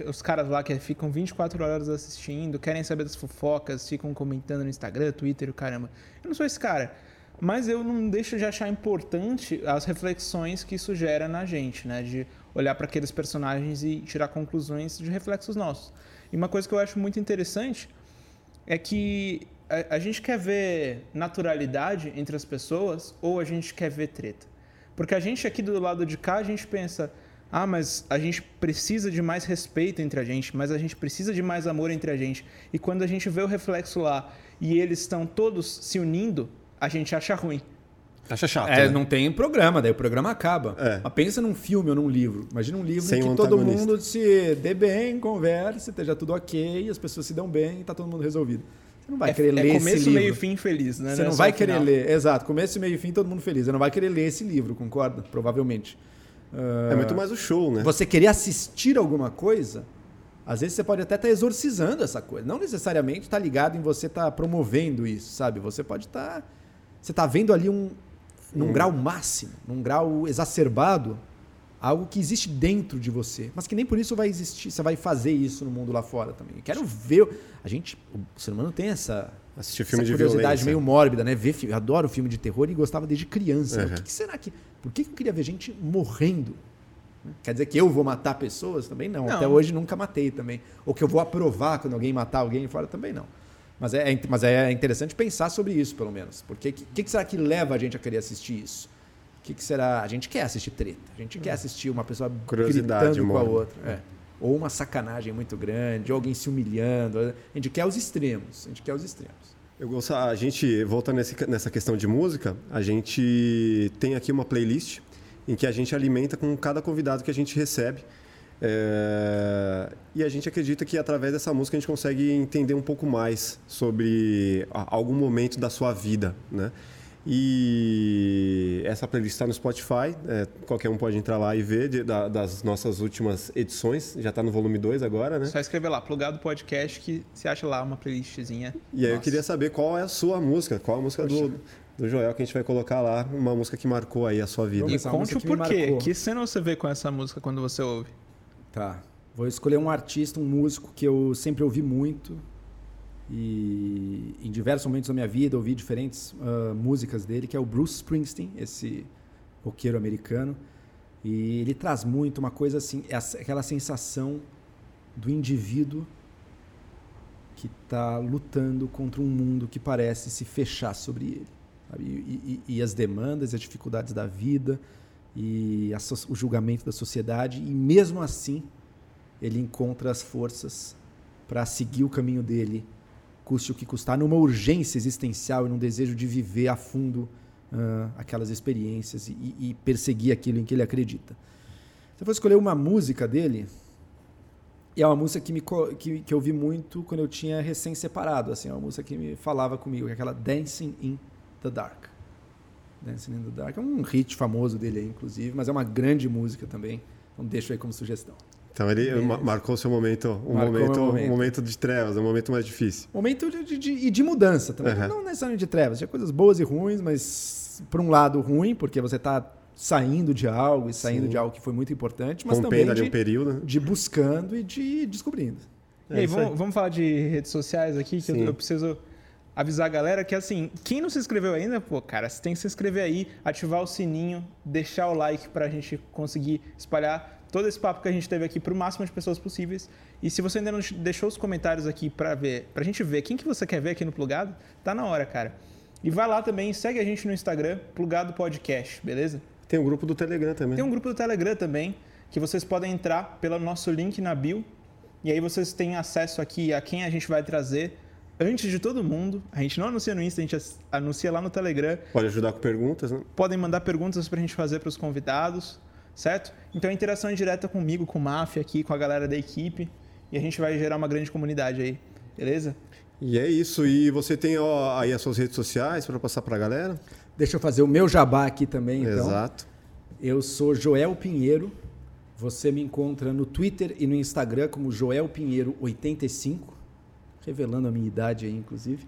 Os caras lá que ficam 24 horas assistindo, querem saber das fofocas, ficam comentando no Instagram, Twitter, o caramba. Eu não sou esse cara. Mas eu não deixo de achar importante as reflexões que isso gera na gente, né? De olhar para aqueles personagens e tirar conclusões de reflexos nossos. E uma coisa que eu acho muito interessante é que a, a gente quer ver naturalidade entre as pessoas ou a gente quer ver treta. Porque a gente aqui do lado de cá, a gente pensa, ah, mas a gente precisa de mais respeito entre a gente, mas a gente precisa de mais amor entre a gente. E quando a gente vê o reflexo lá e eles estão todos se unindo, a gente acha ruim. Acha chato, É, né? não tem programa, daí o programa acaba. É. Mas pensa num filme ou num livro. Imagina um livro Sem em que um todo mundo se dê bem, converse, esteja tudo ok, as pessoas se dão bem e tá todo mundo resolvido. Você não vai é, querer é ler começo, esse livro. meio e fim feliz, né? Você não é só vai querer final. ler. Exato, começo, meio e fim, todo mundo feliz. Você não vai querer ler esse livro, concorda? Provavelmente. É muito mais o show, né? Você querer assistir alguma coisa, às vezes você pode até estar exorcizando essa coisa. Não necessariamente estar ligado em você estar promovendo isso, sabe? Você pode estar. Você está vendo ali um. Num Hum. grau máximo, num grau exacerbado, algo que existe dentro de você. Mas que nem por isso vai existir. Você vai fazer isso no mundo lá fora também. Eu quero ver. A gente. O ser humano tem essa. Assistir filme essa de curiosidade violência. meio mórbida, né? Ver, eu adoro filme de terror e gostava desde criança. Uhum. O que, que será que. Por que que eu queria ver gente morrendo? Quer dizer que eu vou matar pessoas? Também não. Não. Até hoje nunca matei também. Ou que eu vou aprovar quando alguém matar alguém fora também não. Mas é, é- mas é interessante pensar sobre isso, pelo menos. Porque o que, que será que leva a gente a querer assistir isso? O que, que será? A gente quer assistir treta. A gente quer assistir uma pessoa gritando com a outra. É. Ou uma sacanagem muito grande, ou alguém se humilhando. A gente quer os extremos. A gente quer os extremos. Eu gosto, a gente, voltando nessa questão de música, a gente tem aqui uma playlist em que a gente alimenta com cada convidado que a gente recebe. É, e a gente acredita que através dessa música a gente consegue entender um pouco mais sobre algum momento da sua vida, né? E essa playlist está no Spotify, é, qualquer um pode entrar lá e ver de- da- das nossas últimas edições, já está no volume 2 agora, né? Só escrever lá, plugado podcast, que você acha lá uma playlistzinha. E aí eu Nossa. queria saber qual é a sua música, qual a música do, do Joel que a gente vai colocar lá, uma música que marcou aí a sua vida. E conte música o porquê. marcou. Que cena você vê com essa música quando você ouve? Tá. Vou escolher um artista, um músico que eu sempre ouvi muito. E em diversos momentos da minha vida ouvi diferentes ah, músicas dele, que é o Bruce Springsteen, esse roqueiro americano. E ele traz muito uma coisa assim, essa- aquela sensação do indivíduo que está lutando contra um mundo que parece se fechar sobre ele. E, e- e as demandas, as dificuldades da vida e a o julgamento da sociedade, e mesmo assim ele encontra as forças para seguir o caminho dele, custe o que custar, numa urgência existencial e num desejo de viver a fundo ah, aquelas experiências e, e perseguir aquilo em que ele acredita. Se eu for escolher uma música dele, é uma música que, me, que, que eu ouvi muito quando eu tinha recém-separado. Assim, é uma música que me falava comigo, que é aquela Dancing in the Dark. Dancing in the Dark é um hit famoso dele aí, inclusive, mas é uma grande música também. Então deixo aí como sugestão. Então ele Beleza. ma- marcou seu momento, um Marcou momento, momento. um momento de trevas, um momento mais difícil. Momento de, de, de- e de mudança também. Uhum. Não necessariamente de trevas, tinha coisas boas e ruins, mas por um lado ruim, porque você está saindo de algo e saindo Sim. de algo que foi muito importante, mas Rompendo também ali um de, período. né? de buscando e de descobrindo. É e aí, isso vamos, aí. vamos falar de redes sociais aqui, que eu, eu preciso avisar a galera que, assim, quem não se inscreveu ainda, pô, cara, você tem que se inscrever aí, ativar o sininho, deixar o like pra gente conseguir espalhar todo esse papo que a gente teve aqui pro máximo de pessoas possíveis. E se você ainda não deixou os comentários aqui pra ver, pra gente ver quem que você quer ver aqui no Plugado, tá na hora, cara. E vai lá também, segue a gente no Instagram, Plugado Podcast, beleza? Tem um grupo do Telegram também. Tem um grupo do Telegram também, que vocês podem entrar pelo nosso link na bio. E aí vocês têm acesso aqui a quem a gente vai trazer antes de todo mundo. A gente não anuncia no Insta, a gente anuncia lá no Telegram. Pode ajudar com perguntas, né? Podem mandar perguntas pra gente fazer para os convidados, certo? Então a interação é direta comigo, com o Máfia aqui, com a galera da equipe. E a gente vai gerar uma grande comunidade aí, beleza? E é isso. E você tem ó, aí as suas redes sociais para passar para a galera? Deixa eu fazer o meu jabá aqui também, então. Exato. Eu sou Joel Pinheiro. Você me encontra no Twitter e no Instagram como Joel Pinheiro 85, revelando a minha idade aí, inclusive.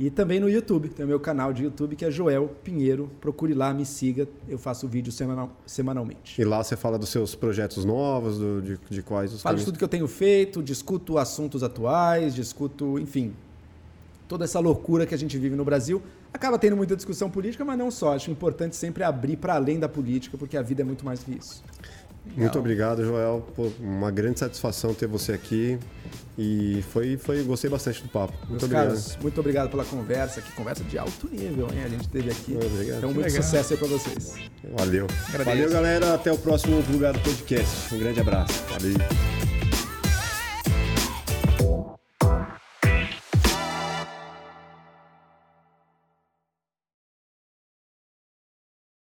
E também no YouTube, tem o meu canal de YouTube que é Joel Pinheiro. Procure lá, me siga. Eu faço vídeo semanal, semanalmente. E lá você fala dos seus projetos novos, do, de, de quais os Falo de tudo que eu tenho feito, discuto assuntos atuais, discuto, enfim, toda essa loucura que a gente vive no Brasil. Acaba tendo muita discussão política, mas não só. Acho importante sempre abrir para além da política, porque a vida é muito mais que isso. Muito obrigado, Joel. Pô, uma grande satisfação ter você aqui. E foi, foi gostei bastante do papo. Muito Meus obrigado. caros, muito obrigado pela conversa. Que conversa de alto nível, hein? A gente teve aqui. Obrigado. Então, muito legal. sucesso aí para vocês. Valeu. Agradeço. Valeu, galera. Até o próximo Plugado Podcast. Um grande abraço. Valeu.